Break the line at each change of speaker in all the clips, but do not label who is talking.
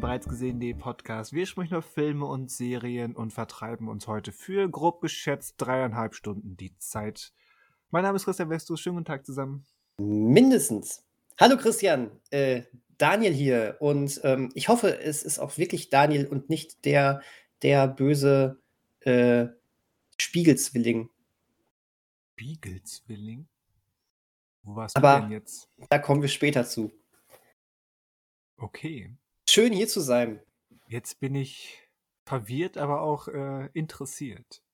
bereits gesehen.de Podcast. Wir sprechen über Filme und Serien und vertreiben uns heute für grob geschätzt dreieinhalb Stunden die Zeit. Mein Name ist Christian Westus. Schönen guten Tag zusammen.
Mindestens. Hallo Christian, äh, Daniel hier und ähm, ich hoffe, es ist auch wirklich Daniel und nicht der, der böse äh, Spiegelzwilling.
Spiegelzwilling? Wo warst
Aber
du denn jetzt?
Da kommen wir später zu.
Okay.
Schön hier zu sein.
Jetzt bin ich verwirrt, aber auch äh, interessiert.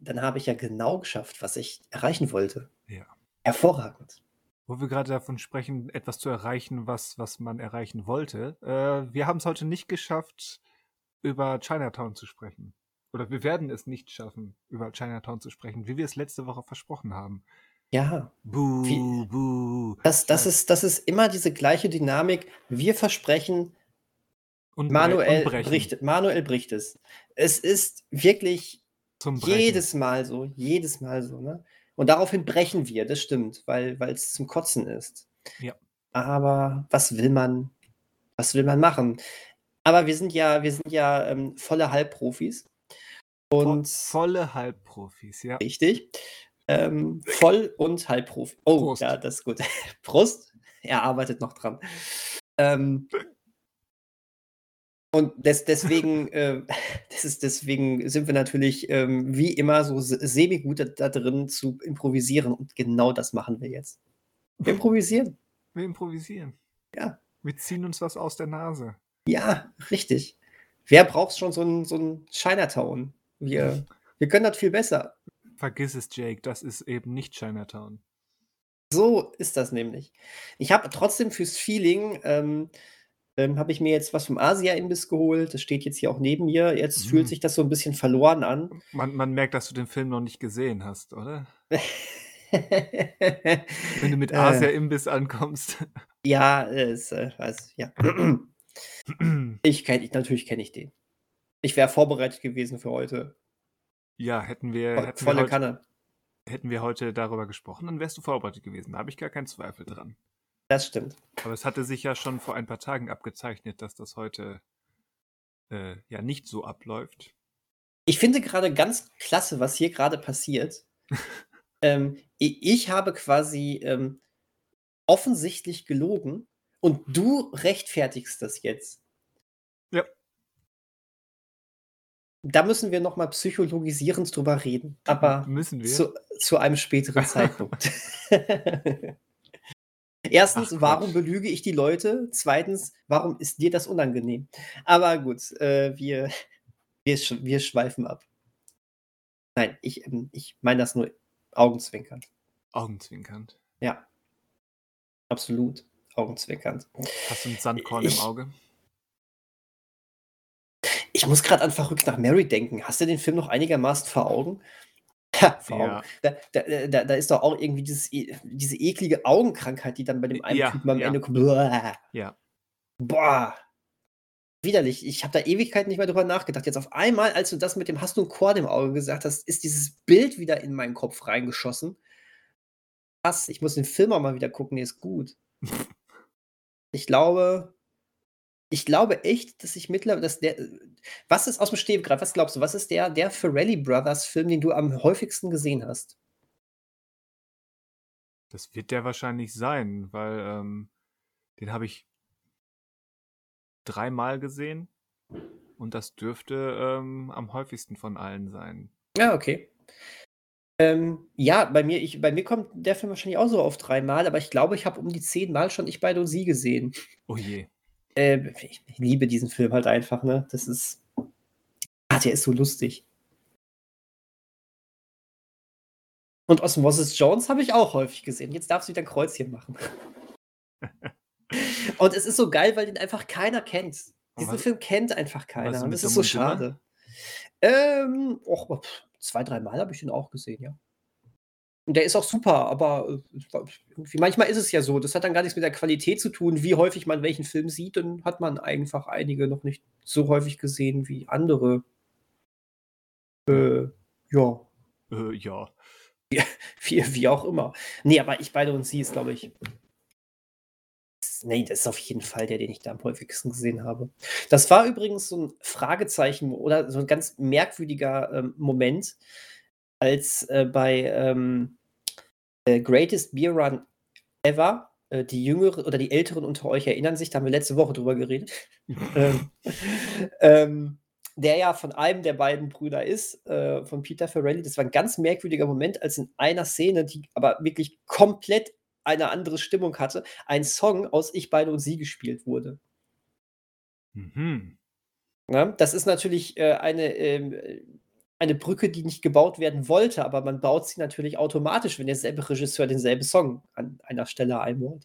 Dann habe ich ja genau geschafft, was ich erreichen wollte.
Ja.
Hervorragend.
Wo wir gerade davon sprechen, etwas zu erreichen, was, was man erreichen wollte. Äh, wir haben es heute nicht geschafft, über Chinatown zu sprechen. Oder wir werden es nicht schaffen, über Chinatown zu sprechen, wie wir es letzte Woche versprochen haben.
Ja.
Buh,
Wie-
buh.
Das, das, ist, das ist immer diese gleiche Dynamik. Wir versprechen,
Und
Manuel
und
bricht, Manuel bricht es. Es ist wirklich jedes Mal so, jedes Mal so. Ne? Und daraufhin brechen wir, das stimmt, weil es zum Kotzen ist.
Ja.
Aber was will man, was will man machen? Aber wir sind ja, wir sind ja ähm, volle Halbprofis. Und
volle Halbprofis, ja.
richtig. Ähm, voll und Halbprofi. Oh,
Prost.
ja, das ist gut. Prost. Er arbeitet noch dran. Ähm, und des, deswegen, äh, das ist, deswegen sind wir natürlich ähm, wie immer so se- semi-gut da, da drin zu improvisieren. Und genau das machen wir jetzt. Wir improvisieren.
Wir improvisieren.
Ja.
Wir ziehen uns was aus der Nase.
Ja, richtig. Wer braucht schon so ein, so ein Chinatown? Wir, wir können das viel besser.
Vergiss es, Jake, das ist eben nicht Chinatown.
So ist das nämlich. Ich habe trotzdem fürs Feeling, ähm, ähm, habe ich mir jetzt was vom Asia-Imbiss geholt. Das steht jetzt hier auch neben mir. Jetzt
Mhm.
fühlt sich das so ein bisschen verloren an.
Man, man merkt, dass du den Film noch nicht gesehen hast, oder? Wenn du mit
Äh.
Asia-Imbiss ankommst.
ja, es, äh, weiß, ja. Ich kenne, ich, natürlich kenne ich den. Ich wäre vorbereitet gewesen für heute.
Ja, hätten wir,
Voll-
hätten, wir heute,
Kanne.
hätten wir heute darüber gesprochen, dann wärst du vorbereitet gewesen. Da habe ich gar keinen Zweifel dran.
Das stimmt.
Aber es hatte sich ja schon vor ein paar Tagen abgezeichnet, dass das heute äh, ja nicht so abläuft.
Ich finde gerade ganz klasse, was hier gerade passiert. ähm, ich habe quasi ähm, offensichtlich gelogen und du rechtfertigst das jetzt.
Ja.
Da müssen wir noch mal psychologisierend drüber reden, aber
Müssen wir.
zu, zu einem späteren Zeitpunkt. Erstens,
Ach,
warum belüge ich die Leute? Zweitens, warum ist dir das unangenehm? Aber gut, äh, wir, wir, sch wir schweifen ab. Nein, ich, ähm, ich meine das nur augenzwinkernd.
Augenzwinkernd.
Ja, absolut augenzwinkernd.
Hast du ein Sandkorn
Ich-
im Auge?
Ich muss gerade an Verrückt nach Mary denken. Hast du den Film noch einigermaßen vor Augen? Ha, vor
Ja.
Augen. Da, da, da, da ist doch auch irgendwie dieses, e- diese eklige Augenkrankheit, die dann bei dem einen
Ja,
Typen am
ja.
Ende kommt. Boah.
Ja.
Boah. Widerlich. Ich habe da Ewigkeiten nicht mehr drüber nachgedacht. Jetzt auf einmal, als du das mit dem Hast du ein Korn im Auge gesagt hast, ist dieses Bild wieder in meinen Kopf reingeschossen. Krass, ich muss den Film auch mal wieder gucken, der ist gut. Ich glaube, ich glaube echt, dass ich mittlerweile, dass der, was ist aus dem Steh gerade, was glaubst du, was ist der, der Ferrelli Brothers Film, den du am häufigsten gesehen hast?
Das wird der wahrscheinlich sein, weil ähm, den habe ich dreimal gesehen und das dürfte ähm, am häufigsten von allen sein.
Ja, okay. Ähm, ja, bei mir, ich, bei mir kommt der Film wahrscheinlich auch so auf dreimal, aber ich glaube, ich habe um die zehnmal schon Ich beide und sie gesehen.
Oh je.
Äh, ich, liebe diesen Film halt einfach, ne? Das ist. Ah, der ist so lustig. Und Osmosis Jones habe ich auch häufig gesehen. Jetzt darfst du wieder ein Kreuzchen machen. und es ist so geil, weil den einfach keiner kennt. Diesen Film kennt einfach keiner. Und das ist so schade. Ähm, och, zwei, dreimal habe ich den auch gesehen, ja. Und der ist auch super, aber äh, irgendwie, manchmal ist es ja so, das hat dann gar nichts mit der Qualität zu tun, wie häufig man welchen Film sieht, dann hat man einfach einige noch nicht so häufig gesehen wie andere. Äh, ja,
Äh, ja.
wie, wie auch immer. Nee, aber ich beide und sie ist, glaube ich, nee, das ist auf jeden Fall der, den ich da am häufigsten gesehen habe. Das war übrigens so ein Fragezeichen oder so ein ganz merkwürdiger ähm, Moment, als äh, bei ähm, äh, Greatest Beer Run Ever, äh, die Jüngeren oder die Älteren unter euch erinnern sich, da haben wir letzte Woche drüber geredet, ähm, ähm, der ja von einem der beiden Brüder ist, äh, von Peter Farrelly. Das war ein ganz merkwürdiger Moment, als in einer Szene, die aber wirklich komplett eine andere Stimmung hatte, ein Song aus Ich, Beide und Sie gespielt wurde.
Mhm.
Ja, das ist natürlich äh, eine, ähm, eine Brücke, die nicht gebaut werden wollte, aber man baut sie natürlich automatisch, wenn derselbe Regisseur denselben Song an einer Stelle einbaut.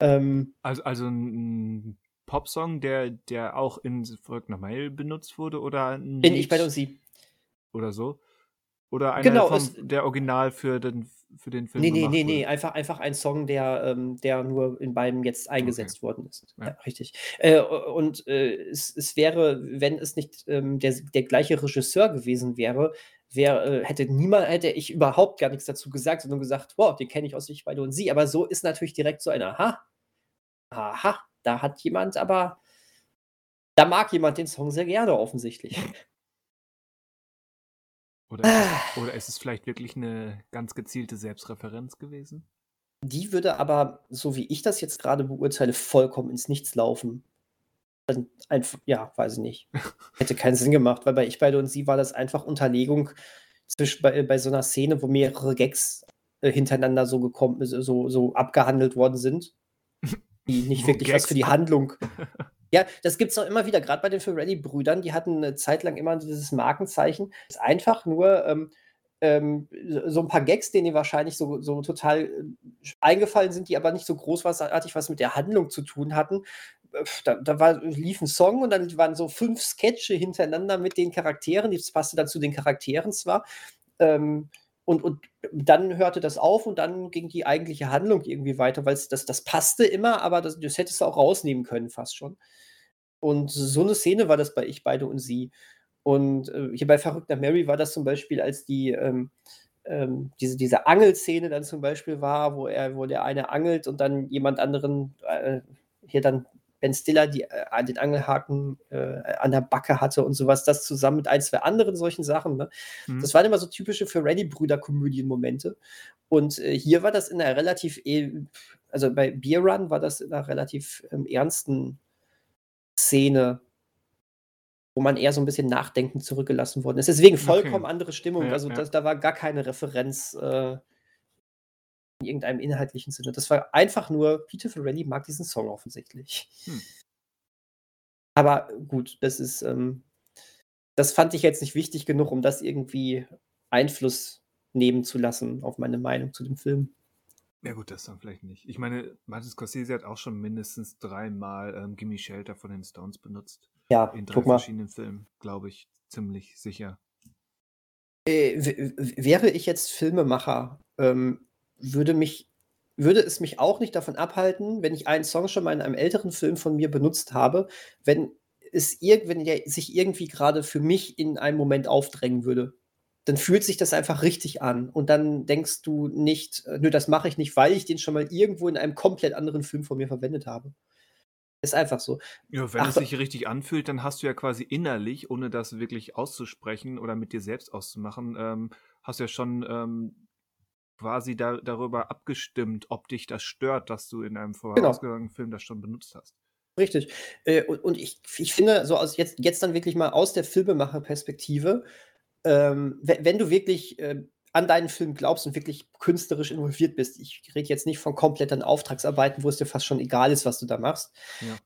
Ähm, also, also ein Popsong, der, der auch in Volk nach Mail benutzt wurde oder
Bin ich bei und Sie.
Oder so? Oder einer
genau,
vom, der Original für den, für den Film
Nee, nee, nee, nee, einfach, einfach ein Song, der, ähm, der nur in beiden jetzt eingesetzt okay. worden ist. Ja. Ja, richtig. Äh, und äh, es, es wäre, wenn es nicht ähm, der, der gleiche Regisseur gewesen wäre, wär, äh, hätte niemand, hätte ich überhaupt gar nichts dazu gesagt, sondern gesagt, wow, den kenne ich aus Ich, beide und Sie. Aber so ist natürlich direkt so ein Aha. Aha, da hat jemand aber, da mag jemand den Song sehr gerne offensichtlich.
Oder, ist es, oder ist es vielleicht wirklich eine ganz gezielte Selbstreferenz gewesen?
Die würde aber, so wie ich das jetzt gerade beurteile, vollkommen ins Nichts laufen. Dann einfach, ja, weiß ich nicht. Hätte keinen Sinn gemacht, weil bei Ich beide und sie war das einfach Unterlegung zwischen, bei, bei so einer Szene, wo mehrere Gags äh, hintereinander so gekommen, so, so abgehandelt worden sind, die nicht wirklich Gags was für die Handlung Ja, das gibt es auch immer wieder, gerade bei den Ferrelli-Brüdern, die hatten eine Zeit lang immer dieses Markenzeichen. Ist einfach nur ähm, ähm, so ein paar Gags, denen die wahrscheinlich so, so total äh, eingefallen sind, die aber nicht so großartig was mit der Handlung zu tun hatten. Da, da war, lief ein Song und dann waren so fünf Sketche hintereinander mit den Charakteren. Das passte dann zu den Charakteren zwar. Ähm, und, und dann hörte das auf und dann ging die eigentliche Handlung irgendwie weiter, weil das, das passte immer, aber das, das hättest du auch rausnehmen können, fast schon. Und so eine Szene war das bei Ich, Beide und Sie. Und äh, hier bei Verrückter Mary war das zum Beispiel, als die ähm, ähm, diese, diese Angelszene dann zum Beispiel war, wo er, wo der eine angelt und dann jemand anderen, äh, hier dann Ben Stiller, die äh, den Angelhaken äh, an der Backe hatte und sowas, das zusammen mit ein, zwei anderen solchen Sachen. Ne? Mhm. Das waren immer so typische für Ready-Brüder-Komödien-Momente. Und äh, hier war das in einer relativ, e also bei Beer Run war das in einer relativ ähm, ernsten Szene, wo man eher so ein bisschen nachdenkend zurückgelassen worden ist. Deswegen vollkommen okay. andere Stimmung. Ja, also ja. Das, da war gar keine Referenz äh, in irgendeinem inhaltlichen Sinne. Das war einfach nur, Peter Farrelly mag diesen Song offensichtlich. Hm. Aber gut, das ist, ähm, das fand ich jetzt nicht wichtig genug, um das irgendwie Einfluss nehmen zu lassen auf meine Meinung zu dem Film.
Ja gut, das dann vielleicht nicht. Ich meine, Martin Scorsese hat auch schon mindestens dreimal ähm, Gimme Shelter von den Stones benutzt.
Ja,
in drei verschiedenen Filmen, glaube ich, ziemlich sicher.
Äh, wäre ich jetzt Filmemacher, ähm, würde mich würde es mich auch nicht davon abhalten, wenn ich einen Song schon mal in einem älteren Film von mir benutzt habe, wenn es ir wenn der sich irgendwie gerade für mich in einem Moment aufdrängen würde dann fühlt sich das einfach richtig an. Und dann denkst du nicht, äh, nö, das mache ich nicht, weil ich den schon mal irgendwo in einem komplett anderen Film von mir verwendet habe. Ist einfach so.
Ja, wenn Ach, es sich richtig anfühlt, dann hast du ja quasi innerlich, ohne das wirklich auszusprechen oder mit dir selbst auszumachen, ähm, hast du ja schon ähm, quasi da, darüber abgestimmt, ob dich das stört, dass du in einem vorausgegangenen genau. Film das schon benutzt hast.
Richtig. Äh, und, und ich, ich finde, so aus jetzt, jetzt dann wirklich mal aus der Filmemacherperspektive, ähm, wenn du wirklich äh, an deinen Film glaubst und wirklich künstlerisch involviert bist, ich rede jetzt nicht von kompletten Auftragsarbeiten, wo es dir fast schon egal ist, was du da machst, ja.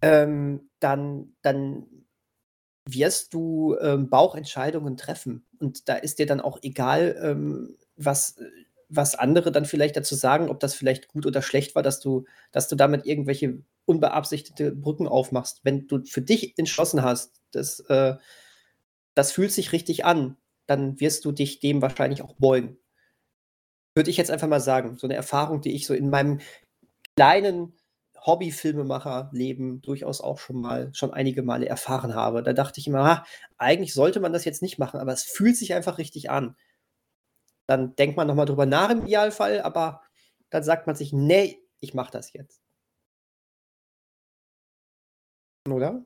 ähm, dann, dann wirst du ähm, Bauchentscheidungen treffen. Und da ist dir dann auch egal, ähm, was, was andere dann vielleicht dazu sagen, ob das vielleicht gut oder schlecht war, dass du, dass du damit irgendwelche unbeabsichtigte Brücken aufmachst. Wenn du für dich entschlossen hast, dass äh, das fühlt sich richtig an, dann wirst du dich dem wahrscheinlich auch beugen. Würde ich jetzt einfach mal sagen. So eine Erfahrung, die ich so in meinem kleinen Hobby-Filmemacher-Leben durchaus auch schon mal, schon einige Male erfahren habe. Da dachte ich immer, ah, eigentlich sollte man das jetzt nicht machen, aber es fühlt sich einfach richtig an. Dann denkt man nochmal drüber nach im Idealfall, aber dann sagt man sich, nee, ich mache das jetzt. Oder?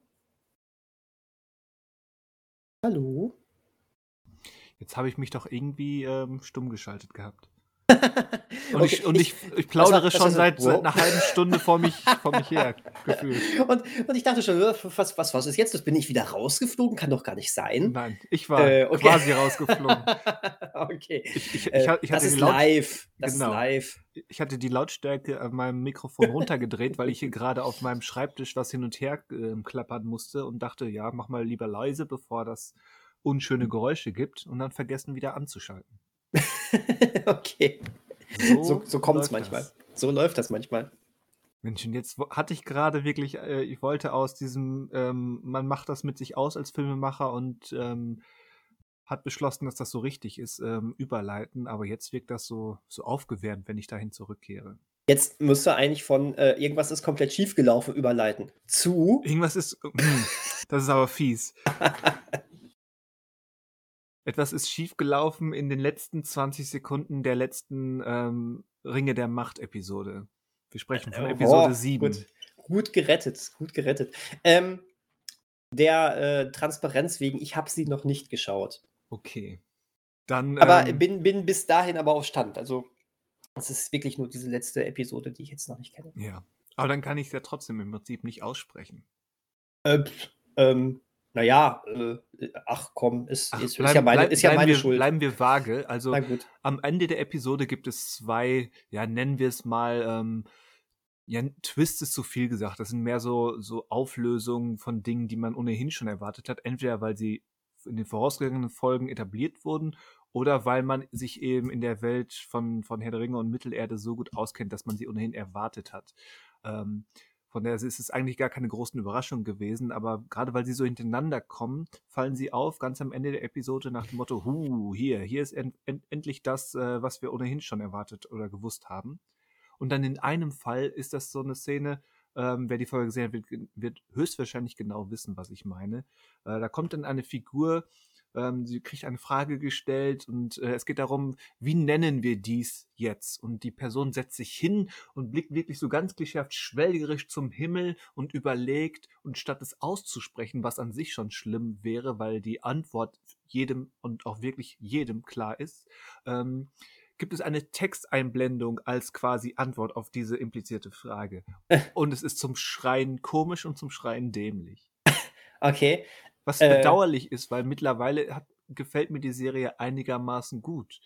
Hallo?
Jetzt habe ich mich doch irgendwie ähm, stumm geschaltet gehabt. Und,
Okay,
ich, und
ich-
ich, ich plaudere
was war-
schon
was war-
seit, seit einer halben Stunde vor mich, vor mich her gefühlt.
Und, und ich dachte schon, äh, was, was, was ist jetzt? Das bin ich wieder rausgeflogen? Kann doch gar nicht sein.
Nein, ich war
Äh, okay.
quasi rausgeflogen.
okay.
Ich,
Äh, das
hatte
ist live. Das
Genau.
ist live.
ich hatte die Lautstärke an meinem Mikrofon runtergedreht, weil ich hier gerade auf meinem Schreibtisch was hin und her ähm, klappern musste und dachte, ja, mach mal lieber leise, bevor das unschöne Geräusche gibt und dann vergessen wieder anzuschalten.
okay.
So,
So, so kommt es manchmal.
das.
So läuft das manchmal.
Mensch, und jetzt hatte ich gerade wirklich, äh, ich wollte aus diesem, ähm, man macht das mit sich aus als Filmemacher und ähm, hat beschlossen, dass das so richtig ist, ähm, überleiten, aber jetzt wirkt das so, so aufgewärmt, wenn ich dahin zurückkehre.
Jetzt müsste eigentlich von äh, irgendwas ist komplett schief gelaufen überleiten zu.
Irgendwas ist, hm, das ist aber fies. Etwas ist schiefgelaufen in den letzten 20 Sekunden der letzten ähm, Ringe der Macht-Episode. Wir sprechen von
Oh,
Episode 7.
Gut, gut gerettet, gut gerettet. Ähm, der äh, Transparenz wegen, ich habe sie noch nicht geschaut.
Okay. Dann.
Aber
ähm,
bin, bin bis dahin aber auf Stand. Also, es ist wirklich nur diese letzte Episode, die ich jetzt noch nicht kenne.
Ja. Aber dann kann ich es ja trotzdem im Prinzip nicht aussprechen.
Äh, ähm, naja, äh, ach komm, ist,
Ach,
ist, ist
bleib-
ja meine,
bleib-
ist ja
bleiben
meine
wir,
Schuld.
Bleiben wir vage. Also am Ende der Episode gibt es zwei, ja, nennen wir es mal, ähm, ja, Twist ist zu viel gesagt. Das sind mehr so, so Auflösungen von Dingen, die man ohnehin schon erwartet hat. Entweder weil sie in den vorausgegangenen Folgen etabliert wurden oder weil man sich eben in der Welt von, von Herr der Ringe und Mittelerde so gut auskennt, dass man sie ohnehin erwartet hat. Ähm, von daher ist es eigentlich gar keine großen Überraschungen gewesen, aber gerade weil sie so hintereinander kommen, fallen sie auf, ganz am Ende der Episode nach dem Motto, hu, hier, hier ist en en endlich das, äh, was wir ohnehin schon erwartet oder gewusst haben. Und dann in einem Fall ist das so eine Szene, ähm, wer die Folge gesehen hat, wird, wird höchstwahrscheinlich genau wissen, was ich meine. Äh, da kommt dann eine Figur, ähm, sie kriegt eine Frage gestellt und äh, es geht darum, wie nennen wir dies jetzt? Und die Person setzt sich hin und blickt wirklich so ganz klischeehaft schwelgerisch zum Himmel und überlegt und statt es auszusprechen, was an sich schon schlimm wäre, weil die Antwort jedem und auch wirklich jedem klar ist, ähm, gibt es eine Texteinblendung als quasi Antwort auf diese implizierte Frage. Und es ist zum Schreien komisch und zum Schreien dämlich.
Okay.
Was
Äh.
bedauerlich ist, weil mittlerweile hat, gefällt mir die Serie einigermaßen gut.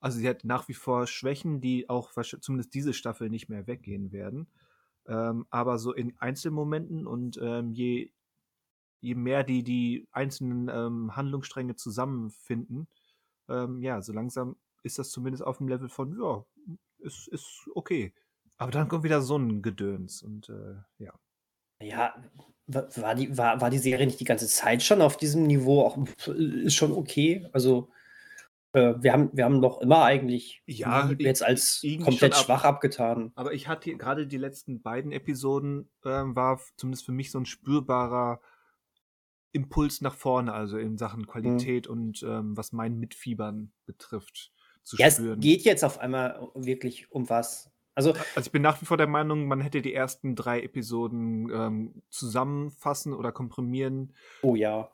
Also sie hat nach wie vor Schwächen, die auch zumindest diese Staffel nicht mehr weggehen werden. Ähm, aber so in Einzelmomenten und ähm, je, je mehr die die einzelnen ähm, Handlungsstränge zusammenfinden, ähm, ja, so langsam ist das zumindest auf dem Level von, ja, ist, ist okay. Aber dann kommt wieder so ein Gedöns und äh, ja.
Ja, war die, war, war die Serie nicht die ganze Zeit schon auf diesem Niveau? Auch ist schon okay. Also, äh, wir, haben, wir haben noch immer eigentlich
Ja,
jetzt als komplett
ab-
schwach abgetan.
Aber ich hatte gerade die letzten beiden Episoden, ähm, war zumindest für mich so ein spürbarer Impuls nach vorne, also in Sachen Qualität und ähm, was mein Mitfiebern betrifft, zu
Ja, es
spüren.
geht jetzt auf einmal wirklich um was. Also,
Also ich bin nach wie vor der Meinung, man hätte die ersten drei Episoden ähm, zusammenfassen oder komprimieren
oh ja.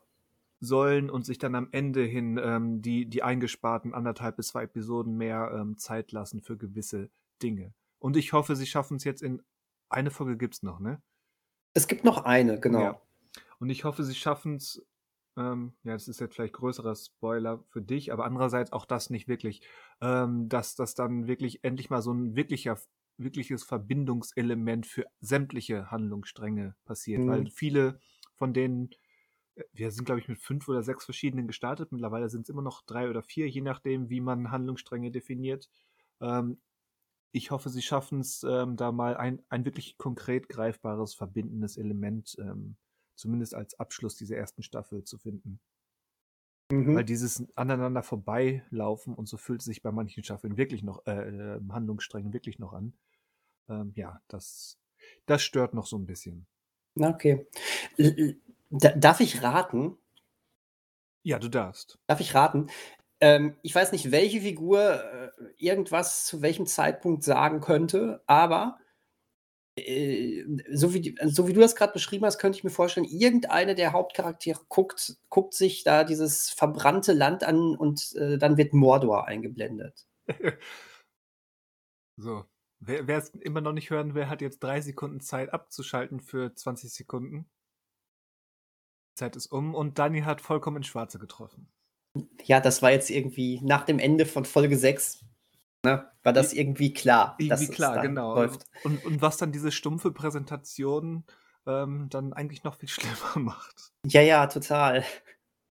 sollen und sich dann am Ende hin ähm, die, die eingesparten anderthalb bis zwei Episoden mehr ähm, Zeit lassen für gewisse Dinge. Und ich hoffe, sie schaffen es jetzt in eine Folge gibt's noch, ne?
Es gibt noch eine, genau.
Ja. Und ich hoffe, sie schaffen es. Ähm, ja, das ist jetzt vielleicht größerer Spoiler für dich, aber andererseits auch das nicht wirklich, ähm, dass das dann wirklich endlich mal so ein wirklicher, wirkliches Verbindungselement für sämtliche Handlungsstränge passiert,
Mhm.
weil viele von denen, äh, wir sind glaube ich mit fünf oder sechs verschiedenen gestartet, mittlerweile sind es immer noch drei oder vier, je nachdem, wie man Handlungsstränge definiert. Ähm, ich hoffe, sie schaffen es, ähm, da mal ein, ein wirklich konkret greifbares, verbindendes Element, ähm, zumindest als Abschluss dieser ersten Staffel zu finden.
Mhm.
Weil dieses aneinander vorbeilaufen und so fühlt es sich bei manchen Staffeln wirklich noch, äh, äh, Handlungssträngen wirklich noch an. Ähm, ja, das, das stört noch so ein bisschen.
Okay. Darf ich raten?
Ja, du darfst.
Darf ich raten? Ähm, ich weiß nicht, welche Figur äh, irgendwas zu welchem Zeitpunkt sagen könnte, aber so wie, so wie du das gerade beschrieben hast, könnte ich mir vorstellen, irgendeine der Hauptcharaktere guckt, guckt sich da dieses verbrannte Land an und äh, dann wird Mordor eingeblendet.
so. Wer es immer noch nicht hören will, hat jetzt drei Sekunden Zeit abzuschalten für 20 Sekunden. Die Zeit ist um und Dani hat vollkommen ins Schwarze getroffen.
Ja, das war jetzt irgendwie nach dem Ende von Folge 6 Ne? War das irgendwie klar?
Irgendwie klar, genau. Läuft. Und, und was dann diese stumpfe Präsentation ähm, dann eigentlich noch viel schlimmer macht.
Ja, ja, total.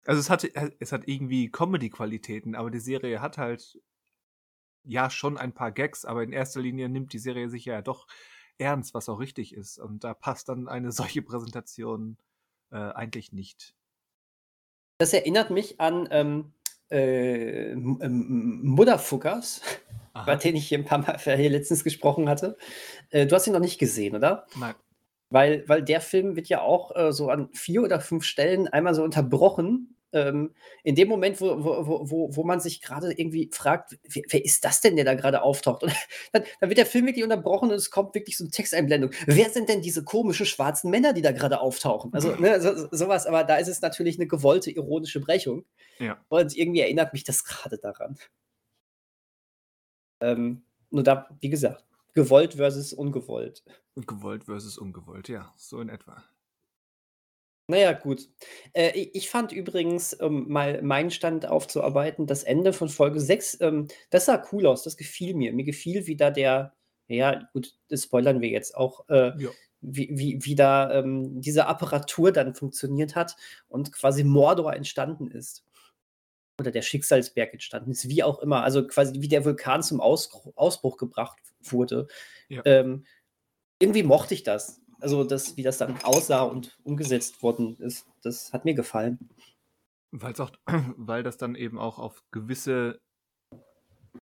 Also es hat, es hat irgendwie Comedy-Qualitäten, aber die Serie hat halt ja schon ein paar Gags, aber in erster Linie nimmt die Serie sich ja doch ernst, was auch richtig ist. Und da passt dann eine solche Präsentation äh, eigentlich nicht.
Das erinnert mich an ähm, äh, Mutterfuckers, über den ich hier ein paar Mal hier letztens gesprochen hatte. Äh, du hast ihn noch nicht gesehen, oder?
Nein.
Weil, weil der Film wird ja auch äh, so an vier oder fünf Stellen einmal so unterbrochen ähm, in dem Moment, wo, wo, wo, wo man sich gerade irgendwie fragt, wer, wer, ist das denn, der da gerade auftaucht? Und dann, dann, wird der Film wirklich unterbrochen und es kommt wirklich so eine Texteinblendung. Wer sind denn diese komischen schwarzen Männer, die da gerade auftauchen? Also ne, so, sowas, aber da ist es natürlich eine gewollte ironische Brechung.
Ja.
Und irgendwie erinnert mich das gerade daran. Ähm, nur da, wie gesagt, gewollt versus ungewollt.
Gewollt versus ungewollt, ja, so in etwa.
Naja, gut. Äh, ich fand übrigens, um mal meinen Stand aufzuarbeiten, das Ende von Folge 6, ähm, das sah cool aus, das gefiel mir. Mir gefiel, wie da der ja, gut, das spoilern wir jetzt auch, äh, Ja. wie wie wie da, ähm, diese Apparatur dann funktioniert hat und quasi Mordor entstanden ist. Oder der Schicksalsberg entstanden ist, wie auch immer. Also, quasi wie der Vulkan zum Ausbruch Ausbruch gebracht wurde. Ja. Ähm, irgendwie mochte ich das also das, wie das dann aussah und umgesetzt worden ist, das hat mir gefallen.
Weil's auch, weil das dann eben auch auf gewisse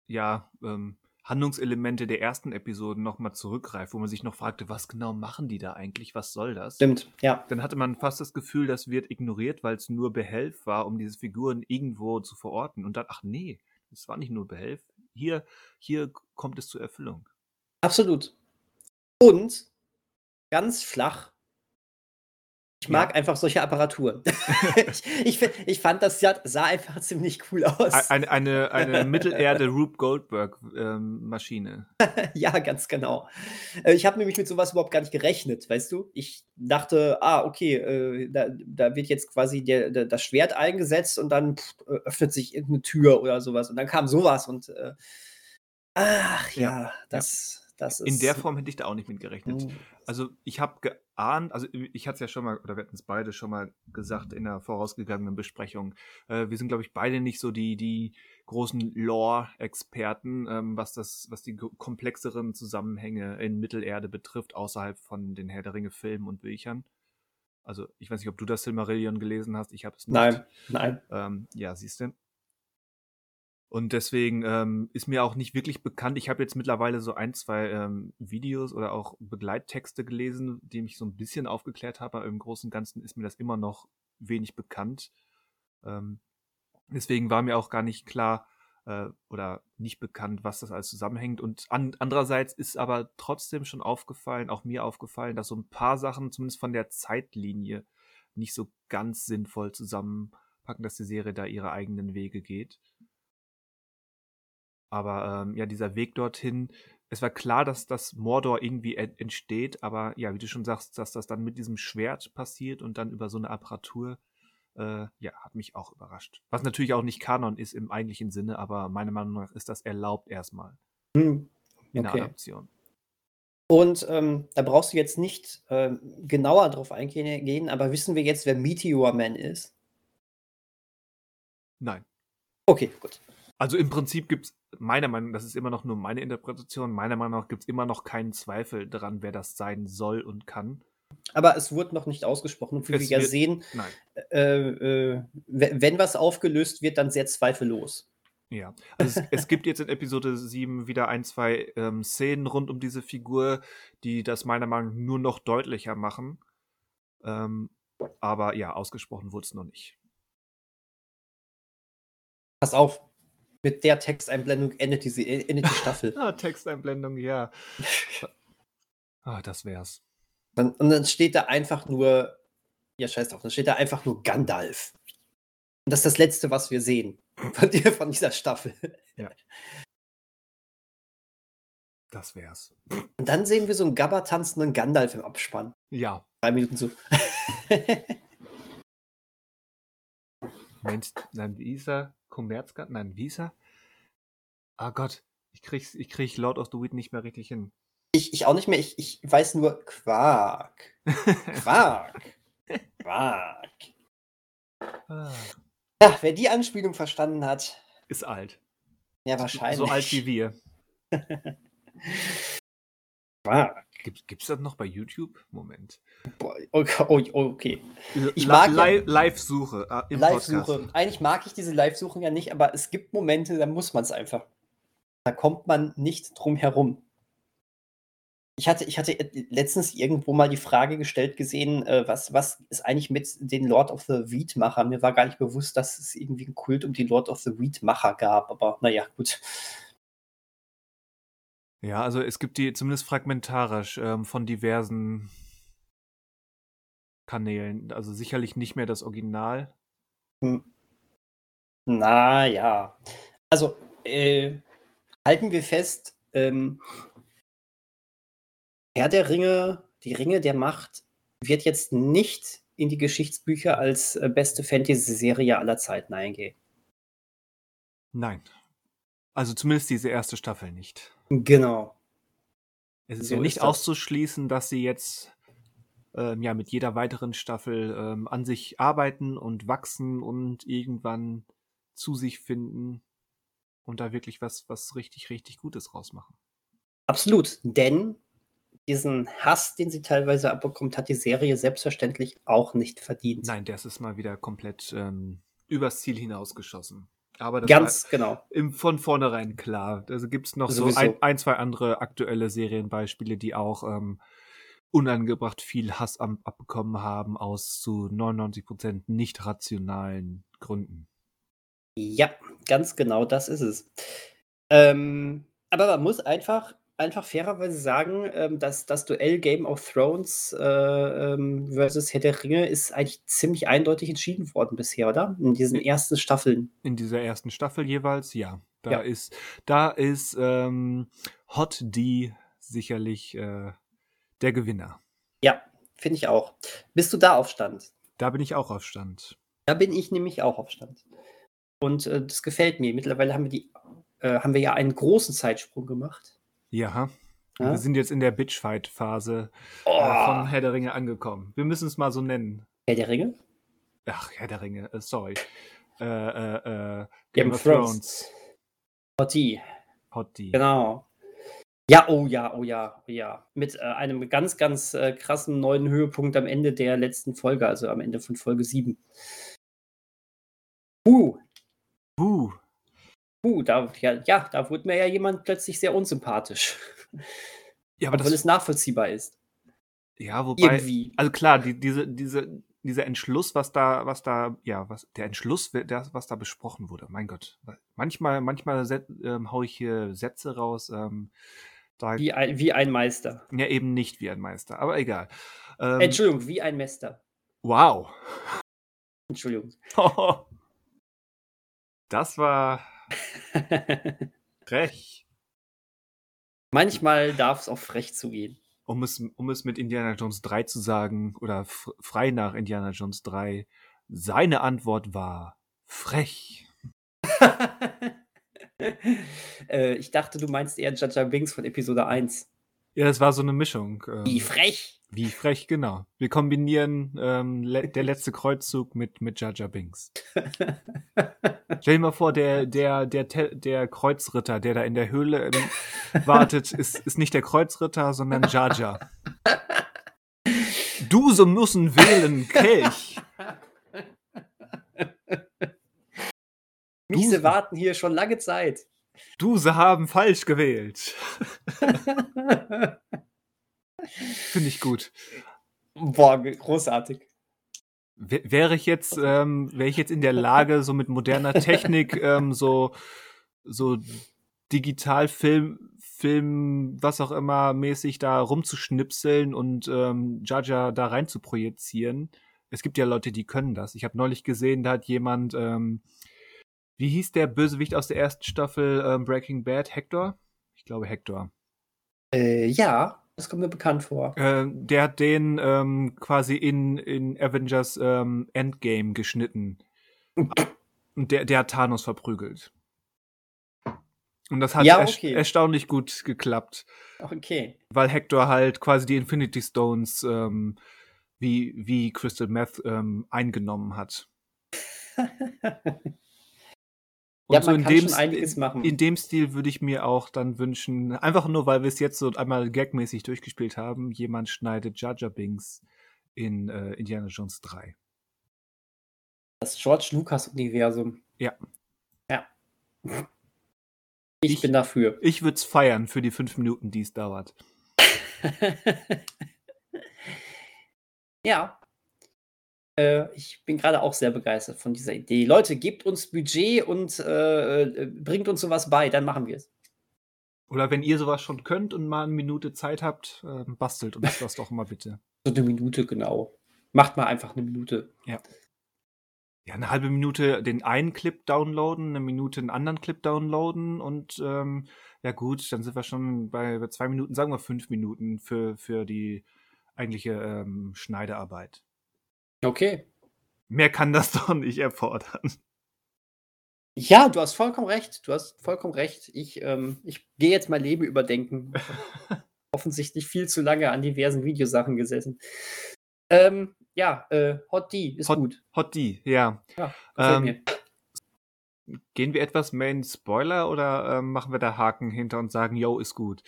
ja, ähm, Handlungselemente der ersten Episoden nochmal zurückgreift, wo man sich noch fragte, was genau machen die da eigentlich, was soll das?
Stimmt, ja.
Dann hatte man fast das Gefühl, das wird ignoriert, weil es nur Behelf war, um diese Figuren irgendwo zu verorten. Und dann, ach nee, es war nicht nur Behelf. Hier, hier kommt es zur Erfüllung.
Absolut. Und ganz flach. Ich mag ja. einfach solche Apparaturen. ich, ich, ich, fand, das sah einfach ziemlich cool aus.
Eine, eine, eine Mittelerde Rube Goldberg-Maschine.
Ähm, ja, ganz genau. Äh, ich habe nämlich mit sowas überhaupt gar nicht gerechnet, weißt du? Ich dachte, ah, okay, äh, da, da, wird jetzt quasi der, der, das Schwert eingesetzt und dann pff, öffnet sich irgendeine Tür oder sowas. Und dann kam sowas und äh, ach ja, ja das. Ja das
In der Form hätte ich da auch nicht mit gerechnet. Mhm. Also ich habe geahnt, also ich hatte es ja schon mal, oder wir hatten es beide schon mal gesagt in der vorausgegangenen Besprechung. Äh, wir sind, glaube ich, beide nicht so die, die großen Lore-Experten, ähm, was das, was die komplexeren Zusammenhänge in Mittelerde betrifft, außerhalb von den Herr der Ringe Filmen und Büchern. Also ich weiß nicht, ob du das Silmarillion gelesen hast. Ich habe es nicht.
Nein, nein.
Ähm, ja, siehst du. Und deswegen ähm, ist mir auch nicht wirklich bekannt. Ich habe jetzt mittlerweile so ein, zwei ähm, Videos oder auch Begleittexte gelesen, die mich so ein bisschen aufgeklärt haben, aber im Großen und Ganzen ist mir das immer noch wenig bekannt. Ähm, deswegen war mir auch gar nicht klar äh, oder nicht bekannt, was das alles zusammenhängt. Und an, andererseits ist aber trotzdem schon aufgefallen, auch mir aufgefallen, dass so ein paar Sachen, zumindest von der Zeitlinie, nicht so ganz sinnvoll zusammenpacken, dass die Serie da ihre eigenen Wege geht. Aber ähm, ja, dieser Weg dorthin, es war klar, dass das Mordor irgendwie entsteht, aber ja, wie du schon sagst, dass das dann mit diesem Schwert passiert und dann über so eine Apparatur, äh, ja, hat mich auch überrascht. Was natürlich auch nicht Kanon ist im eigentlichen Sinne, aber meiner Meinung nach ist das erlaubt erstmal. Hm. In der Adaption.
Und ähm, da brauchst du jetzt nicht äh, genauer drauf eingehen, aber wissen wir jetzt, wer Meteor Man ist?
Nein.
Okay, gut.
Also im Prinzip gibt es, meiner Meinung nach, das ist immer noch nur meine Interpretation, meiner Meinung nach gibt es immer noch keinen Zweifel daran, wer das sein soll und kann.
Aber es wurde noch nicht ausgesprochen. Und wie wir ja sehen, äh, äh, wenn was aufgelöst wird, dann sehr zweifellos.
Ja, also es, es, gibt jetzt in Episode 7 wieder ein, zwei ähm, Szenen rund um diese Figur, die das meiner Meinung nach nur noch deutlicher machen. Ähm, aber ja, ausgesprochen wurde es noch nicht.
Pass auf, mit der Texteinblendung endet, diese, endet die Staffel.
ah, Texteinblendung, ja. Ah, das wär's.
Dann, und dann steht da einfach nur, ja, scheiß drauf, dann steht da einfach nur Gandalf. Und das ist das Letzte, was wir sehen von, dir, von dieser Staffel.
Das wär's.
Und dann sehen wir so einen Gabba tanzenden Gandalf im Abspann.
Ja.
Drei Minuten so.
Mensch, nein, er? Kommerzgarten? Nein, er? Ah Gott, ich krieg's, ich krieg Lord of the Weed nicht mehr richtig hin.
Ich, ich auch nicht mehr, ich, ich weiß nur Quark. Quark. Quark.
Ah,
Ja, wer die Anspielung verstanden hat,
ist alt.
ja wahrscheinlich.
So alt wie wir.
Quark.
Gibt, gibt's das noch bei YouTube? Moment.
Boah, okay, oh, okay. Ich mag ja-
Li- Live-Suche äh.
Live-Suche. Eigentlich mag ich diese Live-Suchen ja nicht, aber es gibt Momente, da muss man es einfach. Da kommt man nicht drum herum. Ich hatte, ich hatte letztens irgendwo mal die Frage gestellt gesehen, äh, was, was ist eigentlich mit den Lord of the Weed-Machern? Mir war gar nicht bewusst, dass es irgendwie einen Kult um die Lord of the Weed-Macher gab, aber naja, gut.
Ja, also es gibt die zumindest fragmentarisch ähm, von diversen Kanälen. Also sicherlich nicht mehr das Original.
Naja. Also, äh, halten wir fest, ähm, Herr der Ringe, die Ringe der Macht, wird jetzt nicht in die Geschichtsbücher als äh, beste Fantasy-Serie aller Zeiten eingehen.
Nein. Also zumindest diese erste Staffel nicht.
Genau.
Es ist
So
ja
ist
nicht
das.
auszuschließen, dass sie jetzt ähm, ja mit jeder weiteren Staffel ähm, an sich arbeiten und wachsen und irgendwann zu sich finden und da wirklich was, was richtig, richtig Gutes rausmachen.
Absolut. Denn diesen Hass, den sie teilweise abbekommt, hat die Serie selbstverständlich auch nicht verdient.
Nein, das ist mal wieder komplett ähm, übers Ziel hinausgeschossen. Aber das
Ganz genau.
im, von vornherein klar. Also gibt es noch so
Sowieso.
ein, ein, zwei andere aktuelle Serienbeispiele, die auch ähm, unangebracht viel Hass am, abbekommen haben aus zu 99% nicht rationalen Gründen.
Ja, ganz genau das ist es. Ähm, aber man muss einfach, einfach fairerweise sagen, ähm, dass das Duell Game of Thrones äh, ähm, versus Herr der Ringe ist eigentlich ziemlich eindeutig entschieden worden bisher, oder? In diesen ersten Staffeln.
In dieser ersten Staffel jeweils, ja. Da
Ja.
ist, da ist ähm, Hot D sicherlich äh, der Gewinner.
Ja, finde ich auch. Bist du da auf Stand?
Da bin ich auch auf Stand.
Da bin ich nämlich auch auf Stand. Und äh, das gefällt mir. Mittlerweile haben wir die, äh, haben wir ja einen großen Zeitsprung gemacht.
Ja.
Ja?
Wir sind jetzt in der Bitchfight-Phase
Oh,
äh, von Herr der Ringe angekommen. Wir müssen es mal so nennen.
Herr der Ringe?
Ach, Herr der Ringe, äh, sorry. Äh, äh, äh,
Game of Thrones. Partie.
Hot D.
Genau. Ja, oh ja, oh ja, oh ja. Mit äh, einem ganz, ganz äh, krassen neuen Höhepunkt am Ende der letzten Folge, also am Ende von Folge 7. Uh,
Buh.
Uh, da, ja, ja, da wurde mir ja jemand plötzlich sehr unsympathisch.
Ja, aber
obwohl
das,
es nachvollziehbar ist.
ja, wobei,
Irgendwie.
also klar, die, diese, diese, dieser Entschluss, was da, was da, ja, was, der Entschluss, der, was da besprochen wurde, mein Gott. Manchmal, manchmal ähm, hau ich hier Sätze raus, ähm, da,
Wie ein, wie ein Meister.
ja, eben nicht wie ein Meister, aber egal. Ähm,
Entschuldigung, wie ein Mester.
wow.
Entschuldigung.
Das war frech.
Manchmal darf es auch frech zugehen.
Um es, um es mit Indiana Jones 3 zu sagen, oder frei nach Indiana Jones 3, seine Antwort war frech.
äh, ich dachte, du meinst eher Jaja Binks von Episode 1.
Ja, das war so eine Mischung. Ähm,
Wie frech!
Wie frech, genau. Wir kombinieren ähm, le der letzte Kreuzzug mit, mit Jar Binks. Stell dir mal vor, der, der, der, der Kreuzritter, der da in der Höhle ähm, wartet, ist, ist nicht der Kreuzritter, sondern Jar. Du so müssen wählen, Kelch.
Miese warten hier schon lange Zeit.
Du sie haben falsch gewählt. Finde ich gut.
Boah, großartig.
Wäre ich jetzt, ähm, wäre ich jetzt in der Lage, so mit moderner Technik ähm, so so digital Film Film, was auch immer, mäßig da rumzuschnipseln und ähm, Jaja da rein zu projizieren. Es gibt ja Leute, die können das. Ich habe neulich gesehen, da hat jemand, ähm, wie hieß der Bösewicht aus der ersten Staffel ähm, Breaking Bad? Hector? Ich glaube Hector.
Äh, ja, das kommt mir bekannt vor.
Äh, der hat den ähm, quasi in, in Avengers ähm, Endgame geschnitten. Und der, der hat Thanos verprügelt. Und das hat
Ja, okay.
erstaunlich gut geklappt,
Okay.
weil Hector halt quasi die Infinity Stones ähm, wie, wie Crystal Meth ähm, eingenommen hat. Und
ja,
so in dem
machen.
In dem Stil würde ich mir auch dann wünschen, einfach nur, weil wir es jetzt so einmal gagmäßig durchgespielt haben, jemand schneidet Jar Binks in äh, Indiana Jones 3.
Das George Lucas-Universum.
Ja.
Ja. Ich,
Ich-
bin dafür.
Ich würde es feiern für die fünf Minuten, die es dauert.
ja. Äh, ich bin gerade auch sehr begeistert von dieser Idee. Leute, gebt uns Budget und äh, äh, bringt uns sowas bei, dann machen wir es.
Oder wenn ihr sowas schon könnt und mal eine Minute Zeit habt, äh, bastelt uns das doch mal bitte.
So eine Minute, genau. Macht mal einfach eine Minute.
Ja, eine halbe Minute den einen Clip downloaden, eine Minute einen anderen Clip downloaden und ähm, ja gut, dann sind wir schon bei, bei zwei Minuten, sagen wir fünf Minuten für, für die eigentliche ähm, Schneidearbeit.
Okay.
Mehr kann das doch nicht erfordern.
Ja, du hast vollkommen recht. Du hast vollkommen recht. Ich, ähm, ich gehe jetzt mein Leben überdenken. Offensichtlich viel zu lange an diversen Videosachen gesessen. Ähm, ja, äh, Hot D ist
Hot-
gut.
Hot D, ja.
Ja,
Ähm. Gehen wir etwas mehr in Spoiler oder ähm, machen wir da Haken hinter und sagen, yo, ist gut?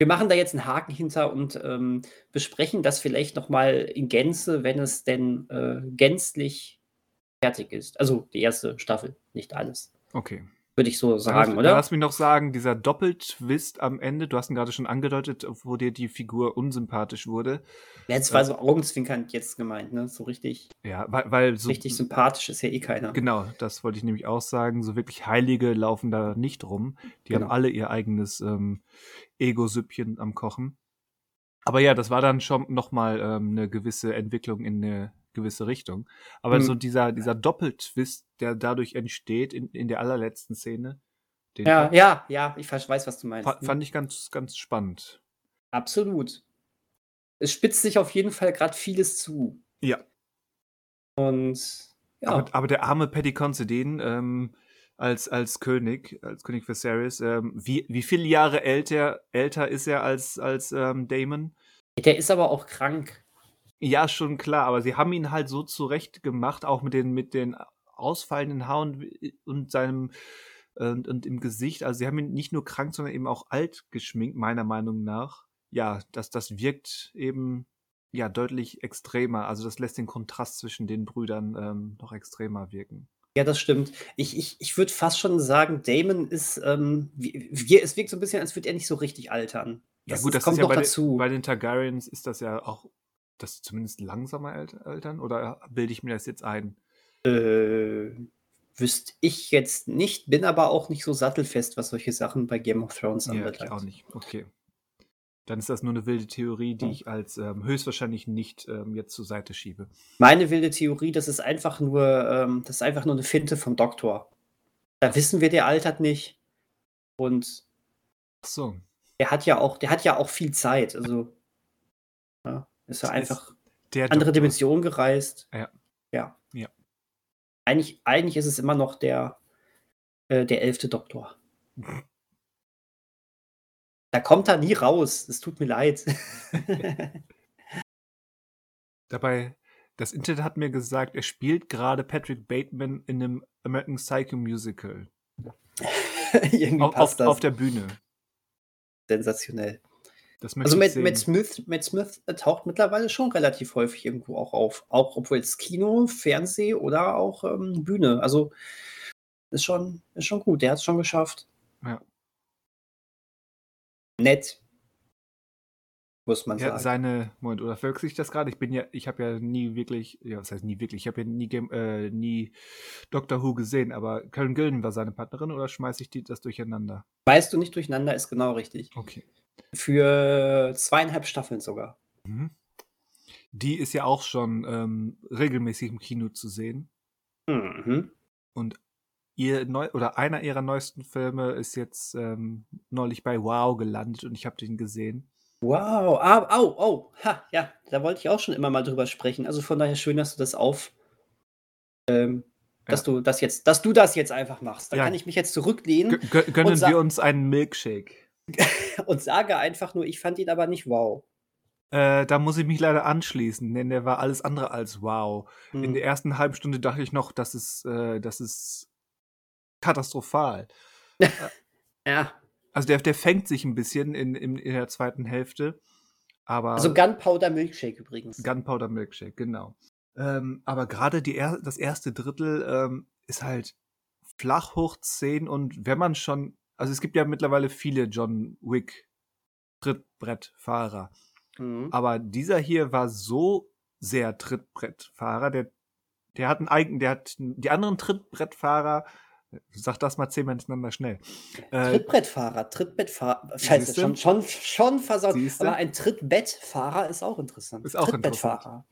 Wir machen da jetzt einen Haken hinter und ähm, besprechen das vielleicht nochmal in Gänze, wenn es denn äh, gänzlich fertig ist. Also die erste Staffel, nicht alles.
Okay.
Würde ich so sagen, oder?
Lass mich noch sagen, dieser Doppeltwist am Ende, du hast ihn gerade schon angedeutet, wo dir die Figur unsympathisch wurde.
Jetzt war so augenzwinkernd jetzt gemeint, ne? So richtig,
Ja, weil, weil so.
richtig sympathisch ist ja eh keiner.
Genau, das wollte ich nämlich auch sagen. So wirklich Heilige laufen da nicht rum. Die
Genau.
haben alle ihr eigenes ähm, Ego-Süppchen am Kochen. Aber ja, das war dann schon nochmal ähm, eine gewisse Entwicklung in eine gewisse Richtung. Aber
Mhm.
so dieser, dieser Doppeltwist, der dadurch entsteht in, in der allerletzten Szene, den
Ja,
fand,
ja, ja, ich weiß, was du meinst.
fa- fand ich ganz, ganz spannend.
Absolut. Es spitzt sich auf jeden Fall gerade vieles zu.
Ja.
Und ja,
Aber, aber der arme Paddy Considine ähm, als, als König, als König Viserys, ähm, wie, wie viele Jahre älter, älter ist er als, als ähm, Damon?
der ist aber auch krank.
Ja, schon klar, aber sie haben ihn halt so zurecht gemacht, auch mit den, mit den ausfallenden Haaren und seinem und, und im Gesicht. Also sie haben ihn nicht nur krank, sondern eben auch alt geschminkt, meiner Meinung nach. Ja, das, das wirkt eben ja deutlich extremer. Also das lässt den Kontrast zwischen den Brüdern ähm, noch extremer wirken.
Ja, das stimmt. Ich, ich, ich würde fast schon sagen, Damon ist, ähm, wie, wie, es wirkt so ein bisschen, als würde er nicht so richtig altern.
Ja
Das
gut,
ist-
das
kommt
ist ja
noch
bei,
dazu.
Den, bei den Targaryens ist das ja auch, das zumindest langsamer alt- altern oder bilde ich mir das jetzt ein?
Äh, wüsste ich jetzt nicht, bin aber auch nicht so sattelfest, was solche Sachen bei Game of Thrones
Ja,
anbelangt.
ich auch nicht. Okay. Dann ist das nur eine wilde Theorie, die
Ja.
ich als ähm, höchstwahrscheinlich nicht ähm, jetzt zur Seite schiebe.
Meine wilde Theorie, das ist einfach nur, ähm, das ist einfach nur eine Finte vom Doktor. Da wissen wir, der altert nicht. Und
Ach so.
der hat ja auch, der hat ja auch viel Zeit. Also ist er
ist
einfach
Der
andere
Doktor.
Dimensionen gereist.
Ja.
Ja.
Ja.
Eigentlich, eigentlich ist es immer noch der, äh, der elfte Doktor. Da kommt er nie raus. Es tut mir leid.
Dabei, das Internet hat mir gesagt, er spielt gerade Patrick Bateman in einem American Psycho Musical.
Irgendwie
Auf, auf,
passt das.
auf der Bühne.
Sensationell. Also Matt. Matt Smith, Matt Smith äh, taucht mittlerweile schon relativ häufig irgendwo auch auf. Auch obwohl es Kino, Fernseh oder auch ähm, Bühne. Also ist schon, ist schon gut. Der hat es schon geschafft.
Ja.
Nett. muss man
Ja,
sagen.
seine, Moment, oder verwechsel ich das gerade? Ich bin ja, ich habe ja nie wirklich, ja, was heißt nie wirklich, ich habe ja nie, Game- äh, nie Doctor Who gesehen, aber Karen Gilden war seine Partnerin oder schmeiße ich die das durcheinander?
Weißt du nicht durcheinander, ist genau richtig.
Okay.
Für zweieinhalb Staffeln sogar.
Mhm. Die ist ja auch schon ähm, regelmäßig im Kino zu sehen.
Mhm.
Und ihr neu oder einer ihrer neuesten Filme ist jetzt ähm, neulich bei Wow gelandet und ich habe den gesehen.
Wow, ah, au, oh, ha, ja, da wollte ich auch schon immer mal drüber sprechen. Also von daher schön, dass du das auf, ähm, dass du das jetzt, dass du das jetzt einfach machst. Da
Ja.
kann ich mich jetzt zurücklehnen
gö- gönnen wir uns einen Milkshake.
und sage einfach nur, ich fand ihn aber nicht wow.
Äh, da muss ich mich leider anschließen, denn der war alles andere als wow. In
Hm.
der ersten halben Stunde dachte ich noch, das ist, äh, das ist katastrophal.
Ja,
Also der, der fängt sich ein bisschen in, in, in der zweiten Hälfte, aber
also Gunpowder Milkshake übrigens.
Gunpowder Milkshake, genau. Ähm, aber gerade er das erste Drittel ähm, ist halt flach hoch 10 und wenn man schon, also es gibt ja mittlerweile viele John Wick Trittbrettfahrer,
Mhm.
aber dieser hier war so sehr Trittbrettfahrer, der, der hat einen eigenen, der hat die anderen Trittbrettfahrer, sag das mal zehnmal hintereinander schnell. Äh,
Trittbrettfahrer, Trittbettfahrer. Scheiße, schon, schon, schon versaut.
Siehste?
Aber ein Trittbettfahrer ist auch interessant.
Ist auch
Trittbettfahrer.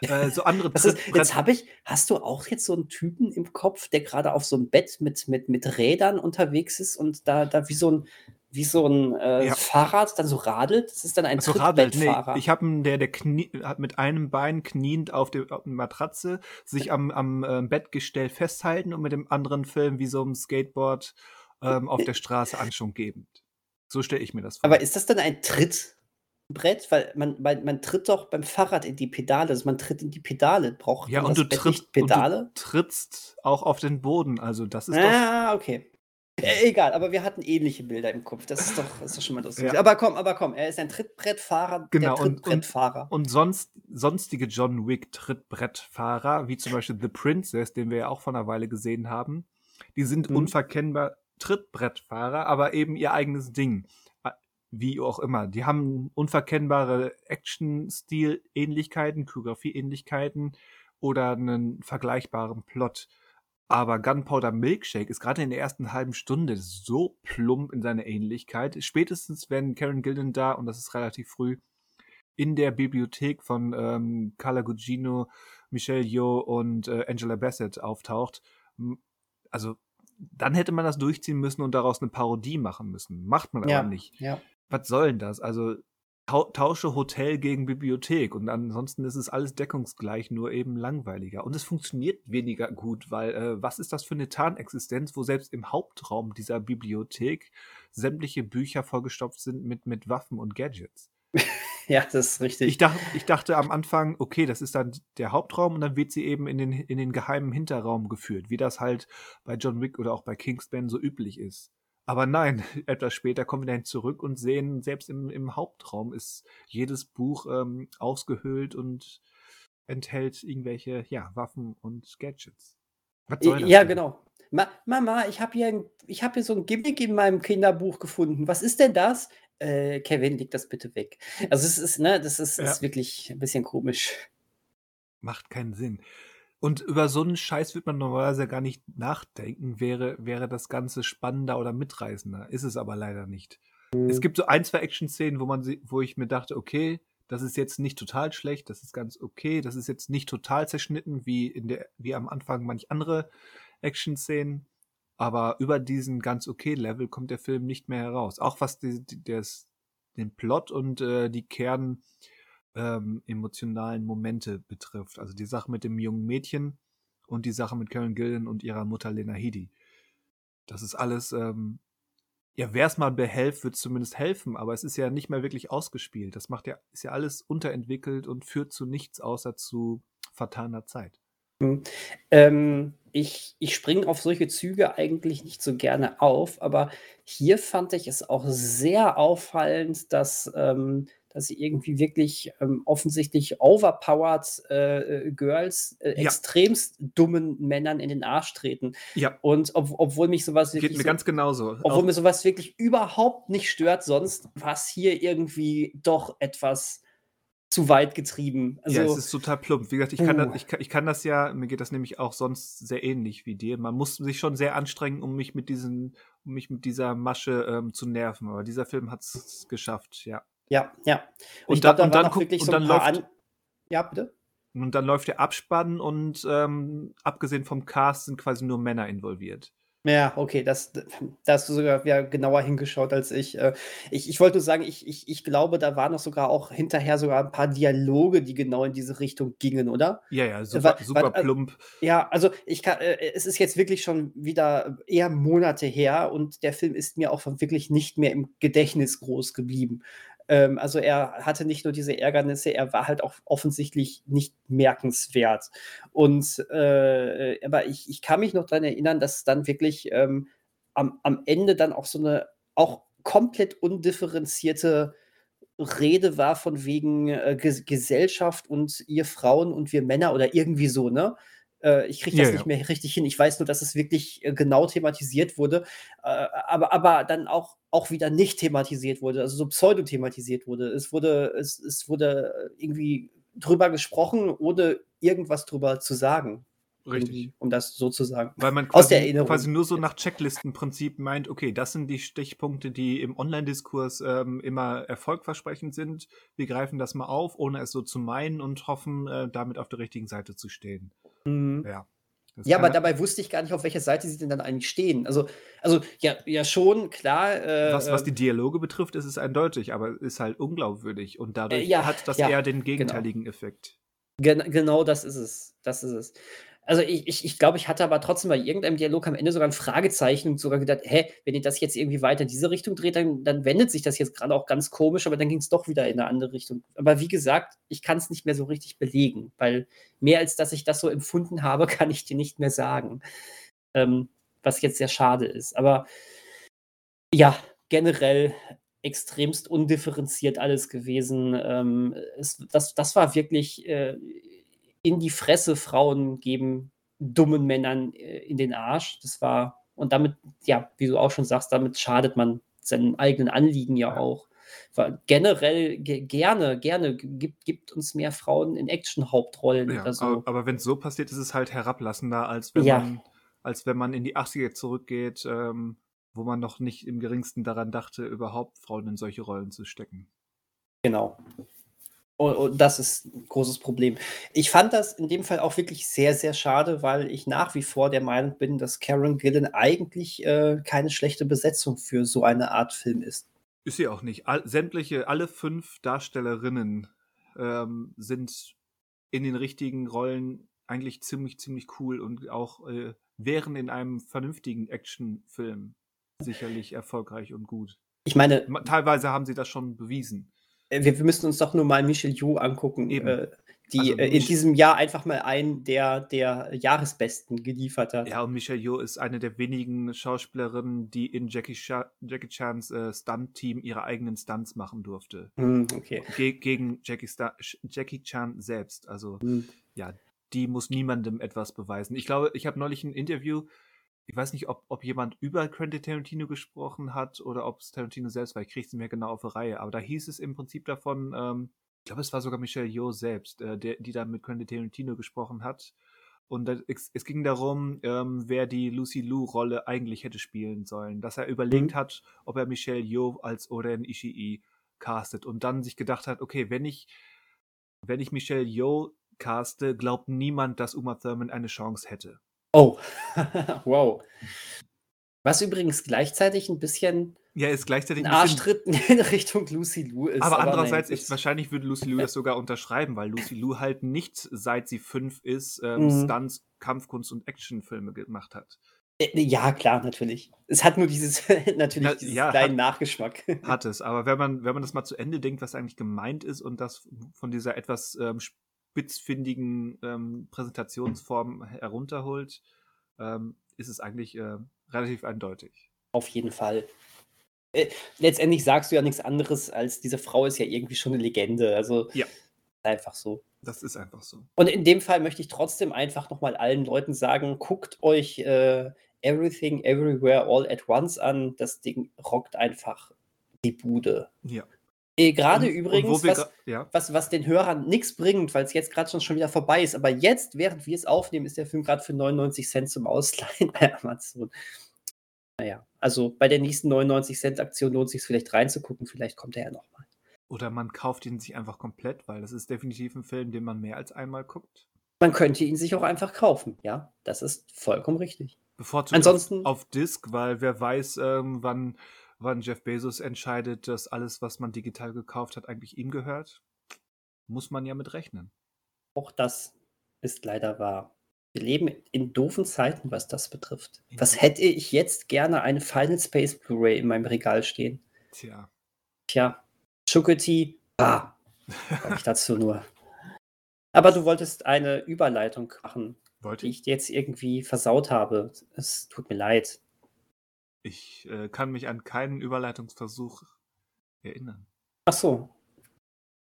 Äh, so andere
Das ist, jetzt habe ich, hast du auch jetzt so einen Typen im Kopf, der gerade auf so einem Bett mit, mit, mit Rädern unterwegs ist und da, da wie so ein, wie so ein äh,
Ja.
Fahrrad dann so radelt? Das ist dann ein
So radelt. Nee, ich habe einen, der, der knie, hat mit einem Bein kniend auf der, Matratze, sich am, am äh, Bettgestell festhalten und mit dem anderen Film wie so ein Skateboard ähm, auf der Straße Anschwung gebend. So stelle ich mir das vor.
Aber ist das dann ein Trittbrett? Weil man, man, man tritt doch beim Fahrrad in die Pedale. Also man tritt in die Pedale. Braucht
ja, und du,
Bett
trittst,
nicht Pedale?
und du trittst auch auf den Boden. Also das ist doch.
Ah, okay. Äh, egal, aber wir hatten ähnliche Bilder im Kopf. Das ist doch, das ist doch schon mal lustig.
Ja.
Aber komm, aber komm, er ist ein Trittbrettfahrer,
Genau,
der
und- und-
Trittbrettfahrer.
Und sonst, sonstige John Wick Trittbrettfahrer, wie zum Beispiel The Princess, den wir ja auch vor einer Weile gesehen haben, die sind
Mhm.
unverkennbar Trittbrettfahrer, aber eben ihr eigenes Ding. Wie auch immer. Die haben unverkennbare Action-Stil-Ähnlichkeiten, Choreografie-Ähnlichkeiten oder einen vergleichbaren Plot. Aber Gunpowder Milkshake ist gerade in der ersten halben Stunde so plump in seiner Ähnlichkeit. Spätestens, wenn Karen Gilden da, und das ist relativ früh, in der Bibliothek von ähm, Carla Gugino, Michelle Yeoh und äh, Angela Bassett auftaucht. Also, dann hätte man das durchziehen müssen und daraus eine Parodie machen müssen. Macht man
Ja,
aber nicht.
ja.
Was soll denn das? Also, tau tausche Hotel gegen Bibliothek und ansonsten ist es alles deckungsgleich, nur eben langweiliger. Und es funktioniert weniger gut, weil äh, was ist das für eine Tarnexistenz, wo selbst im Hauptraum dieser Bibliothek sämtliche Bücher vollgestopft sind mit, mit Waffen und Gadgets.
Ja, das ist richtig.
Ich dachte, ich dachte am Anfang, okay, das ist dann der Hauptraum und dann wird sie eben in den, in den geheimen Hinterraum geführt, wie das halt bei John Wick oder auch bei Kingsman so üblich ist. Aber nein, etwas später kommen wir dann zurück und sehen, selbst im, im Hauptraum ist jedes Buch ähm, ausgehöhlt und enthält irgendwelche ja, Waffen und Gadgets. Was soll das
ja,
denn?
genau. Ma Mama, ich habe hier, ein- ich hab hier so ein Gimmick in meinem Kinderbuch gefunden. Was ist denn das? Äh, Kevin, leg das bitte weg. Also es ist, ne, das ist,
Ja.
ist wirklich ein bisschen komisch.
Macht keinen Sinn. Und über so einen Scheiß wird man normalerweise gar nicht nachdenken, wäre, wäre das Ganze spannender oder mitreißender. Ist es aber leider nicht. Es gibt so ein, zwei Action-Szenen, wo man wo ich mir dachte, okay, das ist jetzt nicht total schlecht, das ist ganz okay, das ist jetzt nicht total zerschnitten, wie in der, wie am Anfang manch andere Action-Szenen. Aber über diesen ganz okay Level kommt der Film nicht mehr heraus. Auch was die, die, des, den Plot und äh, die Kern ähm, emotionalen Momente betrifft. Also die Sache mit dem jungen Mädchen und die Sache mit Karen Gillen und ihrer Mutter Lena Headey. Das ist alles, ähm, ja, wer es mal behelft, wird zumindest helfen, aber es ist ja nicht mehr wirklich ausgespielt. Das macht ja, ist ja alles unterentwickelt und führt zu nichts außer zu vertaner Zeit.
Ähm, ich ich springe auf solche Züge eigentlich nicht so gerne auf, aber hier fand ich es auch sehr auffallend, dass, ähm, dass sie irgendwie wirklich ähm, offensichtlich overpowered äh, äh Girls äh, ja. extremst dummen Männern in den Arsch treten.
Ja.
Und ob, obwohl mich sowas
wirklich. Geht mir so, ganz genauso.
Obwohl Auch mir sowas wirklich überhaupt nicht stört, sonst war es hier irgendwie doch etwas zu weit getrieben.
Also, ja, es ist total plump. Wie gesagt, ich kann, uh. das, ich, kann, ich kann das ja, mir geht das nämlich auch sonst sehr ähnlich wie dir. Man muss sich schon sehr anstrengen, um mich mit diesen, um mich mit dieser Masche ähm, zu nerven. Aber dieser Film hat es geschafft, ja.
Ja, ja.
Und, und dann, glaub, da und dann, guck, und so dann läuft. An
ja, bitte.
Und dann läuft der Abspann und ähm, abgesehen vom Cast sind quasi nur Männer involviert.
Ja, okay, das, da hast du sogar ja, genauer hingeschaut als ich. Äh, ich. Ich wollte nur sagen, ich, ich, ich glaube, da waren noch sogar auch hinterher sogar ein paar Dialoge, die genau in diese Richtung gingen, oder?
Ja, ja, super, super war, plump.
Ja, also ich kann, äh, es ist jetzt wirklich schon wieder eher Monate her und der Film ist mir auch wirklich nicht mehr im Gedächtnis groß geblieben. Ähm, also er hatte nicht nur diese Ärgernisse, er war halt auch offensichtlich nicht merkenswert. Und äh, aber ich, ich kann mich noch daran erinnern, dass dann wirklich ähm, am, am Ende dann auch so eine auch komplett undifferenzierte Rede war von wegen äh, Gesellschaft und ihr Frauen und wir Männer oder irgendwie so, ne? Äh, ich kriege das ja, nicht mehr richtig hin. Ich weiß nur, dass es wirklich äh, genau thematisiert wurde, äh, aber, aber dann auch, auch wieder nicht thematisiert wurde, also so pseudo-thematisiert wurde. Es wurde, es, es wurde irgendwie drüber gesprochen, ohne irgendwas drüber zu sagen.
Richtig.
Um das so zu sagen.
Weil man quasi, Aus der Erinnerung. quasi nur so nach Checklistenprinzip meint, okay, das sind die Stichpunkte, die im Online-Diskurs ähm, immer erfolgversprechend sind. Wir greifen das mal auf, ohne es so zu meinen und hoffen, äh, damit auf der richtigen Seite zu stehen.
Mhm. Ja. ja, aber dabei wusste ich gar nicht, auf welcher Seite sie denn dann eigentlich stehen. Also, also ja, ja schon, klar.
Äh, was, was die ähm Dialoge betrifft, ist es eindeutig, aber ist halt unglaubwürdig und dadurch äh, ja, hat das ja, eher den genau. gegenteiligen genau. Effekt.
Gen genau das ist es. Das ist es. Also ich, ich, ich glaube, ich hatte aber trotzdem bei irgendeinem Dialog am Ende sogar ein Fragezeichen und sogar gedacht, hä, wenn ihr das jetzt irgendwie weiter in diese Richtung dreht, dann, dann wendet sich das jetzt gerade auch ganz komisch, aber dann ging es doch wieder in eine andere Richtung. Aber wie gesagt, ich kann es nicht mehr so richtig belegen, weil mehr als dass ich das so empfunden habe, kann ich dir nicht mehr sagen. Ähm, was jetzt sehr schade ist. Aber ja, generell extremst undifferenziert alles gewesen. Ähm, es, das, das war wirklich äh, in die Fresse Frauen geben dummen Männern äh, in den Arsch. Das war, und damit, ja, wie du auch schon sagst, damit schadet man seinem eigenen Anliegen ja auch. Weil generell gerne, gerne gibt, gibt uns mehr Frauen in Action-Hauptrollen
ja, oder so. Aber, aber wenn es so passiert, ist es halt herablassender, als wenn ja. man, als wenn man in die 80er zurückgeht, ähm, wo man noch nicht im geringsten daran dachte, überhaupt Frauen in solche Rollen zu stecken.
Genau. Und, das ist ein großes Problem. Ich fand das in dem Fall auch wirklich sehr, sehr schade, weil ich nach wie vor der Meinung bin, dass Karen Gillen eigentlich äh, keine schlechte Besetzung für so eine Art Film ist.
Ist sie auch nicht. All, sämtliche, alle fünf Darstellerinnen ähm, sind in den richtigen Rollen eigentlich ziemlich, ziemlich cool und auch äh, wären in einem vernünftigen Actionfilm sicherlich erfolgreich und gut.
Ich meine,
teilweise haben sie das schon bewiesen.
Äh, wir, wir müssen uns doch nur mal Michel Yu angucken, äh, die also äh, in diesem Jahr einfach mal einen der, der Jahresbesten geliefert hat.
Ja, und Michelle Yeoh ist eine der wenigen Schauspielerinnen, die in Jackie, Cha Jackie Chans äh, Stunt-Team ihre eigenen Stunts machen durfte.
Mm, okay.
Ge gegen Jackie, Jackie Chan selbst. Also, mm. ja, die muss niemandem etwas beweisen. Ich glaube, ich habe neulich ein Interview ich weiß nicht, ob, ob jemand über Quentin Tarantino gesprochen hat oder ob es Tarantino selbst war. Ich kriege es nicht mehr genau auf die Reihe. Aber da hieß es im Prinzip davon, ähm, ich glaube, es war sogar Michelle Yeoh selbst, äh, der, die da mit Quentin Tarantino gesprochen hat. Und das, es, es, ging darum, ähm, wer die Lucy Liu-Rolle eigentlich hätte spielen sollen. Dass er überlegt mhm. hat, ob er Michelle Yeoh als Oren Ishii castet. Und dann sich gedacht hat, okay, wenn ich, wenn ich Michelle Yeoh caste, glaubt niemand, dass Uma Thurman eine Chance hätte.
Oh, wow. Was übrigens gleichzeitig ein bisschen
ja, ist gleichzeitig
ein, ein Arschtritt in Richtung Lucy Lou ist.
Aber, aber andererseits, nein, ich, wahrscheinlich würde Lucy Lou das sogar unterschreiben, weil Lucy Lou halt nicht, seit sie fünf ist, ähm, mhm. Stunts, Kampfkunst und Actionfilme gemacht hat.
Äh, ja, klar, natürlich. Es hat nur dieses, natürlich dieses ja, kleinen hat, Nachgeschmack.
Hat es, aber wenn man, wenn man das mal zu Ende denkt, was eigentlich gemeint ist und das von dieser etwas ähm, spitzfindigen ähm, Präsentationsform herunterholt, ähm, ist es eigentlich äh, relativ eindeutig.
Auf jeden Fall. äh, letztendlich sagst du ja nichts anderes, als diese Frau ist ja irgendwie schon eine Legende. Also
Ja.
einfach so.
Das ist einfach so.
Und in dem Fall möchte ich trotzdem einfach noch mal allen Leuten sagen: „Guckt euch, äh, Everything Everywhere All at Once an.“ Das Ding rockt einfach die Bude.
Ja.
Äh,
und
übrigens, was
ja.
was was den Hörern nichts bringt, weil es jetzt gerade schon schon wieder vorbei ist, aber jetzt, während wir es aufnehmen, ist der Film gerade für 99 Cent zum Ausleihen bei Amazon. Na ja, also bei der nächsten 99 Cent Aktion lohnt sich's vielleicht reinzugucken, vielleicht kommt er ja noch mal.
Oder man kauft ihn sich einfach komplett, weil das ist definitiv ein Film, den man mehr als einmal guckt.
Man könnte ihn sich auch einfach kaufen, ja, das ist vollkommen richtig.
Bevorzugt
Ansonsten
auf, auf Disc, weil wer weiß, ähm, wann, wann Jeff Bezos entscheidet, dass alles, was man digital gekauft hat, eigentlich ihm gehört. Muss man ja mit rechnen.
auch das ist leider wahr. Wir leben in doofen Zeiten, was das betrifft. Was hätte ich jetzt gerne eine Final Space Blu-ray in meinem Regal stehen?
Tja.
Tja, Chukoti, ah, ich dazu nur. Aber du wolltest eine Überleitung machen,
Wollte
die
ich
jetzt irgendwie versaut habe. Es tut mir leid.
Ich äh, kann mich an keinen Überleitungsversuch erinnern.
Ach so,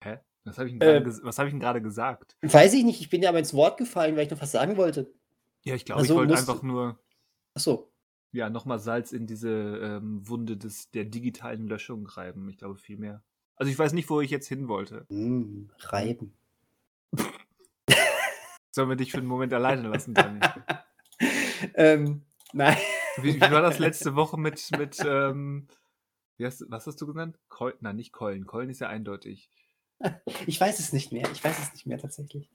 Hä? Was habe ich, denn
Äh.
hab ich denn gerade gesagt?
weiß ich nicht. Ich bin dir aber ins Wort gefallen, weil ich noch was sagen wollte.
Ja, ich glaube,
Also
ich wollte einfach nur
Ach so.
ja, nochmal Salz in diese ähm, Wunde des, der digitalen Löschung reiben. Ich glaube, viel mehr. Also ich weiß nicht, wo ich jetzt hin wollte.
Hm, reiben.
Sollen wir dich für einen Moment alleine lassen, Dani?
ähm, nein.
Wie, war das letzte Woche mit, mit ähm, hast, was hast du genannt? Keul, nein, nicht Keulen. Keulen ist ja eindeutig.
Ich weiß es nicht mehr. Ich weiß es nicht mehr tatsächlich.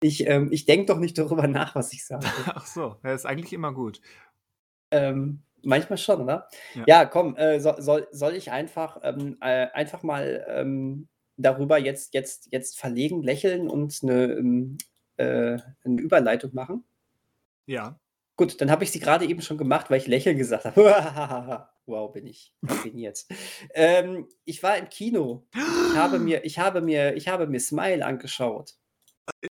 Ich, ähm, ich denke doch nicht darüber nach, was ich sage.
Ach so, ja, ist eigentlich immer gut.
ähm, manchmal schon, oder?
Ja.
Ja, komm, äh, soll, soll, soll ich einfach, ähm, äh, einfach mal ähm, darüber jetzt, jetzt, jetzt verlegen, lächeln und eine, ähm, äh, eine Überleitung machen?
Ja.
Gut, dann habe ich sie gerade eben schon gemacht, weil ich lächeln gesagt habe. wow, bin ich raffiniert. ähm, ich war im Kino. Ich habe mir, ich habe mir, ich habe mir Smile angeschaut.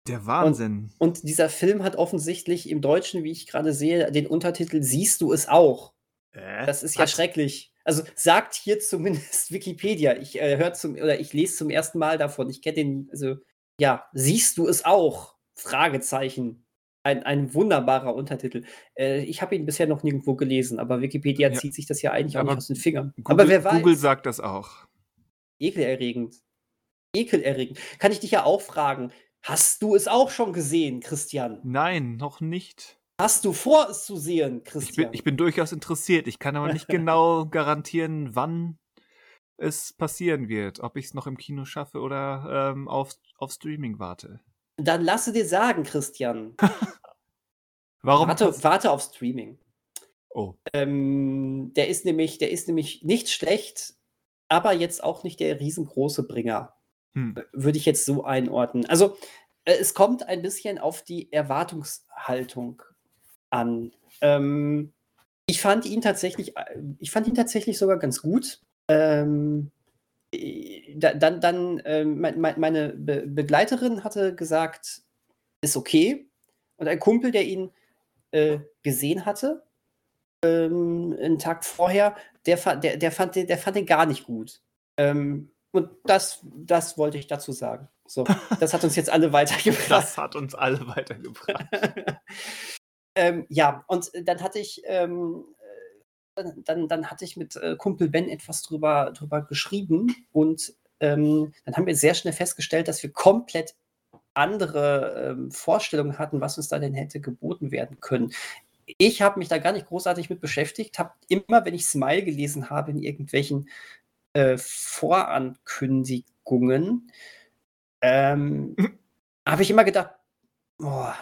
Der Wahnsinn.
Und dieser Film hat offensichtlich im Deutschen, wie ich gerade sehe, den Untertitel Siehst du es auch?
Äh?
Das ist ja
Was?
schrecklich. Also sagt hier zumindest Wikipedia. Ich äh, höre zum oder ich lese zum ersten Mal davon. Ich kenne den, also ja, siehst du es auch? Fragezeichen. Ein, ein wunderbarer Untertitel. Äh, ich habe ihn bisher noch nirgendwo gelesen, aber Wikipedia
Ja.
zieht sich das ja eigentlich auch
Aber
nicht aus den Fingern.
Google,
aber wer weiß,
Google sagt das auch.
ekelerregend. Ekelerregend. Kann ich dich ja auch fragen, hast du es auch schon gesehen, Christian?
Nein, noch nicht.
Hast du vor, es zu sehen,
Ich
Christian?
bin, ich bin durchaus interessiert. Ich kann aber nicht genau garantieren, wann es passieren wird. Ob ich es noch im Kino schaffe oder ähm, auf, auf Streaming warte.
Dann lasse dir sagen, Christian.
Warum?
Warte, warte auf Streaming.
oh,
Ähm, der ist nämlich, der ist nämlich nicht schlecht, aber jetzt auch nicht der riesengroße Bringer.
hm.
Würde ich jetzt so einordnen. Also, äh, es kommt ein bisschen auf die Erwartungshaltung an. Ähm, ich fand ihn tatsächlich, äh, ich fand ihn tatsächlich sogar ganz gut. Ähm, äh, dann, dann mein, mein, meine Be Begleiterin hatte gesagt, ist okay. Und ein Kumpel, der ihn äh, gesehen hatte, ähm, einen Tag vorher, der, der, der, fand, den, der fand den gar nicht gut. Ähm, und das, das wollte ich dazu sagen. So, das hat uns jetzt alle weitergebracht.
Das hat uns alle weitergebracht.
ähm, ja, und äh, dann hatte ich, ähm, äh, dann, dann, hatte ich mit äh, Kumpel Ben etwas drüber, drüber geschrieben und ähm, dann haben wir sehr schnell festgestellt, dass wir komplett andere ähm, Vorstellungen hatten, was uns da denn hätte geboten werden können. Ich habe mich da gar nicht großartig mit beschäftigt, habe immer, wenn ich Smile gelesen habe in irgendwelchen äh, Vorankündigungen, ähm, habe ich immer gedacht, boah,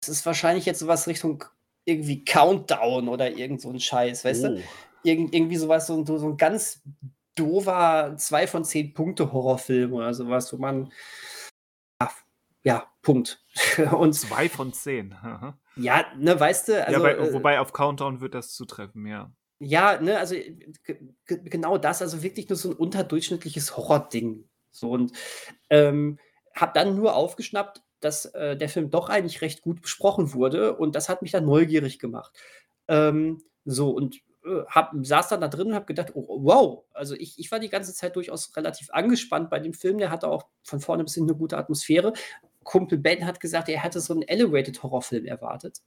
das ist wahrscheinlich jetzt sowas Richtung irgendwie Countdown oder irgend so ein Scheiß, weißt du?
Oh.
Irgend, irgendwie sowas, so, ein- so ein ganz dover 2 von 10 Punkte Horrorfilm oder sowas, wo man ja, ja Punkt. Und
Zwei von zehn.
Ja, ne, weißt du, also
ja, bei,
äh,
wobei auf Countdown wird das zutreffen, ja.
ja, ne, also genau das, also wirklich nur so ein unterdurchschnittliches Horror-Ding. So und ähm, habe dann nur aufgeschnappt, dass äh, der Film doch eigentlich recht gut besprochen wurde und das hat mich dann neugierig gemacht. Ähm, so und äh, hab, saß dann da drin und habe gedacht, oh, wow, also ich, ich war die ganze Zeit durchaus relativ angespannt bei dem Film. Der hatte auch von vorne bis hin eine gute Atmosphäre. Kumpel Ben hat gesagt, er hätte so einen Elevated-Horrorfilm erwartet.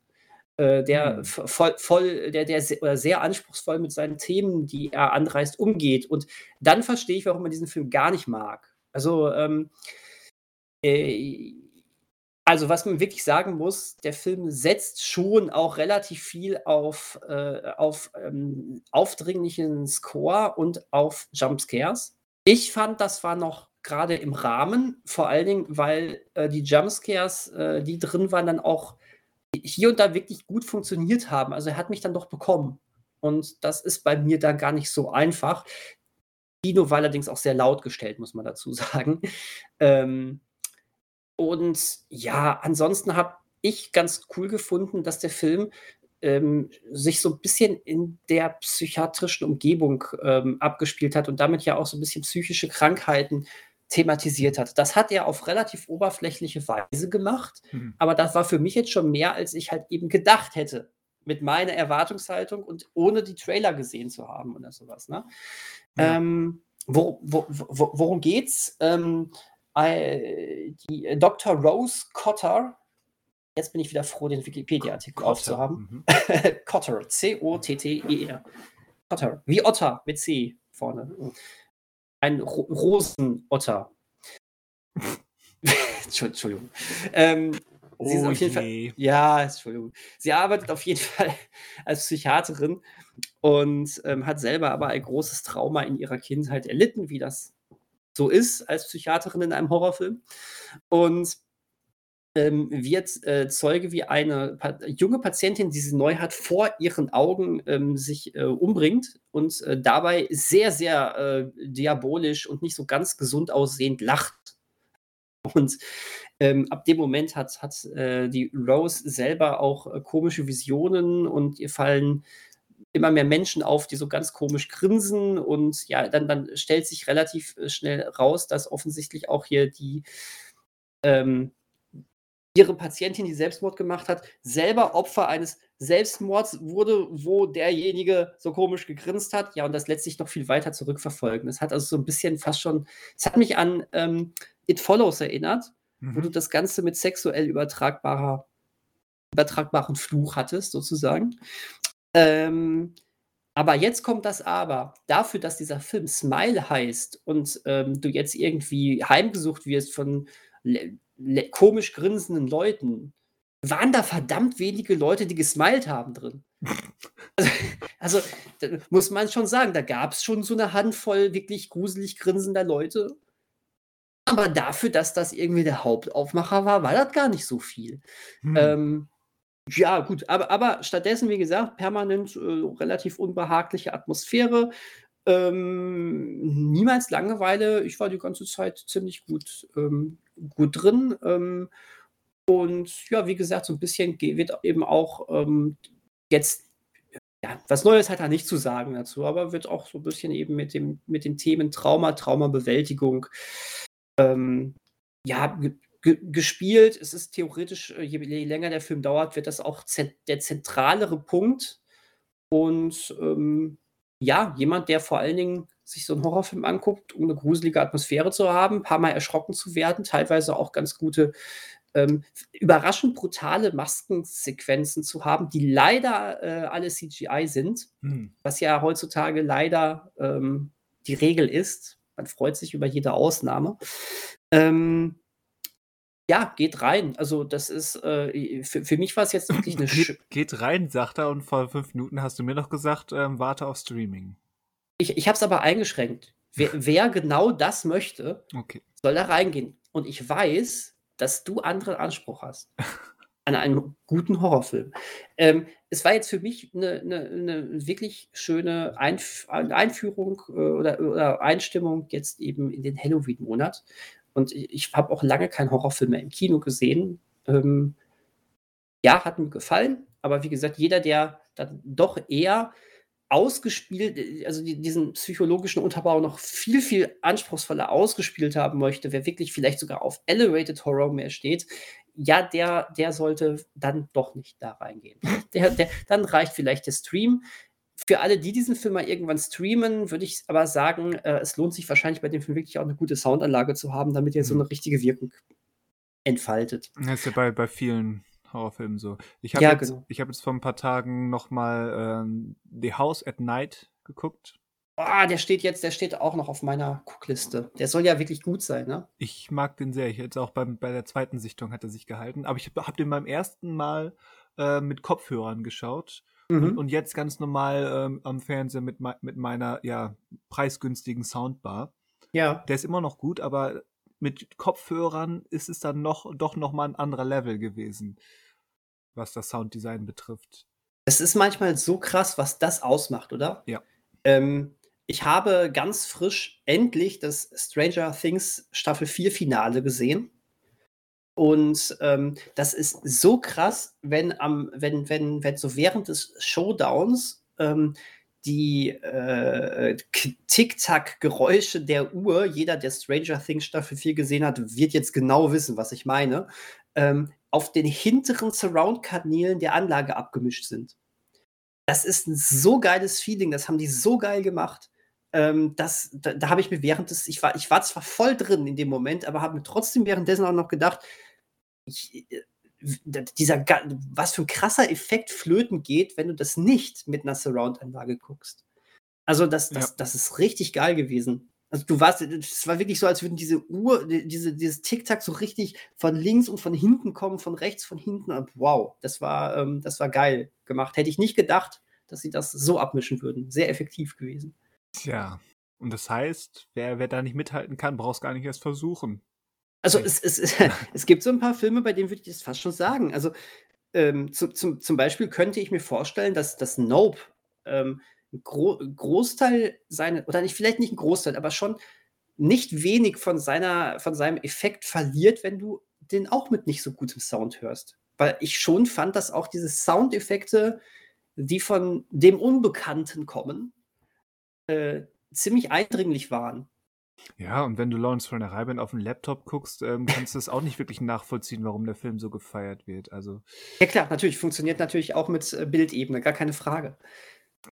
Äh, der hm. voll, voll, der, der sehr, sehr anspruchsvoll mit seinen Themen, die er anreißt, umgeht. Und dann verstehe ich, warum man diesen Film gar nicht mag. Also, ähm, äh, also, was man wirklich sagen muss, der Film setzt schon auch relativ viel auf, äh, auf ähm, aufdringlichen Score und auf Jumpscares. Ich fand, das war noch gerade im Rahmen, vor allen Dingen, weil äh, die Jumpscares, äh, die drin waren, dann auch hier und da wirklich gut funktioniert haben. Also er hat mich dann doch bekommen. Und das ist bei mir dann gar nicht so einfach. Kino war allerdings auch sehr laut gestellt, muss man dazu sagen. Ähm, und ja, ansonsten habe ich ganz cool gefunden, dass der Film ähm, sich so ein bisschen in der psychiatrischen Umgebung ähm, abgespielt hat und damit ja auch so ein bisschen psychische Krankheiten thematisiert hat. Das hat er auf relativ oberflächliche Weise gemacht, mhm. aber das war für mich jetzt schon mehr, als ich halt eben gedacht hätte mit meiner Erwartungshaltung und ohne die Trailer gesehen zu haben oder sowas. Ne? Ja. Ähm, wo, wo, wo, worum geht's? Ähm, äh, die äh, Dr. Rose Cotter, jetzt bin ich wieder froh, den Wikipedia-Artikel aufzuhaben. Mhm. Cotter, C-O-T-T-E-R. Cotter, wie Otter mit C vorne. Ein Ro Rosenotter. Entschuldigung. Ähm, sie ist auf jeden Fall, ja, Entschuldigung. Sie arbeitet auf jeden Fall als Psychiaterin und ähm, hat selber aber ein großes Trauma in ihrer Kindheit erlitten, wie das so ist als Psychiaterin in einem Horrorfilm. Und ähm, wird äh, Zeuge, wie eine pa junge Patientin, die sie neu hat, vor ihren Augen ähm, sich äh, umbringt und äh, dabei sehr, sehr äh, diabolisch und nicht so ganz gesund aussehend lacht. Und ähm, ab dem Moment hat, hat äh, die Rose selber auch äh, komische Visionen und ihr fallen immer mehr Menschen auf, die so ganz komisch grinsen und ja, dann, dann stellt sich relativ äh, schnell raus, dass offensichtlich auch hier die ähm, ihre Patientin, die Selbstmord gemacht hat, selber Opfer eines Selbstmords wurde, wo derjenige so komisch gegrinst hat. Ja, und das letztlich noch viel weiter zurückverfolgen. Das hat also so ein bisschen fast schon, es hat mich an ähm, It Follows erinnert, mhm. wo du das Ganze mit sexuell übertragbarer, übertragbaren Fluch hattest, sozusagen. Ähm, aber jetzt kommt das Aber. Dafür, dass dieser Film Smile heißt und ähm, du jetzt irgendwie heimgesucht wirst von komisch grinsenden Leuten, waren da verdammt wenige Leute, die gesmiled haben drin. also, also muss man schon sagen, da gab es schon so eine Handvoll wirklich gruselig grinsender Leute. Aber dafür, dass das irgendwie der Hauptaufmacher war, war das gar nicht so viel. Hm. Ähm, ja, gut, aber, aber stattdessen, wie gesagt, permanent äh, relativ unbehagliche Atmosphäre. Ähm, niemals Langeweile. Ich war die ganze Zeit ziemlich gut, ähm, gut drin. Ähm, und ja, wie gesagt, so ein bisschen wird eben auch ähm, jetzt, ja, was Neues hat er nicht zu sagen dazu, aber wird auch so ein bisschen eben mit, dem, mit den Themen Trauma, Traumabewältigung, ähm, ja, gespielt. Es ist theoretisch, äh, je, je, länger der Film dauert, wird das auch der zentralere Punkt. Und ähm, ja, jemand, der vor allen Dingen sich so einen Horrorfilm anguckt, um eine gruselige Atmosphäre zu haben, ein paar Mal erschrocken zu werden, teilweise auch ganz gute, ähm, überraschend brutale Maskensequenzen zu haben, die leider äh, alle CGI sind, hm. was ja heutzutage leider ähm, die Regel ist. Man freut sich über jede Ausnahme. Ähm, ja, geht rein. Also das ist, äh, für, für mich war es jetzt wirklich eine
geht, geht rein, sagt er, und vor fünf Minuten hast du mir noch gesagt, ähm, warte auf Streaming.
Ich, ich habe es aber eingeschränkt. Wer, wer, genau das möchte, okay. soll da reingehen. Und ich weiß, dass du anderen Anspruch hast an einen guten Horrorfilm. Ähm, es war jetzt für mich eine, eine, eine wirklich schöne Einf Einführung äh, oder, oder Einstimmung jetzt eben in den Halloween-Monat. Und ich, ich habe auch lange keinen Horrorfilm mehr im Kino gesehen. Ähm, ja, hat mir gefallen, aber wie gesagt, jeder, der dann doch eher ausgespielt, also die, diesen psychologischen Unterbau noch viel, viel anspruchsvoller ausgespielt haben möchte, wer wirklich vielleicht sogar auf Elevated Horror mehr steht, ja, der, der sollte dann doch nicht da reingehen. Der, der, dann reicht vielleicht der Stream. Für alle, die diesen Film mal irgendwann streamen, würde ich aber sagen, äh, es lohnt sich wahrscheinlich bei dem Film wirklich auch eine gute Soundanlage zu haben, damit er so
Mhm.
eine richtige Wirkung entfaltet.
Das ist ja bei, bei vielen Horrorfilmen so. Ich habe
Ja,
jetzt,
genau.
ich hab jetzt vor ein paar Tagen nochmal ähm, The House at Night geguckt.
Ah, der steht jetzt, der steht auch noch auf meiner Guckliste. Der soll ja wirklich gut sein, ne?
Ich mag den sehr. Ich jetzt auch beim, bei der zweiten Sichtung hat er sich gehalten. Aber ich habe hab den beim ersten Mal äh, mit Kopfhörern geschaut. Und,
Mhm.
und jetzt ganz normal ähm, am Fernseher mit, mit meiner ja, preisgünstigen Soundbar.
Ja.
Der ist immer noch gut, aber mit Kopfhörern ist es dann noch doch noch mal ein anderer Level gewesen, was das Sounddesign betrifft.
Es ist manchmal so krass, was das ausmacht, oder?
Ja.
Ähm, ich habe ganz frisch endlich das Stranger Things Staffel 4 Finale gesehen. Und ähm, das ist so krass, wenn am, wenn, wenn, wenn so während des Showdowns ähm, die äh, Tick-Tack-Geräusche der Uhr, jeder, der Stranger Things Staffel 4 gesehen hat, wird jetzt genau wissen, was ich meine, ähm, auf den hinteren Surround-Kanälen der Anlage abgemischt sind. Das ist ein so geiles Feeling, das haben die so geil gemacht. Ähm, das, da da habe ich mir während des, ich war, ich war zwar voll drin in dem Moment, aber habe mir trotzdem währenddessen auch noch gedacht, ich, äh, dieser, was für ein krasser Effekt flöten geht, wenn du das nicht mit einer Surround-Anlage guckst. Also das, das,
Ja.
das ist richtig geil gewesen. Also du warst, es war wirklich so, als würden diese Uhr, die- diese, dieses Tick-Tack so richtig von links und von hinten kommen, von rechts, von hinten. Und wow, das war, ähm, das war geil gemacht. Hätte ich nicht gedacht, dass sie das so abmischen würden. Sehr effektiv gewesen.
Tja. Und das heißt, wer, wer da nicht mithalten kann, braucht es gar nicht erst versuchen.
Also es, es, es gibt so ein paar Filme, bei denen würde ich das fast schon sagen. Also ähm, zu, zum, zum Beispiel könnte ich mir vorstellen, dass das Nope ähm, Gro Großteil seiner, oder nicht, vielleicht nicht ein Großteil, aber schon nicht wenig von, seiner, von seinem Effekt verliert, wenn du den auch mit nicht so gutem Sound hörst. Weil ich schon fand, dass auch diese Soundeffekte, die von dem Unbekannten kommen, äh, ziemlich eindringlich waren.
Ja, und wenn du Lawrence von der Reiben auf dem Laptop guckst, ähm, kannst du es auch nicht wirklich nachvollziehen, warum der Film so gefeiert wird. Also,
Ja klar, natürlich, funktioniert natürlich auch mit äh, Bildebene, gar keine Frage.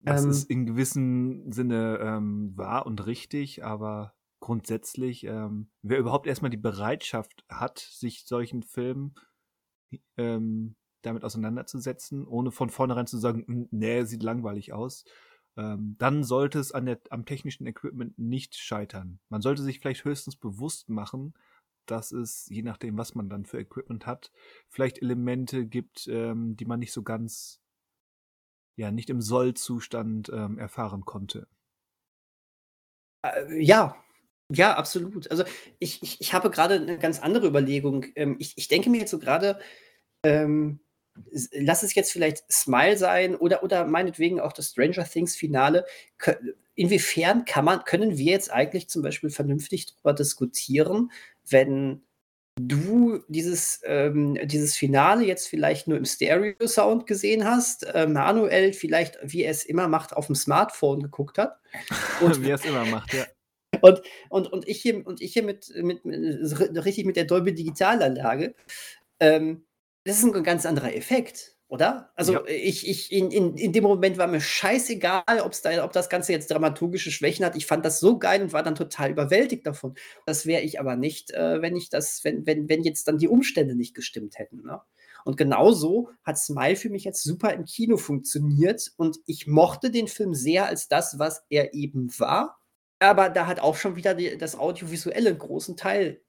das
Ähm,
ist in gewissem Sinne ähm, wahr und richtig, aber grundsätzlich, ähm, wer überhaupt erstmal die Bereitschaft hat, sich solchen Filmen ähm, damit auseinanderzusetzen, ohne von vornherein zu sagen, "Hm, nee, sieht langweilig aus, ähm, dann sollte es an der, am technischen Equipment nicht scheitern. Man sollte sich vielleicht höchstens bewusst machen, dass es, je nachdem, was man dann für Equipment hat, vielleicht Elemente gibt, ähm, die man nicht so ganz, ja, nicht im Sollzustand ähm, erfahren konnte.
Äh, ja, ja, absolut. Also ich, ich, ich habe gerade eine ganz andere Überlegung. Ähm, ich, ich denke mir jetzt so gerade, ähm, lass es jetzt vielleicht Smile sein oder, oder meinetwegen auch das Stranger Things Finale. Inwiefern kann man, können wir jetzt eigentlich zum Beispiel vernünftig darüber diskutieren, wenn du dieses, ähm, dieses Finale jetzt vielleicht nur im Stereo-Sound gesehen hast, äh, Manuel vielleicht, wie er es immer macht, auf dem Smartphone geguckt hat. Und
Wie er es immer macht, ja.
und, und, und ich hier, und ich hier mit, mit, mit richtig mit der Dolby Digitalanlage. Ähm, das ist ein ganz anderer Effekt, oder? Also
Ja.
ich, ich in, in, in dem Moment war mir scheißegal, ob's da, ob das Ganze jetzt dramaturgische Schwächen hat. Ich fand das so geil und war dann total überwältigt davon. Das wäre ich aber nicht, äh, wenn ich das, wenn, wenn, wenn jetzt dann die Umstände nicht gestimmt hätten. Ne? Und genauso hat Smile für mich jetzt super im Kino funktioniert und ich mochte den Film sehr als das, was er eben war. Aber da hat auch schon wieder die, das Audiovisuelle einen großen Teil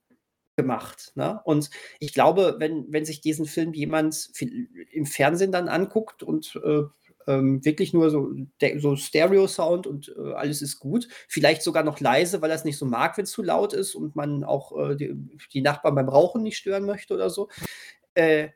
gemacht. Ne? Und ich glaube, wenn, wenn sich diesen Film jemand im Fernsehen dann anguckt und äh, ähm, wirklich nur so, so Stereo-Sound und äh, alles ist gut, vielleicht sogar noch leise, weil er es nicht so mag, wenn es zu laut ist und man auch äh, die, die Nachbarn beim Rauchen nicht stören möchte oder so, äh,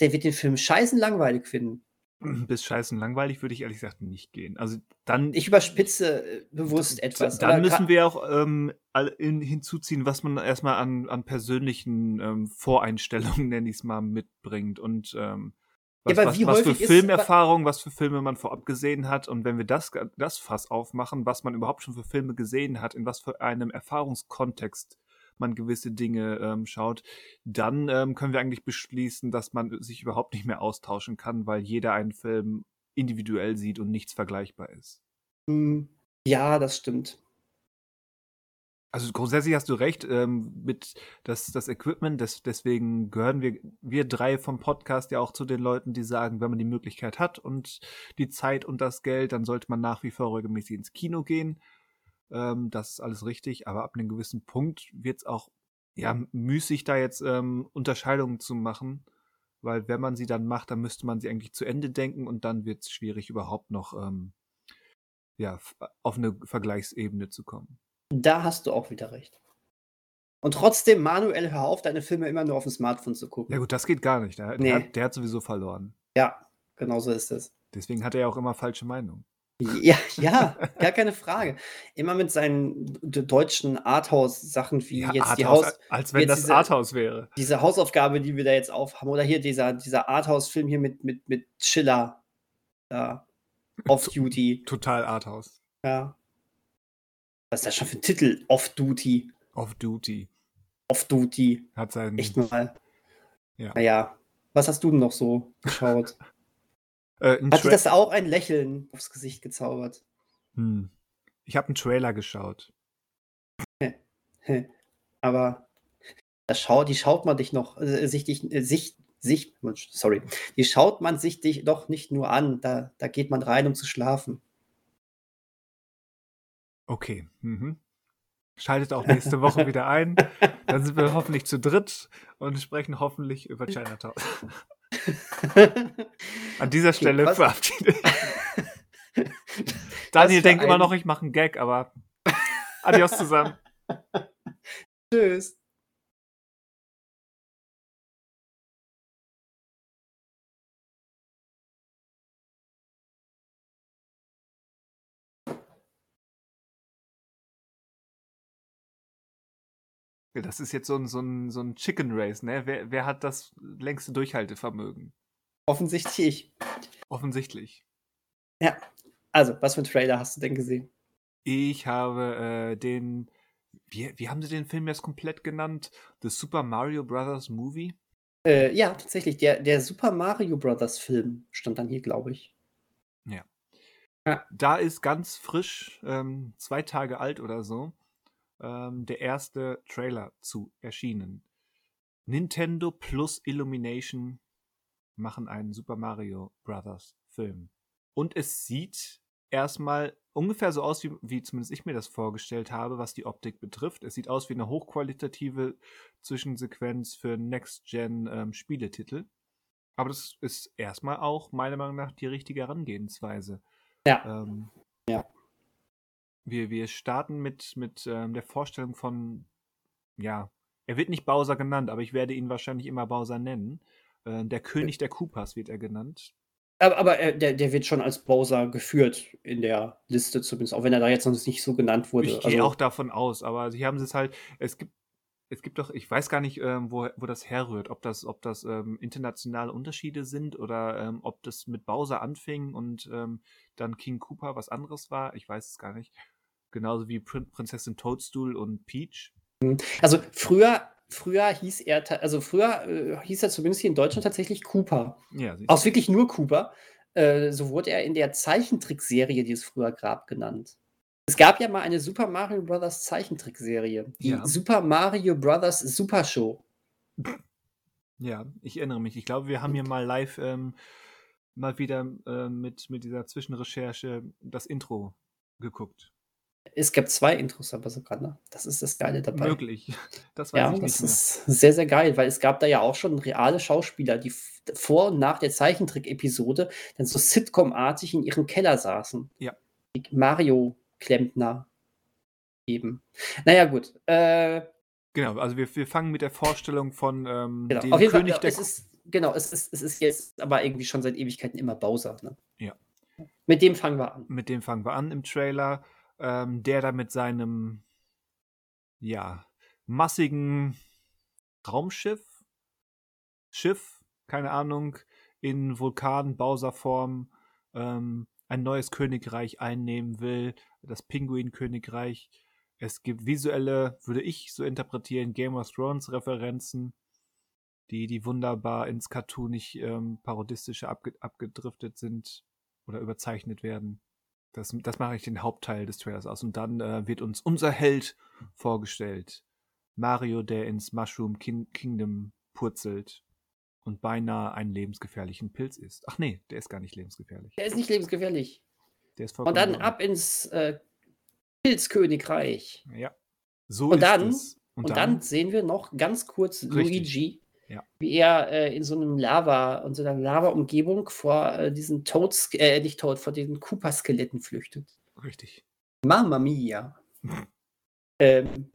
der wird den Film scheißen langweilig finden.
Bis scheißen langweilig würde ich ehrlich gesagt nicht gehen. Also dann.
Ich überspitze äh, bewusst etwas.
Dann müssen wir auch ähm, in, hinzuziehen, was man erstmal an, an persönlichen ähm, Voreinstellungen, nenne ich es mal, mitbringt. Und ähm,
Ja,
was,
aber
was, was für
häufig ist-
Filmerfahrung, was für Filme man vorab gesehen hat. Und wenn wir das, das Fass aufmachen, was man überhaupt schon für Filme gesehen hat, in was für einem Erfahrungskontext man gewisse Dinge ähm, schaut, dann ähm, können wir eigentlich beschließen, dass man sich überhaupt nicht mehr austauschen kann, weil jeder einen Film individuell sieht und nichts vergleichbar ist.
Hm, ja, das stimmt.
Also grundsätzlich hast du recht ähm, mit das, das Equipment, das, deswegen gehören wir, wir drei vom Podcast ja auch zu den Leuten, die sagen, wenn man die Möglichkeit hat und die Zeit und das Geld, dann sollte man nach wie vor regelmäßig ins Kino gehen. Ähm, das ist alles richtig, aber ab einem gewissen Punkt wird es auch ja, müßig, da jetzt ähm, Unterscheidungen zu machen, weil wenn man sie dann macht, dann müsste man sie eigentlich zu Ende denken und dann wird es schwierig, überhaupt noch ähm, ja, auf eine Vergleichsebene zu kommen.
Da hast du auch wieder recht. Und trotzdem, Manuel, hör auf, deine Filme immer nur auf dem Smartphone zu gucken.
Ja gut, das geht gar nicht. Der,
Nee.
der, hat, der hat sowieso verloren.
Ja, genau so ist es.
Deswegen hat er ja auch immer falsche Meinungen.
Ja, ja, gar keine Frage. Immer mit seinen deutschen Arthouse-Sachen wie jetzt die
Arthouse,
Haus,
als wenn
jetzt
das
diese-
Arthouse wäre.
diese Hausaufgabe, die wir da jetzt aufhaben. Oder hier dieser, dieser Arthouse-Film hier mit, mit, mit Chiller. Da. Off-Duty.
Total Arthouse.
Ja. Was ist das schon für ein Titel? Off-Duty.
Off Duty.
Off-Duty.
Hat seinen.
Echt mal.
Ja.
Naja. Was hast du denn noch so geschaut?
Äh,
Hat
Tra-
das auch ein Lächeln aufs Gesicht gezaubert?
hm. Ich habe einen Trailer geschaut.
Aber das schaut, die schaut man dich noch, äh, sich, dich, äh, sich, sich, sorry, die schaut man sich dich doch nicht nur an, da, da geht man rein, um zu schlafen.
Okay. Mhm. Schaltet auch nächste Woche wieder ein. Dann sind wir hoffentlich zu dritt und sprechen hoffentlich über Chinatown. An dieser Stelle verabschiede ich. Daniel denkt immer noch, ich mache einen Gag, aber adios zusammen.
Tschüss.
Das ist jetzt so ein, so ein, so ein Chicken Race, ne? Wer, wer hat das längste Durchhaltevermögen?
Offensichtlich ich.
Offensichtlich.
Ja. Also, was für einen Trailer hast du denn gesehen?
Ich habe äh, den. Wie, wie haben sie den Film jetzt komplett genannt? The Super Mario Brothers Movie?
Äh, ja, tatsächlich, der, der Super Mario Brothers Film stand dann hier, glaube ich.
Da ist ganz frisch, ähm, zwei Tage alt oder so, ähm, der erste Trailer zu erschienen. Nintendo plus Illumination machen einen Super Mario Brothers Film. Und es sieht erstmal ungefähr so aus, wie, wie zumindest ich mir das vorgestellt habe, was die Optik betrifft. Es sieht aus wie eine hochqualitative Zwischensequenz für Next-Gen-Spieletitel. Aber das ist erstmal auch meiner Meinung nach die richtige Herangehensweise.
Ja.
Ähm,
Ja.
Wir, wir starten mit, mit ähm, der Vorstellung von, ja, er wird nicht Bowser genannt, aber ich werde ihn wahrscheinlich immer Bowser nennen. Äh, der König der Koopas wird er genannt.
Aber, aber äh, der, der wird schon als Bowser geführt in der Liste zumindest, auch wenn er da jetzt noch nicht so genannt wurde.
Ich gehe auch davon aus, aber sie haben es halt, es gibt, es gibt doch, ich weiß gar nicht, ähm, wo, wo das herrührt, ob das, ob das ähm, internationale Unterschiede sind oder ähm, ob das mit Bowser anfing und ähm, dann King Koopa was anderes war. Ich weiß es gar nicht. Genauso wie Prin Prinzessin Toadstool und Peach.
Also früher, früher hieß er, also früher äh, hieß er zumindest hier in Deutschland tatsächlich Cooper.
Ja,
Aus wirklich nur Cooper. Äh, so wurde er in der Zeichentrickserie, die es früher gab, genannt. Es gab ja mal eine Super Mario Brothers Zeichentrickserie. Die
Ja.
Super Mario Brothers Super Show.
Ja, ich erinnere mich. Ich glaube, wir haben hier mal live ähm, mal wieder ähm, mit, mit dieser Zwischenrecherche das Intro geguckt.
Es gab zwei Intros, aber sogar, ne? Das ist das Geile dabei.
Möglich. Das weiß
Ja,
ich
das
nicht mehr.
ist sehr, sehr geil, weil es gab da ja auch schon reale Schauspieler, die vor und nach der Zeichentrick-Episode dann so Sitcom-artig in ihrem Keller saßen.
Ja.
Die Mario-Klempner eben. Naja, gut. Äh,
Genau, also wir, wir fangen mit der Vorstellung von ähm,
genau.
dem
Auf jeden
König
Fall,
der
es ist, genau, es ist, es ist jetzt aber irgendwie schon seit Ewigkeiten immer Bowser. Ne?
Ja.
Mit dem fangen wir an.
mit dem fangen wir an im Trailer, ähm, der da mit seinem, ja, massigen Raumschiff, Schiff, keine Ahnung, in Vulkan-Bowser-Form ähm, ein neues Königreich einnehmen will, das Pinguin-Königreich. Es gibt visuelle, würde ich so interpretieren, Game of Thrones-Referenzen, die, die wunderbar ins Cartoonig ähm, parodistische abge abgedriftet sind. oder überzeichnet werden. Das, das mache ich den Hauptteil des Trailers aus. Und dann äh, wird uns unser Held vorgestellt. Mario, der ins Mushroom King Kingdom purzelt und beinahe einen lebensgefährlichen Pilz isst. Ach nee, der ist gar nicht lebensgefährlich.
Der ist nicht lebensgefährlich.
Der ist
Und dann ab ins äh, Pilzkönigreich.
Ja. So
Und
ist
dann-
es.
Und, dann, sehen wir noch ganz kurz
Richtig.
Luigi,
Ja.
wie er äh, in so einem Lava, in so einer Lava-Umgebung vor äh, diesen Toads, äh, nicht Toad, vor diesen Koopa-Skeletten flüchtet.
Richtig.
Mamma mia. ähm,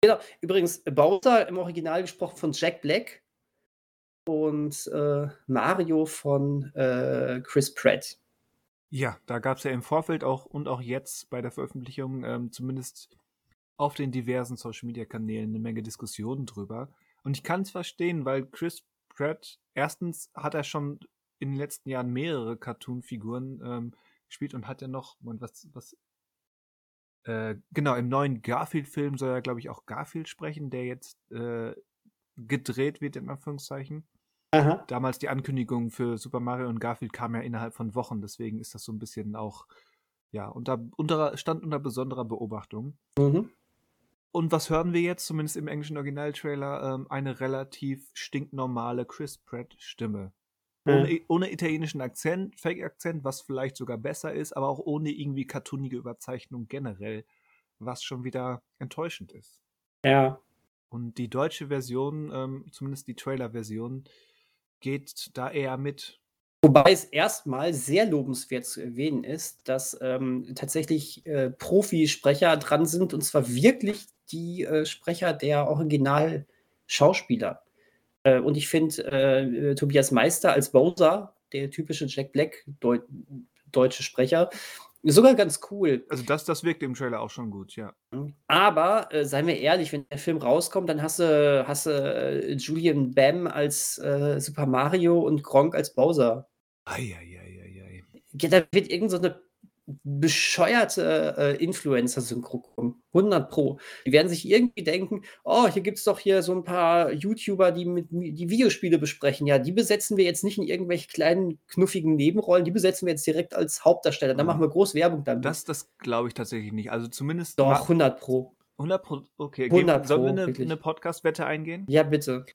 genau, übrigens, Bowser im Original gesprochen von Jack Black und äh, Mario von äh, Chris Pratt.
Ja, da gab es ja im Vorfeld auch und auch jetzt bei der Veröffentlichung ähm, zumindest auf den diversen Social Media Kanälen eine Menge Diskussionen drüber. Und ich kann es verstehen, weil Chris Pratt, erstens hat er schon in den letzten Jahren mehrere Cartoon-Figuren ähm, gespielt und hat ja noch, Moment, was, was, äh, genau, im neuen Garfield-Film soll er, glaube ich, auch Garfield sprechen, der jetzt äh, gedreht wird, in Anführungszeichen
Aha.
damals die Ankündigung für Super Mario und Garfield kam ja innerhalb von Wochen, deswegen ist das so ein bisschen auch, ja, unter, unter, stand unter besonderer Beobachtung.
Mhm.
Und was hören wir jetzt, zumindest im englischen Originaltrailer? Ähm, eine relativ stinknormale Chris Pratt-Stimme. Ohne, ohne italienischen Akzent, Fake-Akzent, was vielleicht sogar besser ist, aber auch ohne irgendwie cartoonige Überzeichnung generell, was schon wieder enttäuschend ist.
Ja.
Und die deutsche Version, ähm, zumindest die Trailer-Version, geht da eher mit.
Wobei es erstmal sehr lobenswert zu erwähnen ist, dass ähm, tatsächlich äh, Profisprecher dran sind, und zwar wirklich die äh, Sprecher der Original-Schauspieler. Äh, und ich finde äh, Tobias Meister als Bowser, der typische Jack Black Deu deutsche Sprecher, sogar ganz cool.
Also das, das wirkt im Trailer auch schon gut, ja.
Aber äh, seien wir ehrlich, wenn der Film rauskommt, dann hast du, hast du äh, Julian Bam als äh, Super Mario und Gronk als Bowser.
Eieieiei.
Ja, da wird irgend so eine bescheuerte äh, Influencer-Synchro kommen. 100 Pro. Die werden sich irgendwie denken, oh, hier gibt es doch hier so ein paar YouTuber, die mit die Videospiele besprechen. Ja, die besetzen wir jetzt nicht in irgendwelche kleinen, knuffigen Nebenrollen, die besetzen wir jetzt direkt als Hauptdarsteller. Da machen wir groß Werbung damit.
Das, das glaube ich tatsächlich nicht. Also zumindest
doch,
ma-
100 Pro.
100 Pro. Okay,
100
geben, sollen wir eine,
wirklich.
eine Podcast-Wette eingehen?
Ja, bitte.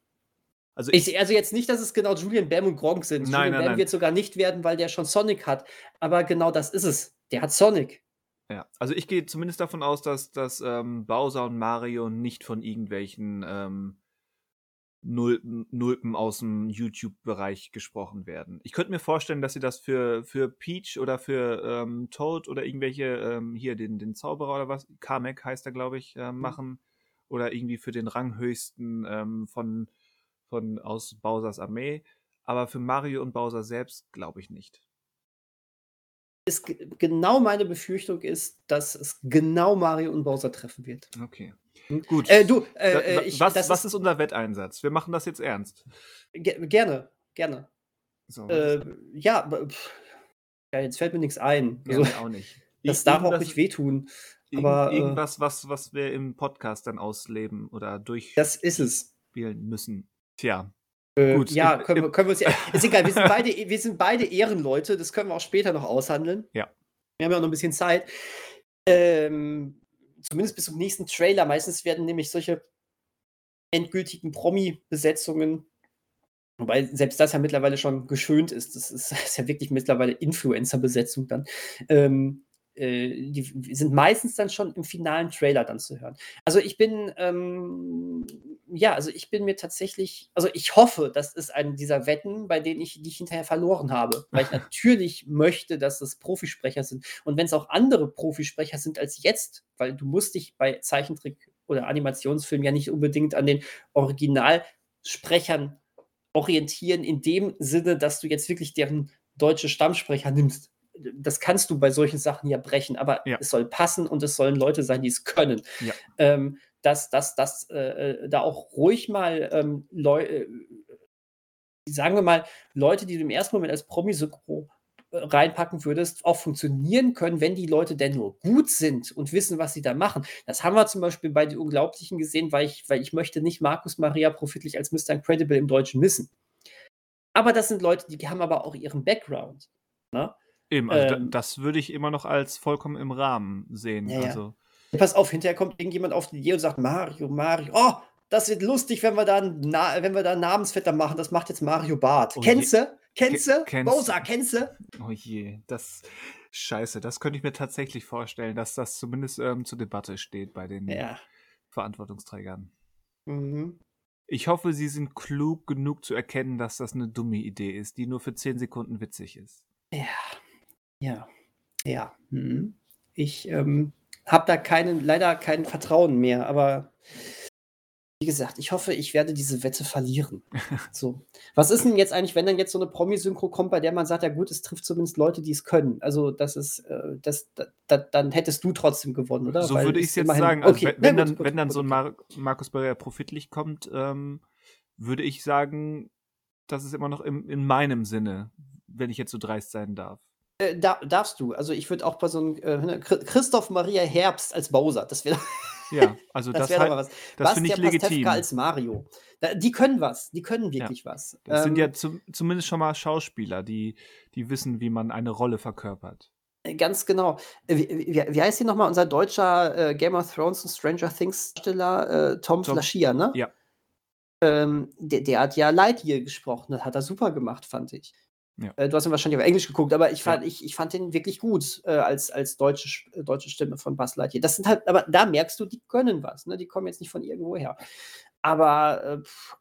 Also ich,
Ich, also jetzt nicht, dass es genau Julian Bam und Gronk sind.
Nein,
Julian
nein,
Bam
nein.
wird sogar nicht werden, weil der schon Sonic hat. Aber genau das ist es. Der hat Sonic.
ja. also ich gehe zumindest davon aus, dass, dass ähm, Bowser und Mario nicht von irgendwelchen ähm, Nulpen, Nulpen aus dem YouTube-Bereich gesprochen werden. Ich könnte mir vorstellen, dass sie das für, für Peach oder für ähm, Toad oder irgendwelche, ähm, hier den, den Zauberer oder was, Kamek heißt er, glaube ich, äh, machen. Oder irgendwie für den Ranghöchsten ähm, von, von aus Bowsers Armee. Aber für Mario und Bowser selbst glaube ich nicht.
Ist ge- genau meine Befürchtung ist, dass es genau Mario und Bowser treffen wird.
Okay.
Hm.
Gut.
Äh, du, äh, äh, ich,
was, was ist unser Wetteinsatz? Wir machen das jetzt ernst.
ge gerne, gerne.
So,
Äh, ja, ja, jetzt fällt mir nichts ein.
ja,
Also,
auch nicht.
das
Ir-
darf auch nicht wehtun. aber, äh,
irgendwas, was, was wir im Podcast dann ausleben oder durchspielen
Das ist es.
müssen. Tja, Gut,
ja, können, wir, können wir uns ja. Ist egal, wir sind, beide, wir sind beide Ehrenleute, das können wir auch später noch aushandeln.
Ja.
Wir haben ja auch noch ein bisschen Zeit. Ähm, zumindest bis zum nächsten Trailer. Meistens werden nämlich solche endgültigen Promi-Besetzungen, wobei selbst das ja mittlerweile schon geschönt ist. Das ist, das ist ja wirklich mittlerweile Influencer-Besetzung dann. Ähm, äh, die sind meistens dann schon im finalen Trailer dann zu hören. Also ich bin, ähm, ja, also ich bin mir tatsächlich, also ich hoffe, das ist eine dieser Wetten, bei denen ich, die ich hinterher verloren habe, weil ich natürlich möchte, dass es Profisprecher sind. Und wenn es auch andere Profisprecher sind als jetzt, weil du musst dich bei Zeichentrick oder Animationsfilmen ja nicht unbedingt an den Originalsprechern orientieren, in dem Sinne, dass du jetzt wirklich deren deutsche Stammsprecher nimmst. Das kannst du bei solchen Sachen ja brechen, aber
Ja.
es soll passen und es sollen Leute sein, die es können.
Ja.
Ähm, dass, dass, dass äh, äh, da auch ruhig mal ähm, Leu äh, sagen wir mal, Leute, die du im ersten Moment als Promi-Synchro äh, reinpacken würdest, auch funktionieren können, wenn die Leute denn nur gut sind und wissen, was sie da machen. Das haben wir zum Beispiel bei den Unglaublichen gesehen, weil ich, weil ich möchte nicht Markus Maria profitlich als Mr. Incredible im Deutschen missen. Aber das sind Leute, die haben aber auch ihren Background. Ne?
Eben, also ähm, das würde ich immer noch als vollkommen im Rahmen sehen.
Ja,
also.
Ja. Pass auf, hinterher kommt irgendjemand auf die Idee und sagt, Mario, Mario, oh, das wird lustig, wenn wir da, Na wenn wir da einen Namensvetter machen. Das macht jetzt Mario Bart. Oh kennst du? Kennst du? Bowser, kennst du?
Oh je, das. Scheiße, das könnte ich mir tatsächlich vorstellen, dass das zumindest ähm, zur Debatte steht bei den
ja.
Verantwortungsträgern.
Mhm.
Ich hoffe, sie sind klug genug zu erkennen, dass das eine dumme Idee ist, die nur für 10 Sekunden witzig ist.
Ja, ja, ja. Mhm. Ich ähm, habe da keinen, leider kein Vertrauen mehr, aber wie gesagt, ich hoffe, ich werde diese Wette verlieren. So. Was ist denn jetzt eigentlich, wenn dann jetzt so eine Promi-Synchro kommt, bei der man sagt, ja gut, es trifft zumindest Leute, die es können. Also das ist, äh, das, da, da, dann hättest du trotzdem gewonnen, oder?
So Weil würde ich es jetzt immerhin, sagen. Also okay. wenn, gut, dann, gut, wenn dann so ein Mar Markus Berger Profitlich kommt, ähm, würde ich sagen, das ist immer noch im, in meinem Sinne, wenn ich jetzt so dreist sein darf.
Äh, da, darfst du. Also ich würde auch bei so einem äh, ne, Christoph Maria Herbst als Bowser, das wäre
ja, also das, das wäre
halt, was. Das finde ich legitim. als Mario. Die können was, die können wirklich
ja.
was.
Das ähm, sind ja zu, zumindest schon mal Schauspieler, die, die wissen, wie man eine Rolle verkörpert.
Äh, ganz genau. Äh, wie, wie, wie heißt hier nochmal unser deutscher äh, Game of Thrones und Stranger Things Darsteller äh, Tom, Tom Flaschier, ne?
Ja.
Ähm, der, der, hat ja Lightyear gesprochen, das hat er super gemacht, fand ich. Ja. Äh, du hast ihn wahrscheinlich auf Englisch geguckt, aber ich fand, ja. ich, ich fand den wirklich gut äh, als, als deutsche, äh, deutsche Stimme von Buzz Lightyear. Das sind halt, aber da merkst du, die können was, ne? Die kommen jetzt nicht von irgendwo her. Aber äh,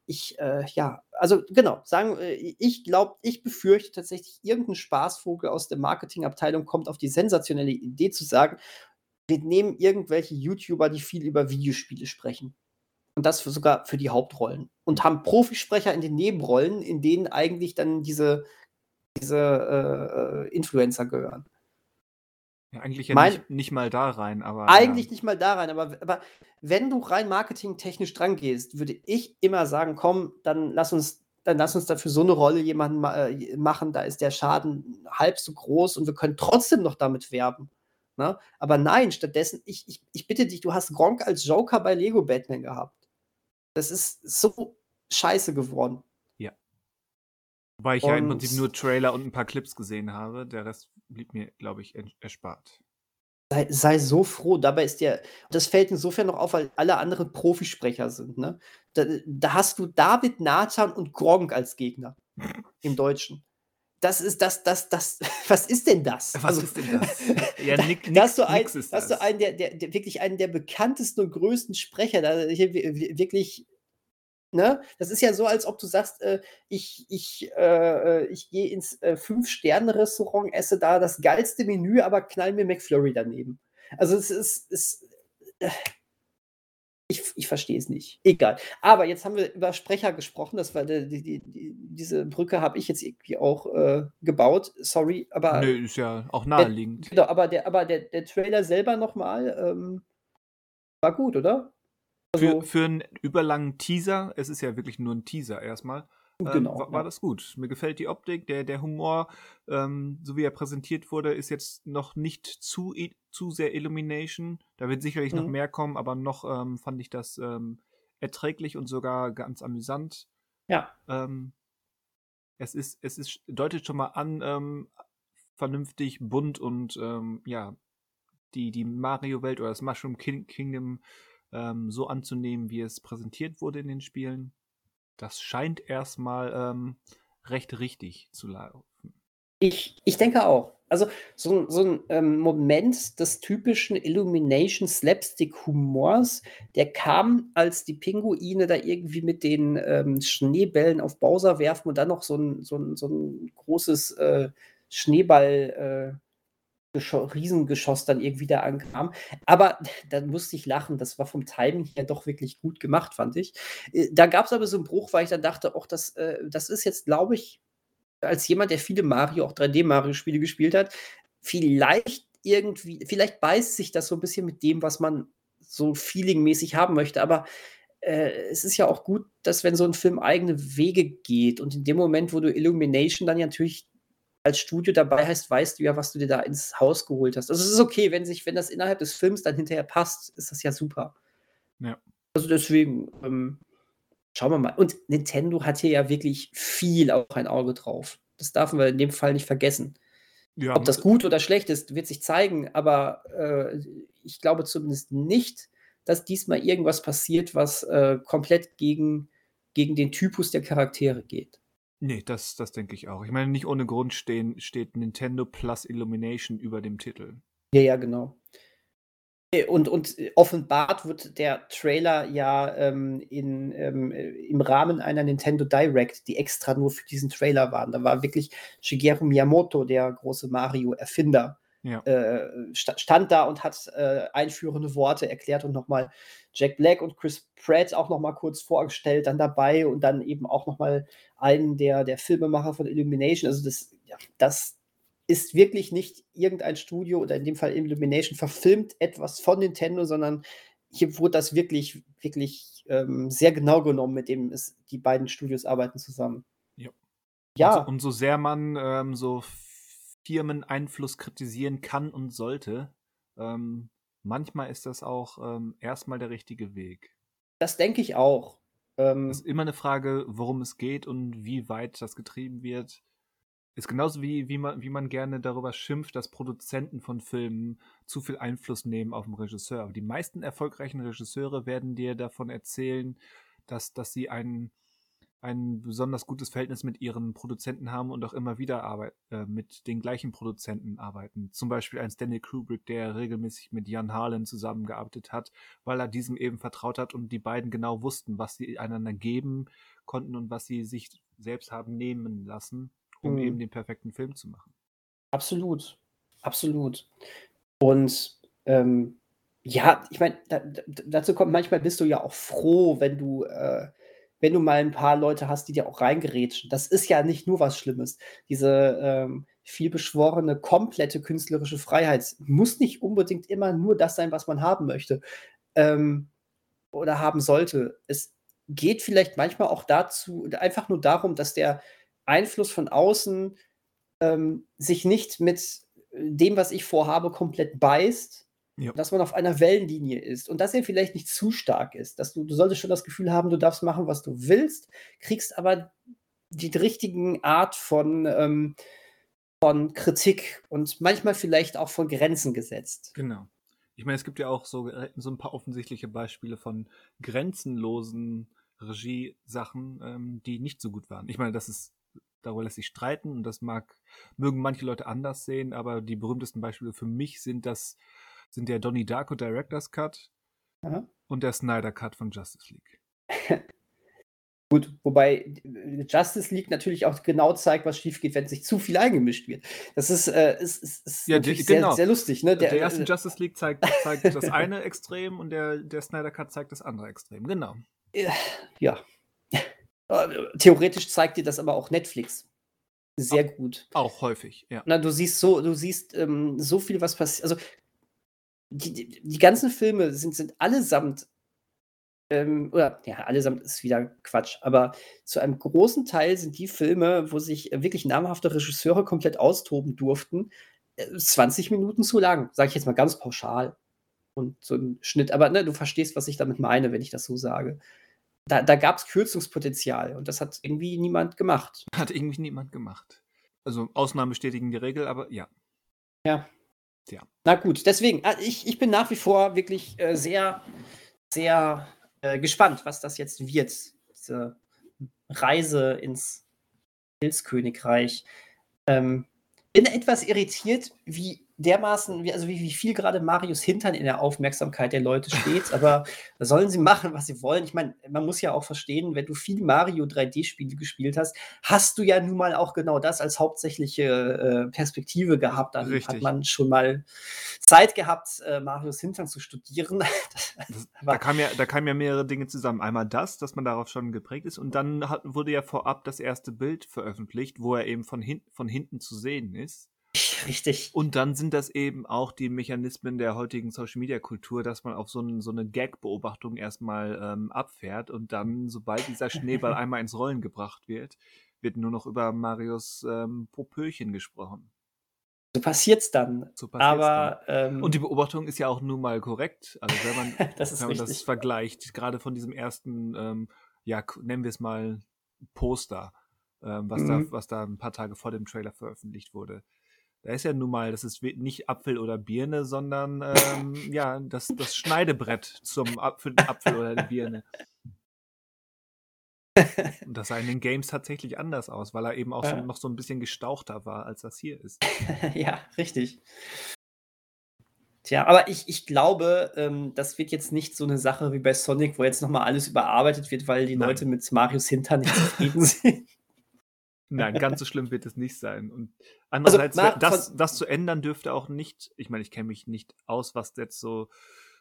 ich, äh, ja, also genau, sagen, äh, ich glaube, ich befürchte tatsächlich, irgendein Spaßvogel aus der Marketingabteilung kommt auf die sensationelle Idee zu sagen, wir nehmen irgendwelche YouTuber, die viel über Videospiele sprechen. Und das für, sogar für die Hauptrollen. Und haben Profisprecher in den Nebenrollen, in denen eigentlich dann diese diese äh, äh, Influencer gehören.
Ja, eigentlich ja mein, nicht, nicht, mal da rein, aber.
Eigentlich ja. nicht mal da rein, aber, aber wenn du rein marketingtechnisch dran gehst, würde ich immer sagen, komm, dann lass uns, dann lass uns dafür so eine Rolle jemanden ma äh, machen, da ist der Schaden halb so groß und wir können trotzdem noch damit werben. Ne? Aber nein, stattdessen, ich, ich, ich bitte dich, du hast Gronk als Joker bei Lego Batman gehabt. Das ist so scheiße geworden.
Wobei ich ja im Prinzip nur Trailer und ein paar Clips gesehen habe. Der Rest blieb mir, glaube ich, erspart.
Sei, sei, so froh. Dabei ist der, das fällt insofern noch auf, weil alle anderen Profisprecher sind. Ne? Da, da hast du David Nathan und Gronk als Gegner im Deutschen. Das ist das, das, das, was ist denn das?
Was also, ist denn das?
Ja, nick, da, nix, hast du, ein, hast du einen der, der, der, wirklich einen der bekanntesten und größten Sprecher, da hier wirklich Ne? Das ist ja so, als ob du sagst, äh, ich, ich, äh, äh ich gehe ins äh, Fünf-Sterne-Restaurant, esse da das geilste Menü, aber knall mir McFlurry daneben. Also es ist, es, äh, ich, ich verstehe es nicht. Egal. Aber jetzt haben wir über Sprecher gesprochen. Das war die, die, die, diese Brücke habe ich jetzt irgendwie auch äh, gebaut. Sorry, aber.
Nö, ist ja auch naheliegend.
Der, genau, aber der, aber der, der Trailer selber nochmal ähm, war gut, oder?
Also, für, für einen überlangen Teaser, es ist ja wirklich nur ein Teaser erstmal, ähm, genau, war, war ja. das gut. Mir gefällt die Optik, der, der Humor, ähm, so wie er präsentiert wurde, ist jetzt noch nicht zu, zu sehr Illumination. Da wird sicherlich mhm. noch mehr kommen, aber noch ähm, fand ich das ähm, erträglich und sogar ganz amüsant.
Ja.
Ähm, es ist, es ist, deutet schon mal an, ähm, vernünftig, bunt und ja, die, die Mario-Welt oder das Mushroom King Kingdom ähm, so anzunehmen, wie es präsentiert wurde in den Spielen. Das scheint erstmal ähm, recht richtig zu laufen.
Ich, ich denke auch. Also so, so ein ähm, Moment des typischen Illumination Slapstick-Humors, der kam, als die Pinguine da irgendwie mit den ähm, Schneebällen auf Bowser werfen und dann noch so ein, so ein, so ein großes äh, Schneeball, äh, Riesengeschoss dann irgendwie da ankam. Aber dann musste ich lachen. Das war vom Timing her doch wirklich gut gemacht, fand ich. Äh, da gab es aber so einen Bruch, weil ich dann dachte, auch das, äh, das ist jetzt, glaube ich, als jemand, der viele Mario, auch 3D-Mario-Spiele gespielt hat, vielleicht irgendwie, vielleicht beißt sich das so ein bisschen mit dem, was man so feelingmäßig haben möchte. Aber äh, es ist ja auch gut, dass wenn so ein Film eigene Wege geht und in dem Moment, wo du Illumination dann ja natürlich als Studio dabei heißt, weißt du ja, was du dir da ins Haus geholt hast. Also es ist okay, wenn sich, wenn das innerhalb des Films dann hinterher passt, ist das ja super.
Ja.
Also deswegen, ähm, schauen wir mal. Und Nintendo hat hier ja wirklich viel auch ein Auge drauf. Das darf man in dem Fall nicht vergessen. Ja, Ob das gut oder schlecht ist, wird sich zeigen, aber äh, ich glaube zumindest nicht, dass diesmal irgendwas passiert, was äh, komplett gegen, gegen den Typus der Charaktere geht.
Nee, das, das denke ich auch. Ich meine, nicht ohne Grund stehen, steht Nintendo Plus Illumination über dem Titel.
Ja, ja, genau. Äh, und, und offenbart wird der Trailer ja ähm, in, ähm, im Rahmen einer Nintendo Direct, die extra nur für diesen Trailer waren. Da war wirklich Shigeru Miyamoto, der große Mario-Erfinder, ja. äh, stand da und hat äh, einführende Worte erklärt und nochmal Jack Black und Chris Pratt auch nochmal kurz vorgestellt, dann dabei und dann eben auch nochmal einen der, der Filmemacher von Illumination. Also das, ja, das ist wirklich nicht irgendein Studio oder in dem Fall Illumination verfilmt etwas von Nintendo, sondern hier wurde das wirklich, wirklich ähm, sehr genau genommen, mit dem es, die beiden Studios arbeiten zusammen.
Ja. ja. Und, so, und so sehr man ähm, so Firmeneinfluss kritisieren kann und sollte, ähm, manchmal ist das auch ähm, erstmal der richtige Weg.
Das denke ich auch.
Ähm, es ist immer eine Frage, worum es geht und wie weit das getrieben wird. Ist genauso wie, wie, man, wie man gerne darüber schimpft, dass Produzenten von Filmen zu viel Einfluss nehmen auf den Regisseur. Aber die meisten erfolgreichen Regisseure werden dir davon erzählen, dass, dass sie einen ein besonders gutes Verhältnis mit ihren Produzenten haben und auch immer wieder arbeit, äh, mit den gleichen Produzenten arbeiten. Zum Beispiel ein Stanley Kubrick, der regelmäßig mit Jan Harlan zusammengearbeitet hat, weil er diesem eben vertraut hat und die beiden genau wussten, was sie einander geben konnten und was sie sich selbst haben nehmen lassen, um mhm. eben den perfekten Film zu machen.
Absolut, absolut. Und ähm, ja, ich meine, da, dazu kommt manchmal bist du ja auch froh, wenn du äh, wenn du mal ein paar Leute hast, die dir auch reingerätschen. Das ist ja nicht nur was Schlimmes. Diese ähm, vielbeschworene, komplette künstlerische Freiheit muss nicht unbedingt immer nur das sein, was man haben möchte ähm, oder haben sollte. Es geht vielleicht manchmal auch dazu, einfach nur darum, dass der Einfluss von außen ähm, sich nicht mit dem, was ich vorhabe, komplett beißt, ja. Dass man auf einer Wellenlinie ist und dass er vielleicht nicht zu stark ist. Dass du, du solltest schon das Gefühl haben, du darfst machen, was du willst, kriegst aber die richtigen Art von, ähm, von Kritik und manchmal vielleicht auch von Grenzen gesetzt.
Genau. Ich meine, es gibt ja auch so, so ein paar offensichtliche Beispiele von grenzenlosen Regiesachen, ähm, die nicht so gut waren. Ich meine, das ist darüber lässt sich streiten und das mag, mögen manche Leute anders sehen, aber die berühmtesten Beispiele für mich sind das sind der Donnie Darko Director's Cut Aha. und der Snyder Cut von Justice League.
Gut, wobei Justice League natürlich auch genau zeigt, was schief geht, wenn sich zu viel eingemischt wird. Das ist, äh, ist, ist, ist
ja, die, genau. sehr, sehr, lustig. Ne? Der, der erste äh, Justice League zeigt, zeigt das eine Extrem und der, der Snyder Cut zeigt das andere Extrem. Genau.
Ja. Theoretisch zeigt dir das aber auch Netflix. Sehr auch, gut.
Auch häufig, ja.
Na, du siehst so, du siehst ähm, so viel, was passiert. Also die, die, ganzen Filme sind, sind allesamt, ähm, oder ja, allesamt ist wieder Quatsch, aber zu einem großen Teil sind die Filme, wo sich wirklich namhafte Regisseure komplett austoben durften, 20 äh, Minuten zu lang, sage ich jetzt mal ganz pauschal. Und so ein Schnitt, aber ne, du verstehst, was ich damit meine, wenn ich das so sage. Da, da gab es Kürzungspotenzial und das hat irgendwie niemand gemacht.
Hat irgendwie niemand gemacht. Also Ausnahmen bestätigen die Regel, aber ja.
Ja, ja. Na gut, deswegen, ah, ich, ich bin nach wie vor wirklich äh, sehr, sehr äh, gespannt, was das jetzt wird. Diese Reise ins Pilzkönigreich. Ähm, bin etwas irritiert, wie dermaßen, wie, also wie, wie viel gerade Marius Hintern in der Aufmerksamkeit der Leute steht, aber sollen sie machen, was sie wollen. Ich meine, man muss ja auch verstehen, wenn du viel Mario 3D-Spiele gespielt hast, hast du ja nun mal auch genau das als hauptsächliche äh, Perspektive gehabt. Dann Richtig. hat man schon mal Zeit gehabt, äh, Marius Hintern zu studieren.
das, da, kam ja, da kamen ja mehrere Dinge zusammen. Einmal das, dass man darauf schon geprägt ist und dann hat, wurde ja vorab das erste Bild veröffentlicht, wo er eben von, hin, von hinten zu sehen ist.
Richtig.
Und dann sind das eben auch die Mechanismen der heutigen Social Media Kultur, dass man auf so, ein, so eine Gag-Beobachtung erstmal ähm, abfährt und dann, sobald dieser Schneeball einmal ins Rollen gebracht wird, wird nur noch über Marius ähm, Popöchen gesprochen.
So passiert's dann. So passiert's Aber
dann. Ähm, und die Beobachtung ist ja auch nun mal korrekt. Also wenn man das, wenn man das vergleicht, gerade von diesem ersten, ähm, ja, nennen wir es mal Poster, ähm, was, mhm. da, was da ein paar Tage vor dem Trailer veröffentlicht wurde Da ist ja nun mal, das ist nicht Apfel oder Birne, sondern ähm, ja, das, das Schneidebrett zum Apfel, Apfel oder die Birne. Und das sah in den Games tatsächlich anders aus, weil er eben auch so, noch so ein bisschen gestauchter war, als das hier ist.
ja, richtig. Tja, aber ich, ich glaube, ähm, das wird jetzt nicht so eine Sache wie bei Sonic, wo jetzt nochmal alles überarbeitet wird, weil die Nein. Leute mit Marius Hintern nicht zufrieden sind.
Nein, ganz so schlimm wird es nicht sein. Und also, andererseits, also, das, das zu ändern dürfte auch nicht, ich meine, ich kenne mich nicht aus, was jetzt so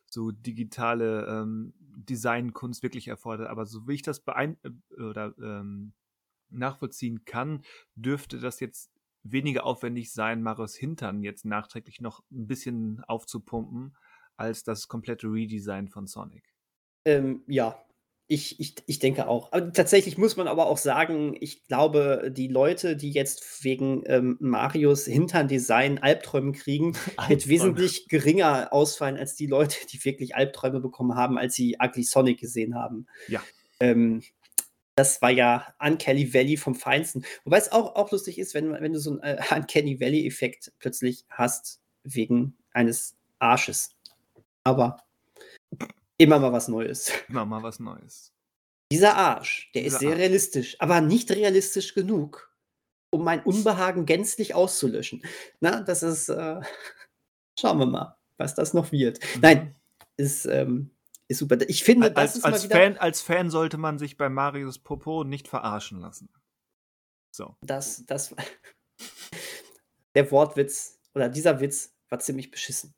so digitale ähm, Designkunst wirklich erfordert. Aber so wie ich das beein äh, oder ähm, nachvollziehen kann, dürfte das jetzt weniger aufwendig sein, Marius Hintern jetzt nachträglich noch ein bisschen aufzupumpen, als das komplette Redesign von Sonic.
Ähm, ja, ich, ich, ich denke auch. Aber tatsächlich muss man aber auch sagen, ich glaube, die Leute, die jetzt wegen ähm, Marios Hintern-Design Albträume kriegen, wird wesentlich geringer ausfallen als die Leute, die wirklich Albträume bekommen haben, als sie Ugly Sonic gesehen haben.
Ja.
Ähm, das war ja Uncanny Valley vom Feinsten. Wobei es auch, auch lustig ist, wenn, wenn du so einen äh, Uncanny Valley-Effekt plötzlich hast, wegen eines Arsches. Aber Immer mal was Neues.
Immer mal was Neues.
Dieser Arsch, der Dieser ist sehr Arsch. realistisch, aber nicht realistisch genug, um mein Unbehagen gänzlich auszulöschen. Na, das ist. Äh, schauen wir mal, was das noch wird. Mhm. Nein, ist, ähm, ist super. Ich finde, das
als,
ist
als wieder. Fan, als Fan sollte man sich bei Marius Popo nicht verarschen lassen. So.
Das, das. der Wortwitz oder dieser Witz war ziemlich beschissen.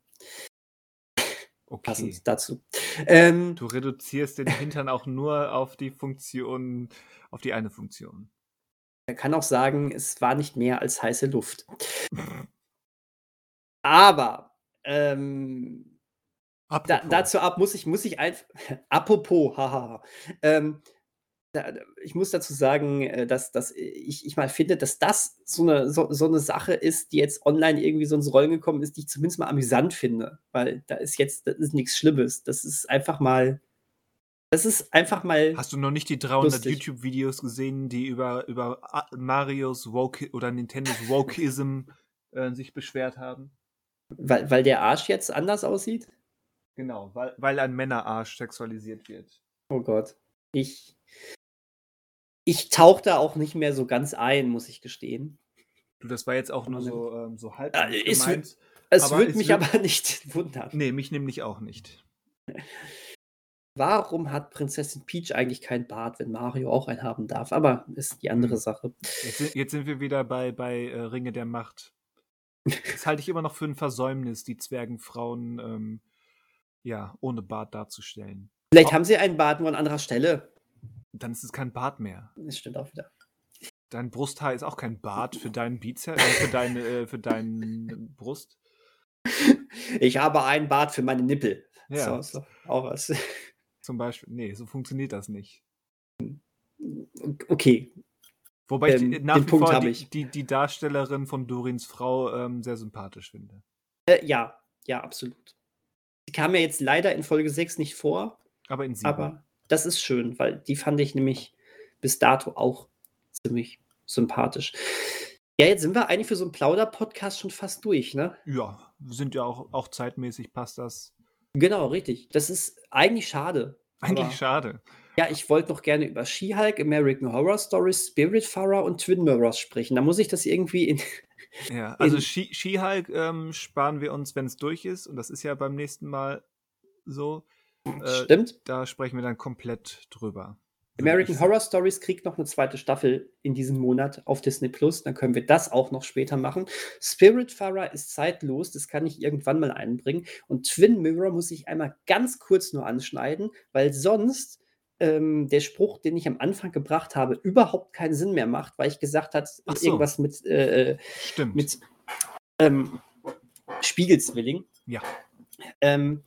Okay. Passend dazu.
Ähm, du reduzierst den Hintern auch nur auf die Funktion, auf die eine Funktion.
Er kann auch sagen, es war nicht mehr als heiße Luft. Aber ähm, da, dazu ab muss ich, muss ich einfach. apropos, haha. Ähm, ich muss dazu sagen, äh, dass, dass ich, ich mal finde, dass das so eine, so, so eine Sache ist, die jetzt online irgendwie so ins Rollen gekommen ist, die ich zumindest mal amüsant finde. Weil da ist jetzt, das ist nichts Schlimmes. Das ist einfach mal. Das ist einfach mal.
Hast du noch nicht die 300 YouTube-Videos gesehen, die über, über Marios Woke oder Nintendos Wokeism äh, sich beschwert haben?
Weil, weil der Arsch jetzt anders aussieht?
Genau, weil, weil ein Männerarsch sexualisiert wird.
Oh Gott. Ich, ich tauche da auch nicht mehr so ganz ein, muss ich gestehen.
Du, das war jetzt auch nur so, ähm, so halb
ja, es gemeint. Es würde mich wird, aber nicht wundern.
Nee, mich nämlich auch nicht.
Warum hat Prinzessin Peach eigentlich kein Bart, wenn Mario auch einen haben darf? Aber ist die andere hm. Sache.
Jetzt, jetzt sind wir wieder bei, bei äh, Ringe der Macht. Das halte ich immer noch für ein Versäumnis, die Zwergenfrauen ähm, ja, ohne Bart darzustellen.
Vielleicht auch, haben sie einen Bart nur an anderer Stelle
dann ist es kein Bart mehr.
Das stimmt auch wieder.
Dein Brusthaar ist auch kein Bart für deinen Bizeps, äh, für deine, äh, für deinen Brust.
Ich habe einen Bart für meine Nippel.
Ja.
So, so, auch was.
Zum Beispiel. Nee, so funktioniert das nicht.
Okay.
Wobei ähm, ich die, nach wie Punkt vor die, ich. Die, die, Darstellerin von Dorins Frau ähm, sehr sympathisch finde.
Äh, ja, ja, absolut. Sie kam ja jetzt leider in Folge 6 nicht vor.
Aber in 7.
Aber das ist schön, weil die fand ich nämlich bis dato auch ziemlich sympathisch. Ja, jetzt sind wir eigentlich für so einen Plauder-Podcast schon fast durch, ne?
Ja, sind ja auch, auch zeitmäßig, passt das.
Genau, richtig. Das ist eigentlich schade.
Eigentlich schade.
Ja, ich wollte noch gerne über She-Hulk, American Horror Stories, Spiritfarer und Twin Mirrors sprechen. Da muss ich das irgendwie in.
Ja, also She-Hulk ähm, sparen wir uns, wenn es durch ist. Und das ist ja beim nächsten Mal so.
Äh, Stimmt.
Da sprechen wir dann komplett drüber.
American Horror Stories kriegt noch eine zweite Staffel in diesem Monat auf Disney Plus. Dann können wir das auch noch später machen. Spiritfarer ist zeitlos, das kann ich irgendwann mal einbringen. Und Twin Mirror muss ich einmal ganz kurz nur anschneiden, weil sonst ähm, der Spruch, den ich am Anfang gebracht habe, überhaupt keinen Sinn mehr macht, weil ich gesagt habe, so. irgendwas mit, äh, äh, mit ähm, Spiegelzwilling.
Ja.
Ähm,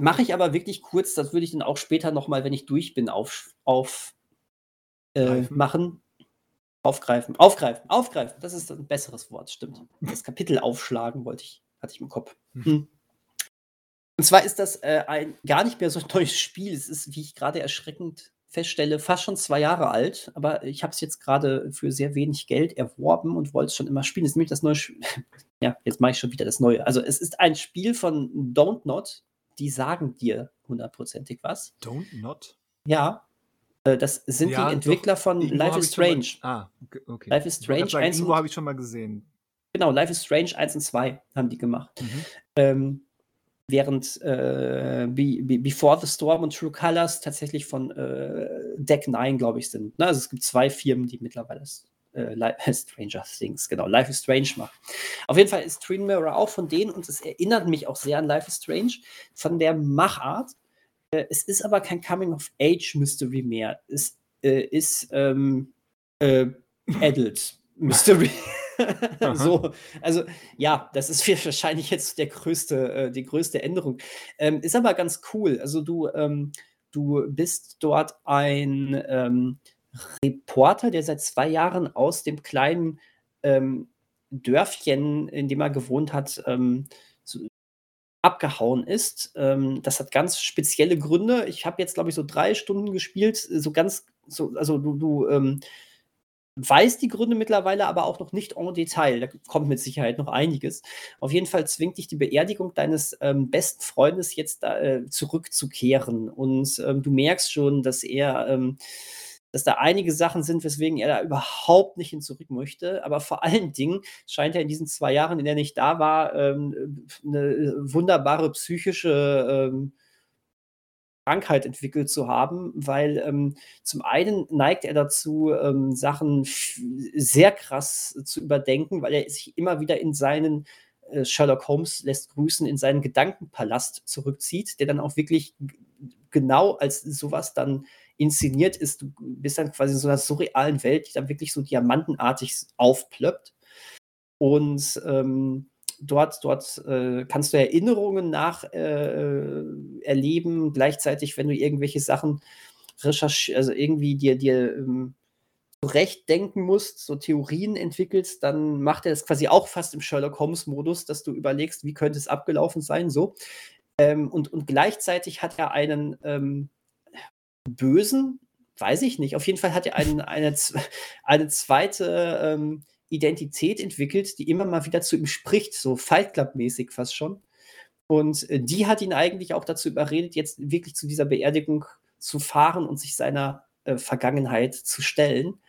Mache ich aber wirklich kurz, das würde ich dann auch später nochmal, wenn ich durch bin, auf, auf äh, machen. Aufgreifen, aufgreifen, aufgreifen. Das ist ein besseres Wort, stimmt. Das Kapitel aufschlagen wollte ich, hatte ich im Kopf. Hm. hm. Und zwar ist das äh, ein gar nicht mehr so ein neues Spiel. Es ist, wie ich gerade erschreckend feststelle, fast schon zwei Jahre alt, aber ich habe es jetzt gerade für sehr wenig Geld erworben und wollte es schon immer spielen. Das ist nämlich das neue Spiel. ja, jetzt mache ich schon wieder das Neue. Also es ist ein Spiel von Don't Not, die sagen dir hundertprozentig was.
Don't Not?
Ja. Äh, das sind ja, die Entwickler doch, von Life is Strange.
Mal, ah, okay.
Life is Strange
sagen, 1 irgendwo habe ich schon mal gesehen.
Genau, Life is Strange 1 und 2 haben die gemacht. Mhm. Ähm, während äh, Be Be Before the Storm und True Colors tatsächlich von äh, Deck 9, glaube ich, sind. Ne? Also es gibt zwei Firmen, die mittlerweile äh, Stranger Things, genau, Life is Strange machen. Auf jeden Fall ist Twin Mirror auch von denen und es erinnert mich auch sehr an Life is Strange von der Machart. Äh, es ist aber kein Coming-of-Age-Mystery mehr. Es äh, ist ähm, äh, Adult Mystery. so, also ja, das ist wahrscheinlich jetzt der größte, äh, die größte Änderung. Ähm, ist aber ganz cool. Also du, ähm, du bist dort ein ähm, Reporter, der seit zwei Jahren aus dem kleinen ähm, Dörfchen, in dem er gewohnt hat, ähm, so, abgehauen ist. Ähm, das hat ganz spezielle Gründe. Ich habe jetzt, glaube ich, so drei Stunden gespielt, so ganz, so, also du, du weiß die Gründe mittlerweile, aber auch noch nicht en Detail. Da kommt mit Sicherheit noch einiges. Auf jeden Fall zwingt dich die Beerdigung deines ähm, besten Freundes jetzt äh, zurückzukehren. Und ähm, du merkst schon, dass er, ähm, dass da einige Sachen sind, weswegen er da überhaupt nicht hin zurück möchte. Aber vor allen Dingen scheint er in diesen zwei Jahren, in denen er nicht da war, ähm, eine wunderbare psychische ähm, Krankheit entwickelt zu haben, weil ähm, zum einen neigt er dazu, ähm, Sachen sehr krass zu überdenken, weil er sich immer wieder in seinen äh, Sherlock Holmes lässt grüßen, in seinen Gedankenpalast zurückzieht, der dann auch wirklich genau als sowas dann inszeniert ist. Du bist dann quasi in so einer surrealen Welt, die dann wirklich so diamantenartig aufplöppt. Und ähm, dort, dort äh, kannst du Erinnerungen nach äh, erleben, gleichzeitig, wenn du irgendwelche Sachen recherchierst, also irgendwie dir, dir ähm, zurechtdenken musst, so Theorien entwickelst, dann macht er das quasi auch fast im Sherlock Holmes-Modus, dass du überlegst, wie könnte es abgelaufen sein, so. Ähm, und, und gleichzeitig hat er einen ähm, bösen, weiß ich nicht, auf jeden Fall hat er einen, eine, eine zweite ähm, Identität entwickelt, die immer mal wieder zu ihm spricht, so Fight Club-mäßig fast schon. Und äh, die hat ihn eigentlich auch dazu überredet, jetzt wirklich zu dieser Beerdigung zu fahren und sich seiner äh, Vergangenheit zu stellen.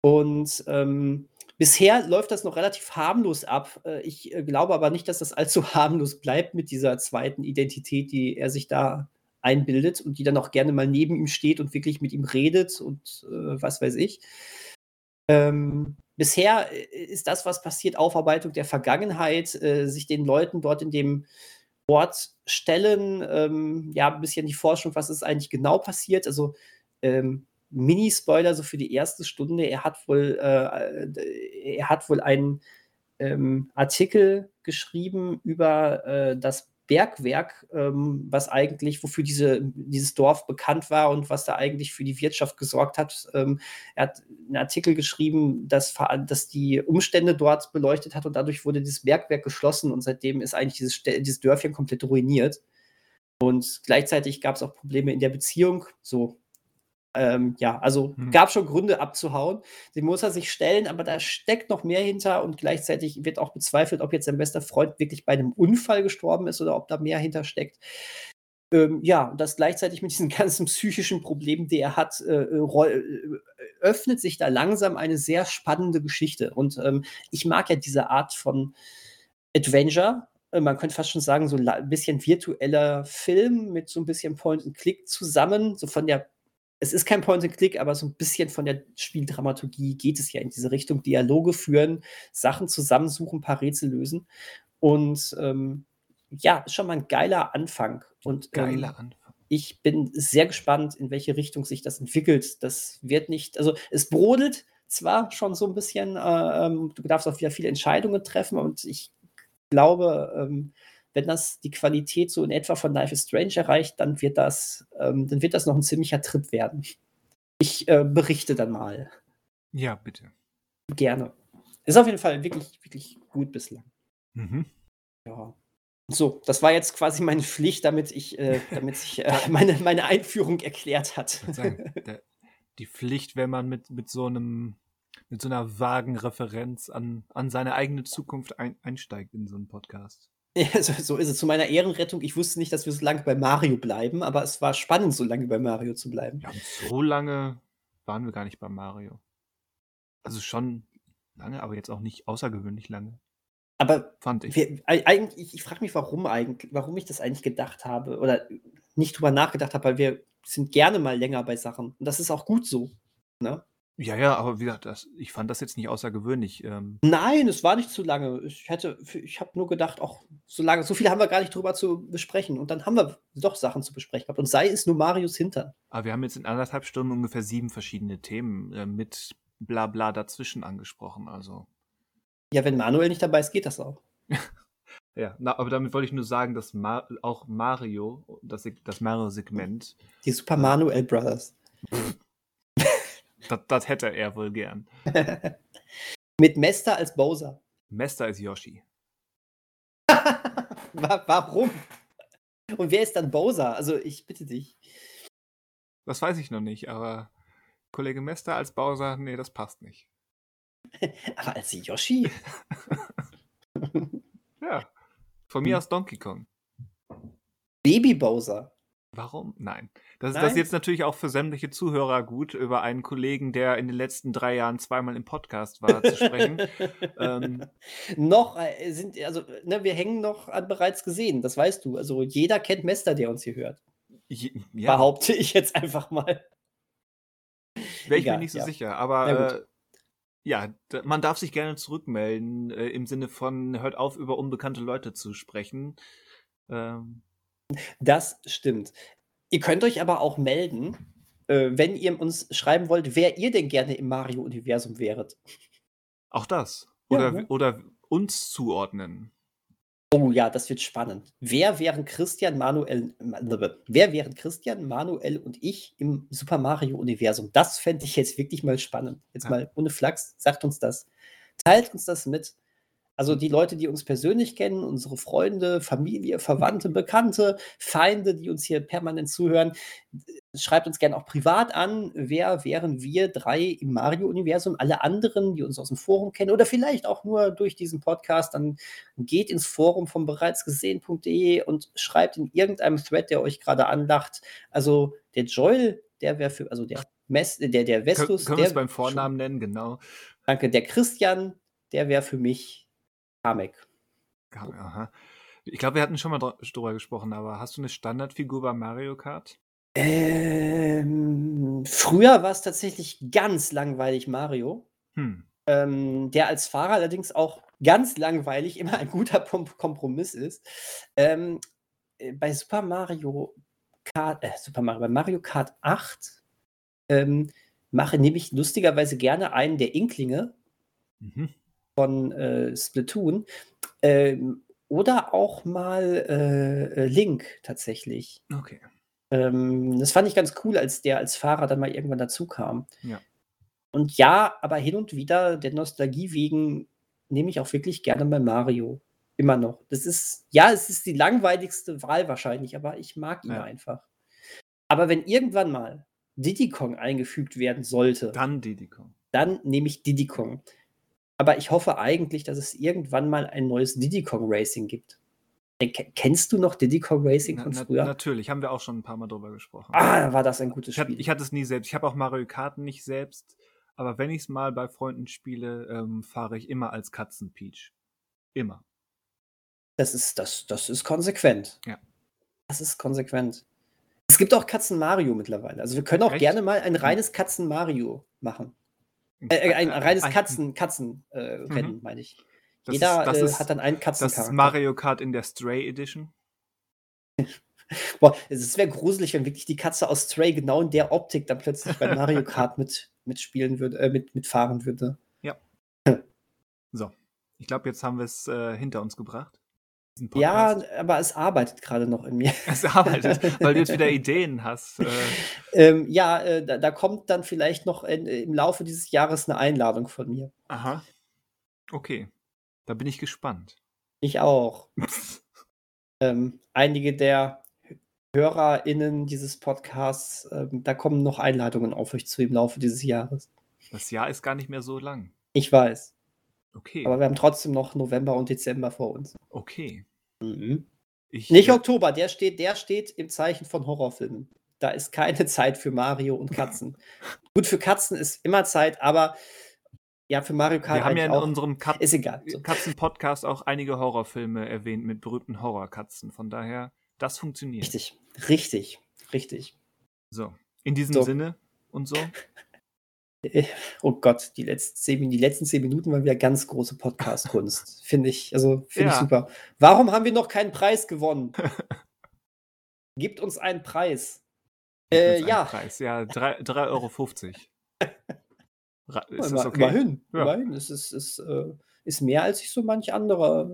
Und ähm, bisher läuft das noch relativ harmlos ab. Äh, ich äh, glaube aber nicht, dass das allzu harmlos bleibt mit dieser zweiten Identität, die er sich da einbildet und die dann auch gerne mal neben ihm steht und wirklich mit ihm redet und äh, was weiß ich. Ähm, bisher äh, ist das, was passiert, Aufarbeitung der Vergangenheit, äh, sich den Leuten dort in dem Ort stellen, ähm, ja, ein bisschen die Forschung, was ist eigentlich genau passiert. Also ähm, Mini-Spoiler so für die erste Stunde. Er hat wohl, äh, er hat wohl einen ähm, Artikel geschrieben über äh, das Bergwerk, ähm, was eigentlich, wofür diese, dieses Dorf bekannt war und was da eigentlich für die Wirtschaft gesorgt hat. Ähm, er hat einen Artikel geschrieben, dass, dass die Umstände dort beleuchtet hat und dadurch wurde dieses Bergwerk geschlossen und seitdem ist eigentlich dieses, dieses Dörfchen komplett ruiniert. Und gleichzeitig gab es auch Probleme in der Beziehung, so ähm, ja, also mhm. gab schon Gründe abzuhauen. Den muss er sich stellen, aber da steckt noch mehr hinter und gleichzeitig wird auch bezweifelt, ob jetzt sein bester Freund wirklich bei einem Unfall gestorben ist oder ob da mehr hintersteckt. Ähm, ja, und das gleichzeitig mit diesen ganzen psychischen Problemen, die er hat, äh, äh, äh, öffnet sich da langsam eine sehr spannende Geschichte. Und ähm, ich mag ja diese Art von Adventure, äh, man könnte fast schon sagen, so ein bisschen virtueller Film mit so ein bisschen Point-and-Click zusammen, so von der es ist kein Point-and-Click, aber so ein bisschen von der Spieldramaturgie geht es ja in diese Richtung. Dialoge führen, Sachen zusammensuchen, ein paar Rätsel lösen. Und ähm, ja, ist schon mal ein geiler Anfang. Und,
geiler ähm, Anfang.
Ich bin sehr gespannt, in welche Richtung sich das entwickelt. Das wird nicht, also es brodelt zwar schon so ein bisschen, äh, ähm, du darfst auch wieder viele Entscheidungen treffen und ich glaube, ähm, wenn das die Qualität so in etwa von Life is Strange erreicht, dann wird das, ähm, dann wird das noch ein ziemlicher Trip werden. Ich äh, berichte dann mal.
Ja, bitte.
Gerne. Ist auf jeden Fall wirklich, wirklich gut bislang.
Mhm.
Ja. So, das war jetzt quasi meine Pflicht, damit ich, äh, damit sich äh, meine, meine Einführung erklärt hat.
Sagen, der, die Pflicht, wenn man mit, mit so einem mit so einer vagen Referenz an, an seine eigene Zukunft ein, einsteigt in so einen Podcast.
Ja, so, so, ist es. Zu meiner Ehrenrettung, ich wusste nicht, dass wir so lange bei Mario bleiben, aber es war spannend, so lange bei Mario zu bleiben.
Ja, so lange waren wir gar nicht bei Mario. Also schon lange, aber jetzt auch nicht außergewöhnlich lange.
Aber
fand ich.
Wir, eigentlich, ich frage mich, warum eigentlich, warum ich das eigentlich gedacht habe oder nicht drüber nachgedacht habe, weil wir sind gerne mal länger bei Sachen. Und das ist auch gut so. Ne?
Ja, ja, aber wie gesagt, das, ich fand das jetzt nicht außergewöhnlich. Ähm.
Nein, es war nicht zu lange. Ich hätte, ich habe nur gedacht, auch so lange, so viel haben wir gar nicht drüber zu besprechen. Und dann haben wir doch Sachen zu besprechen gehabt. Und sei es nur Marius Hintern.
Aber wir haben jetzt in anderthalb Stunden ungefähr sieben verschiedene Themen äh, mit Blabla dazwischen angesprochen. Also.
Ja, wenn Manuel nicht dabei ist, geht das auch.
ja, na, aber damit wollte ich nur sagen, dass Ma auch Mario, das, das Mario-Segment.
Die Super Manuel Brothers.
Das, hätte er wohl gern.
Mit Mester als Bowser.
Mester ist Yoshi.
Warum? Und wer ist dann Bowser? Also ich bitte dich.
Das weiß ich noch nicht, aber Kollege Mester als Bowser, nee, das passt nicht.
aber als Yoshi?
ja. Von mir hm. aus Donkey Kong.
Baby Bowser.
Warum? Nein. Das, Nein. das ist jetzt natürlich auch für sämtliche Zuhörer gut, über einen Kollegen, der in den letzten drei Jahren zweimal im Podcast war, zu sprechen.
ähm, noch äh, sind, also, ne, wir hängen noch an bereits gesehen, das weißt du. Also jeder kennt Mester, der uns hier hört.
Ja.
Behaupte ich jetzt einfach mal.
Wäre ich mir nicht so ja. sicher, aber äh, ja, man darf sich gerne zurückmelden, äh, im Sinne von, hört auf, über unbekannte Leute zu sprechen. Ähm,
das stimmt. Ihr könnt euch aber auch melden, äh, wenn ihr uns schreiben wollt, wer ihr denn gerne im Mario-Universum wäret.
Auch das. Oder, ja, ne? oder uns zuordnen.
Oh ja, das wird spannend. Wer wären Christian, Manuel, wer wären Christian, Manuel und ich im Super Mario-Universum? Das fände ich jetzt wirklich mal spannend. Jetzt ja. mal ohne Flachs, sagt uns das. Teilt uns das mit. Also die Leute, die uns persönlich kennen, unsere Freunde, Familie, Verwandte, Bekannte, Feinde, die uns hier permanent zuhören, schreibt uns gerne auch privat an, wer wären wir drei im Mario-Universum, alle anderen, die uns aus dem Forum kennen oder vielleicht auch nur durch diesen Podcast, dann geht ins Forum vom bereitsgesehen.de und schreibt in irgendeinem Thread, der euch gerade anlacht. Also der Joel, der wäre für, also der Mess, der, der Vestus.
Können, können wir es beim Vornamen nennen, genau.
Danke, der Christian, der wäre für mich Kamek.
Aha. Ich glaube, wir hatten schon mal drüber gesprochen, aber hast du eine Standardfigur bei Mario Kart?
Ähm, früher war es tatsächlich ganz langweilig Mario. Hm. Ähm, der als Fahrer allerdings auch ganz langweilig immer ein guter Kompromiss ist. Ähm, äh, bei Super Mario Kart, äh, Super Mario, bei Mario Kart 8 ähm, mache, nehme ich lustigerweise gerne einen der Inklinge. Mhm von äh, Splatoon. Ähm, oder auch mal äh, äh, Link tatsächlich.
Okay.
Ähm, das fand ich ganz cool, als der als Fahrer dann mal irgendwann dazu kam.
Ja.
Und ja, aber hin und wieder, der Nostalgie wegen, nehme ich auch wirklich gerne mal Mario. Immer noch. Das ist, ja, es ist die langweiligste Wahl wahrscheinlich, aber ich mag ihn ja. einfach. Aber wenn irgendwann mal Diddy Kong eingefügt werden sollte,
dann Diddy Kong.
Dann nehme ich Diddy Kong. Aber ich hoffe eigentlich, dass es irgendwann mal ein neues Diddy Kong Racing gibt. Kennst du noch Diddy Kong Racing von früher?
Na, natürlich, haben wir auch schon ein paar Mal drüber gesprochen.
Ah, war das ein gutes
Spiel. Ich, ich hatte es nie selbst. Ich habe auch Mario Kart nicht selbst. Aber wenn ich es mal bei Freunden spiele, ähm, fahre ich immer als Katzen Peach. Immer.
Das ist, das, das ist konsequent.
Ja.
Das ist konsequent. Es gibt auch Katzen Mario mittlerweile. Also wir können auch Echt? gerne mal ein hm. reines Katzen Mario machen. Äh, äh, ein reines Katzen, Katzen äh, Rennen, mhm. meine ich. Das Jeder ist, ist, hat dann einen Katzencharakter. Das ist
Mario Kart in der Stray Edition.
Boah, es wäre gruselig, wenn wirklich die Katze aus Stray genau in der Optik dann plötzlich bei Mario Kart mit, mitspielen würde, äh, mit, mitfahren würde.
Ja. so, ich glaube, jetzt haben wir es äh, hinter uns gebracht.
Ja, aber es arbeitet gerade noch in mir.
Es arbeitet, weil du jetzt wieder Ideen hast. Äh.
Ähm, ja, äh, da, da, kommt dann vielleicht noch in, im Laufe dieses Jahres eine Einladung von mir.
Aha. Okay. Da bin ich gespannt.
Ich auch. Ähm, einige der HörerInnen dieses Podcasts, ähm, da kommen noch Einladungen auf euch zu im Laufe dieses Jahres.
Das Jahr ist gar nicht mehr so lang.
Ich weiß.
Okay.
Aber wir haben trotzdem noch November und Dezember vor uns.
okay.
Mhm.
Ich,
Nicht
äh,
Oktober, der steht, der steht im Zeichen von Horrorfilmen. Da ist keine Zeit für Mario und Katzen. Gut, für Katzen ist immer Zeit, aber ja, für Mario Kart
wir haben ja in
auch.
unserem Kat.
So.
Katzen-Podcast auch einige Horrorfilme erwähnt mit berühmten Horrorkatzen. Von daher, das funktioniert.
Richtig, richtig, richtig.
So, in diesem
So.
Sinne und so.
Äh, Oh Gott, die letzten zehn, die letzten zehn Minuten waren wieder ganz große Podcast-Kunst. Finde ich, also finde ich
Ja.
super. Warum haben wir noch keinen Preis gewonnen? Gibt uns einen Preis. Äh,
Als ein
ja,
Preis. Ja, 3,50 Euro. Ra- Ist das okay?
immerhin.
Ja.
immerhin. Es ist, ist, äh, ist mehr, als ich so manch anderer,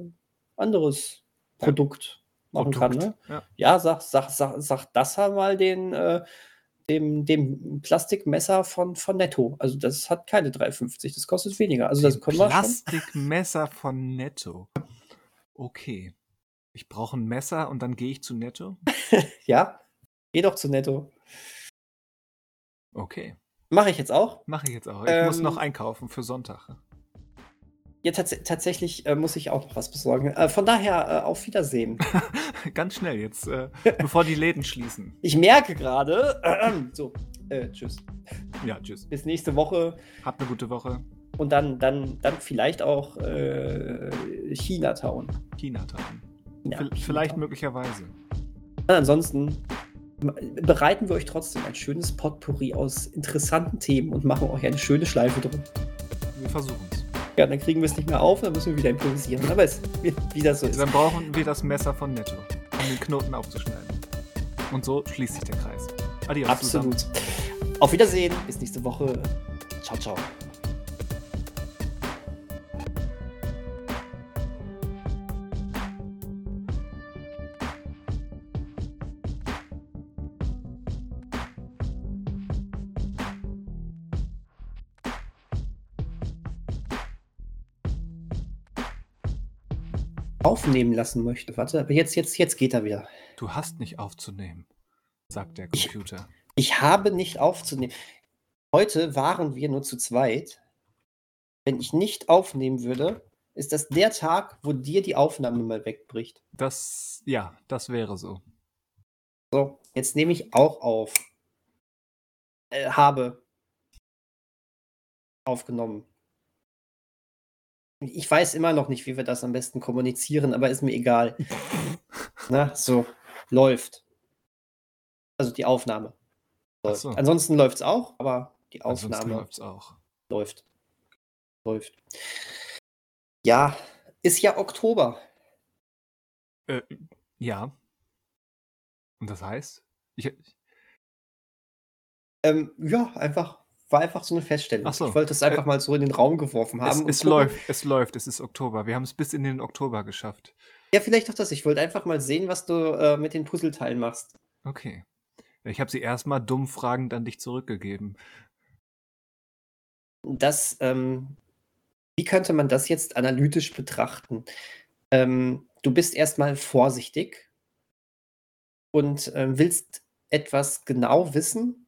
anderes
Ja.
Produkt machen kann. Ne?
Ja.
Ja, sag, sag, sag, sag das mal den, äh, dem, dem Plastikmesser von, von Netto. Also das hat keine 3,50, das kostet weniger. Also das können.
Plastikmesser von Netto. Okay. Ich brauche ein Messer und dann gehe ich zu Netto?
Ja, geh doch zu Netto.
Okay.
Mache ich jetzt auch.
Mache ich jetzt auch. Ich muss
Ähm,
noch einkaufen für Sonntag.
Ja, tats tatsächlich äh, muss ich auch noch was besorgen. Äh, von daher äh, auf Wiedersehen.
Ganz schnell jetzt, äh, bevor die Läden schließen.
Ich merke gerade, äh, so, äh, tschüss.
Ja, tschüss.
Bis nächste Woche
Habt eine gute Woche.
und dann, dann, dann vielleicht auch äh, Chinatown.
China-Town.
Ja,
V- Vielleicht
Chinatown. Und
möglicherweise.
ansonsten bereiten wir euch trotzdem ein schönes Potpourri aus interessanten Themen und machen euch eine schöne Schleife drum.
Wir versuchen es.
Ja, dann kriegen wir es nicht mehr auf, dann müssen wir wieder improvisieren. Aber es wieder so ist.
Dann brauchen wir das Messer von Netto, um den Knoten aufzuschneiden. Und so schließt sich der Kreis. Adios zusammen.
Absolut. Auf Wiedersehen, bis nächste Woche. Ciao, ciao. Aufnehmen lassen möchte. Warte, aber jetzt, jetzt, jetzt geht er wieder.
Du hast nicht aufzunehmen, sagt der Computer.
Ich habe nicht aufzunehmen. Heute waren wir nur zu zweit. Wenn ich nicht aufnehmen würde, ist das der Tag, wo dir die Aufnahme mal wegbricht.
Das, ja, das wäre so.
So, jetzt nehme ich auch auf. Äh, habe aufgenommen. Ich weiß immer noch nicht, wie wir das am besten kommunizieren, aber ist mir egal. Na, so, läuft. Also die Aufnahme. Läuft.
so.
Ansonsten läuft es auch, aber die
Ansonsten
Aufnahme
läuft's auch.
läuft. Läuft. Ja, ist ja Oktober.
Äh, ja. Und das heißt? Ich,
Ähm, ja, einfach, war einfach so eine Feststellung.
Ach so.
Ich wollte es einfach mal so in den Raum geworfen
es,
haben.
es
gucken.
läuft, es läuft, es ist Oktober. Wir haben es bis in den Oktober geschafft.
Ja, vielleicht auch das. Ich wollte einfach mal sehen, was du äh, mit den Puzzleteilen machst.
Okay. Ich habe sie erstmal dumm fragend an dich zurückgegeben.
Das, ähm, wie könnte man das jetzt analytisch betrachten? Ähm, du bist erstmal vorsichtig und ähm, willst etwas genau wissen,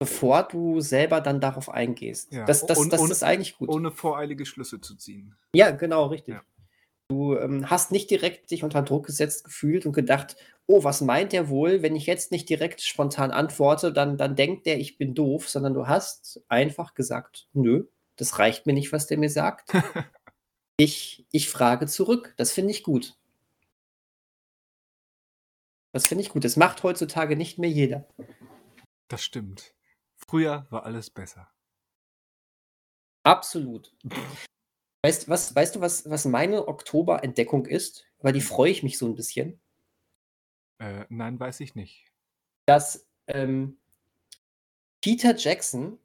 bevor du selber dann darauf eingehst.
Ja,
Das, das,
und-
das
und-
ist eigentlich gut.
Ohne voreilige Schlüsse zu ziehen.
Ja, genau, richtig.
Ja.
Du ähm, hast nicht direkt dich unter Druck gesetzt gefühlt und gedacht, oh, was meint der wohl, wenn ich jetzt nicht direkt spontan antworte, dann, dann denkt der, ich bin doof, sondern du hast einfach gesagt, nö, das reicht mir nicht, was der mir sagt. ich, ich frage zurück. Das finde ich gut. Das finde ich gut. Das macht heutzutage nicht mehr jeder.
Das stimmt. Früher war alles besser.
Absolut. Weißt, was, weißt du, was, was meine Oktober-Entdeckung ist? Weil die freue ich mich so ein bisschen.
Äh, nein, weiß ich nicht.
dass ähm, Peter Jackson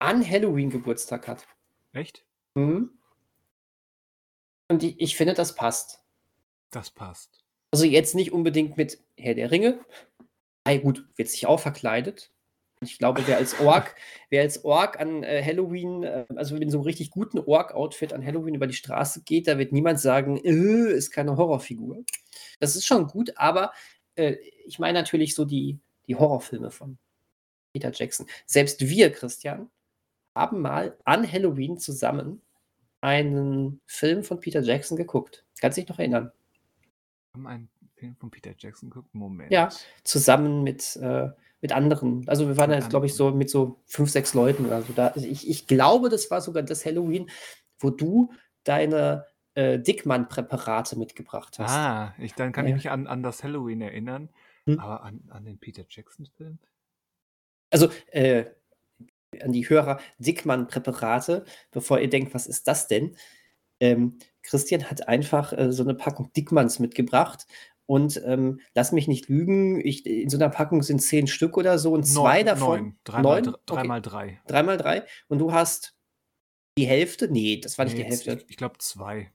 an Halloween Geburtstag hat.
Echt?
Mhm. Und ich, ich finde, das passt.
Das passt.
Also jetzt nicht unbedingt mit Herr der Ringe. Ei, gut, wird sich auch verkleidet. Ich glaube, wer als Ork, wer als Ork an äh, Halloween, äh, also in so einem richtig guten Ork-Outfit an Halloween über die Straße geht, da wird niemand sagen, äh, ist keine Horrorfigur. Das ist schon gut, aber äh, ich meine natürlich so die, die Horrorfilme von Peter Jackson. Selbst wir, Christian, haben mal an Halloween zusammen einen Film von Peter Jackson geguckt. Kannst du dich noch erinnern?
Haben einen Film von Peter Jackson geguckt? Moment.
Ja, zusammen mit, äh, mit anderen. Also wir waren
Mit
jetzt, glaube ich, so mit so fünf, sechs Leuten oder so da. Also ich, ich glaube, das war sogar das Halloween, wo du deine äh, Dickmann-Präparate mitgebracht hast.
Ah, ich, dann kann
Ja.
ich mich an, an das Halloween erinnern.
Hm.
Aber an, an den Peter Jackson-Film?
Also, äh, an die Hörer, Dickmann-Präparate, bevor ihr denkt, was ist das denn? Ähm, Christian hat einfach äh, so eine Packung Dickmanns mitgebracht. Und ähm, lass mich nicht lügen, ich, in so einer Packung sind zehn Stück oder so und zwei
Neun,
davon.
Neun. Dreimal,
Neun?
dr- dreimal drei.
Dreimal drei. Und du hast die Hälfte? Nee, das war nicht
Nee,
die Hälfte.
Ich, ich glaube zwei.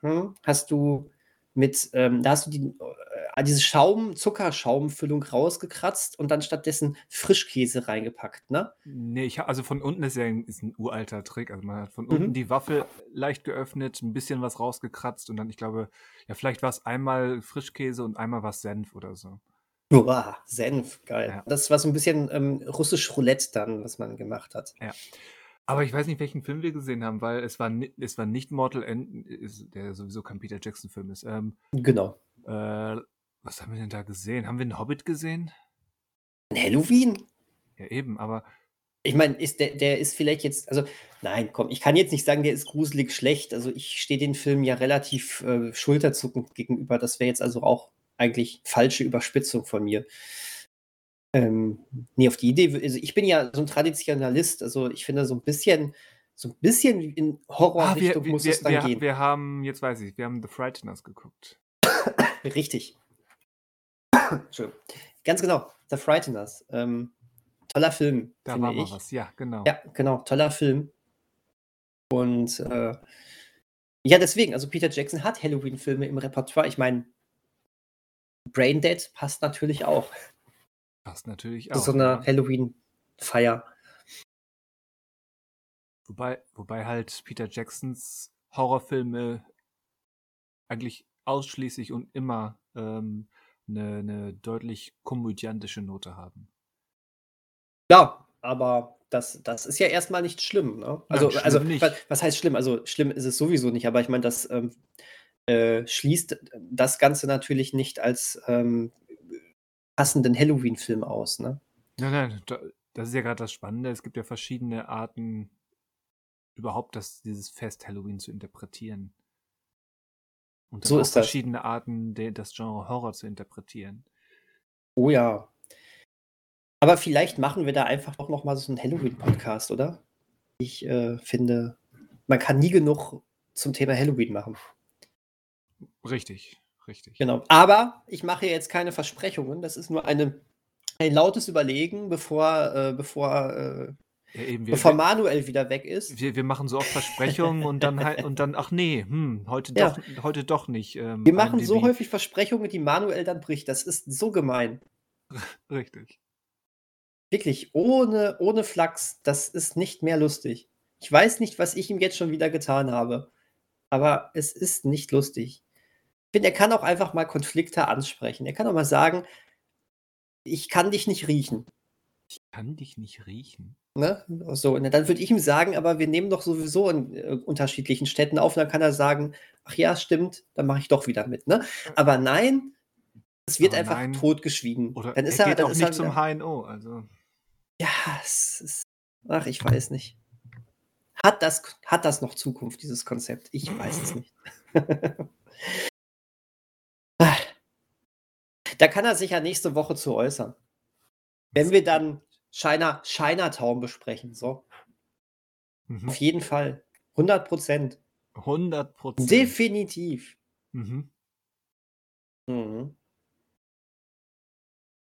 Hm, hast du mit, ähm, da hast du die, äh, diese Schaum, Zuckerschaumfüllung rausgekratzt und dann stattdessen Frischkäse reingepackt, ne?
Nee, ich, ha- also von unten ist ja ein, ist ein uralter Trick. Also man hat von
Mhm.
unten die Waffel leicht geöffnet, ein bisschen was rausgekratzt und dann, ich glaube, ja, vielleicht war es einmal Frischkäse und einmal was Senf oder so.
Boah, Senf, geil.
Ja.
Das war so ein bisschen ähm, russisch Roulette dann, was man gemacht hat.
Aber ich weiß nicht, welchen Film wir gesehen haben, weil es war, es war nicht Mortal End, der sowieso kein Peter Jackson-Film ist. Ähm,
Genau.
äh, was haben wir denn da gesehen? Haben wir einen Hobbit gesehen?
Ein Halloween?
Ja, eben, aber
Ich meine, ist der, der ist vielleicht jetzt, also nein, komm, ich kann jetzt nicht sagen, der ist gruselig schlecht. Also ich stehe den Film ja relativ äh, schulterzuckend gegenüber. Das wäre jetzt also auch eigentlich falsche Überspitzung von mir. Ähm, nee, auf die Idee, also ich bin ja so ein Traditionalist, also ich finde so ein bisschen, so ein bisschen in
ah,
Horrorrichtung
wir,
muss
wir,
es dann
wir,
gehen.
wir haben, jetzt weiß ich, wir haben The Frighteners geguckt.
Richtig. Entschuldigung. Ganz genau, The Frighteners. Ähm, toller Film,
Da war mal
ich.
was, ja, genau.
Ja, genau, toller Film. Und äh, ja, deswegen, also Peter Jackson hat Halloween-Filme im Repertoire. Ich meine, Braindead passt natürlich auch
Passt natürlich
zu
auch.
so einer
ja.
Halloween-Feier.
Wobei, wobei halt Peter Jacksons Horrorfilme eigentlich ausschließlich und immer ähm, eine, eine deutlich komödiantische Note haben.
Ja, aber das, das ist ja erstmal nicht schlimm. Ne? Also,
Nein, schlimm
also
nicht.
wa- was heißt schlimm? Also schlimm ist es sowieso nicht, aber ich meine, das ähm, äh, schließt das Ganze natürlich nicht als ähm, passenden Halloween-Film aus. Ne?
Nein, nein, da, das ist ja gerade das Spannende. Es gibt ja verschiedene Arten, überhaupt das, dieses Fest Halloween zu interpretieren. Und
So ist das.
verschiedene Arten, de, das Genre Horror zu interpretieren.
Oh ja. Aber vielleicht machen wir da einfach doch noch mal so einen Halloween-Podcast, oder? Ich äh, finde, man kann nie genug zum Thema Halloween machen.
Richtig, richtig.
Genau. Aber ich mache jetzt keine Versprechungen. Das ist nur eine, ein lautes Überlegen, bevor, äh, bevor, äh,
Ja, eben, wir,
bevor Manuel wieder weg ist.
wir, wir machen so oft Versprechungen und dann halt, und dann, ach nee, hm, heute
Ja.
doch, heute doch nicht. Ähm,
Wir machen so
IMDb.
häufig Versprechungen, die Manuel dann bricht. Das ist so gemein.
Richtig.
Wirklich, ohne, ohne Flachs, das ist nicht mehr lustig. Ich weiß nicht, was ich ihm jetzt schon wieder getan habe, aber es ist nicht lustig. Ich finde, er kann auch einfach mal Konflikte ansprechen. Er kann auch mal sagen, ich kann dich nicht riechen.
Ich kann dich nicht riechen.
Ne? So, und dann würde ich ihm sagen, aber wir nehmen doch sowieso in äh, unterschiedlichen Städten auf. Und dann kann er sagen, ach ja, stimmt, dann mache ich doch wieder mit. Ne? Aber nein, es wird
Aber
einfach
nein.
totgeschwiegen.
Oder
dann ist
er
er,
geht
dann
auch
ist
nicht
er
zum HNO. Also,
Ja, es ist, ach, ich weiß nicht. Hat das, hat das noch Zukunft, dieses Konzept? Ich weiß es nicht. da kann er sich ja nächste Woche zu äußern. Wenn wir dann China, Chinatown besprechen, so.
mhm.
Auf jeden Fall. 100 Prozent.
100 Prozent.
Definitiv.
Mhm.
Mhm.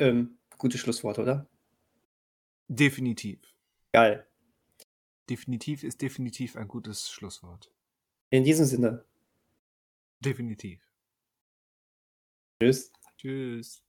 Ähm, gute Schlussworte, oder?
Definitiv.
Geil.
Definitiv ist definitiv ein gutes Schlusswort.
In diesem Sinne.
Definitiv.
Tschüss.
Tschüss.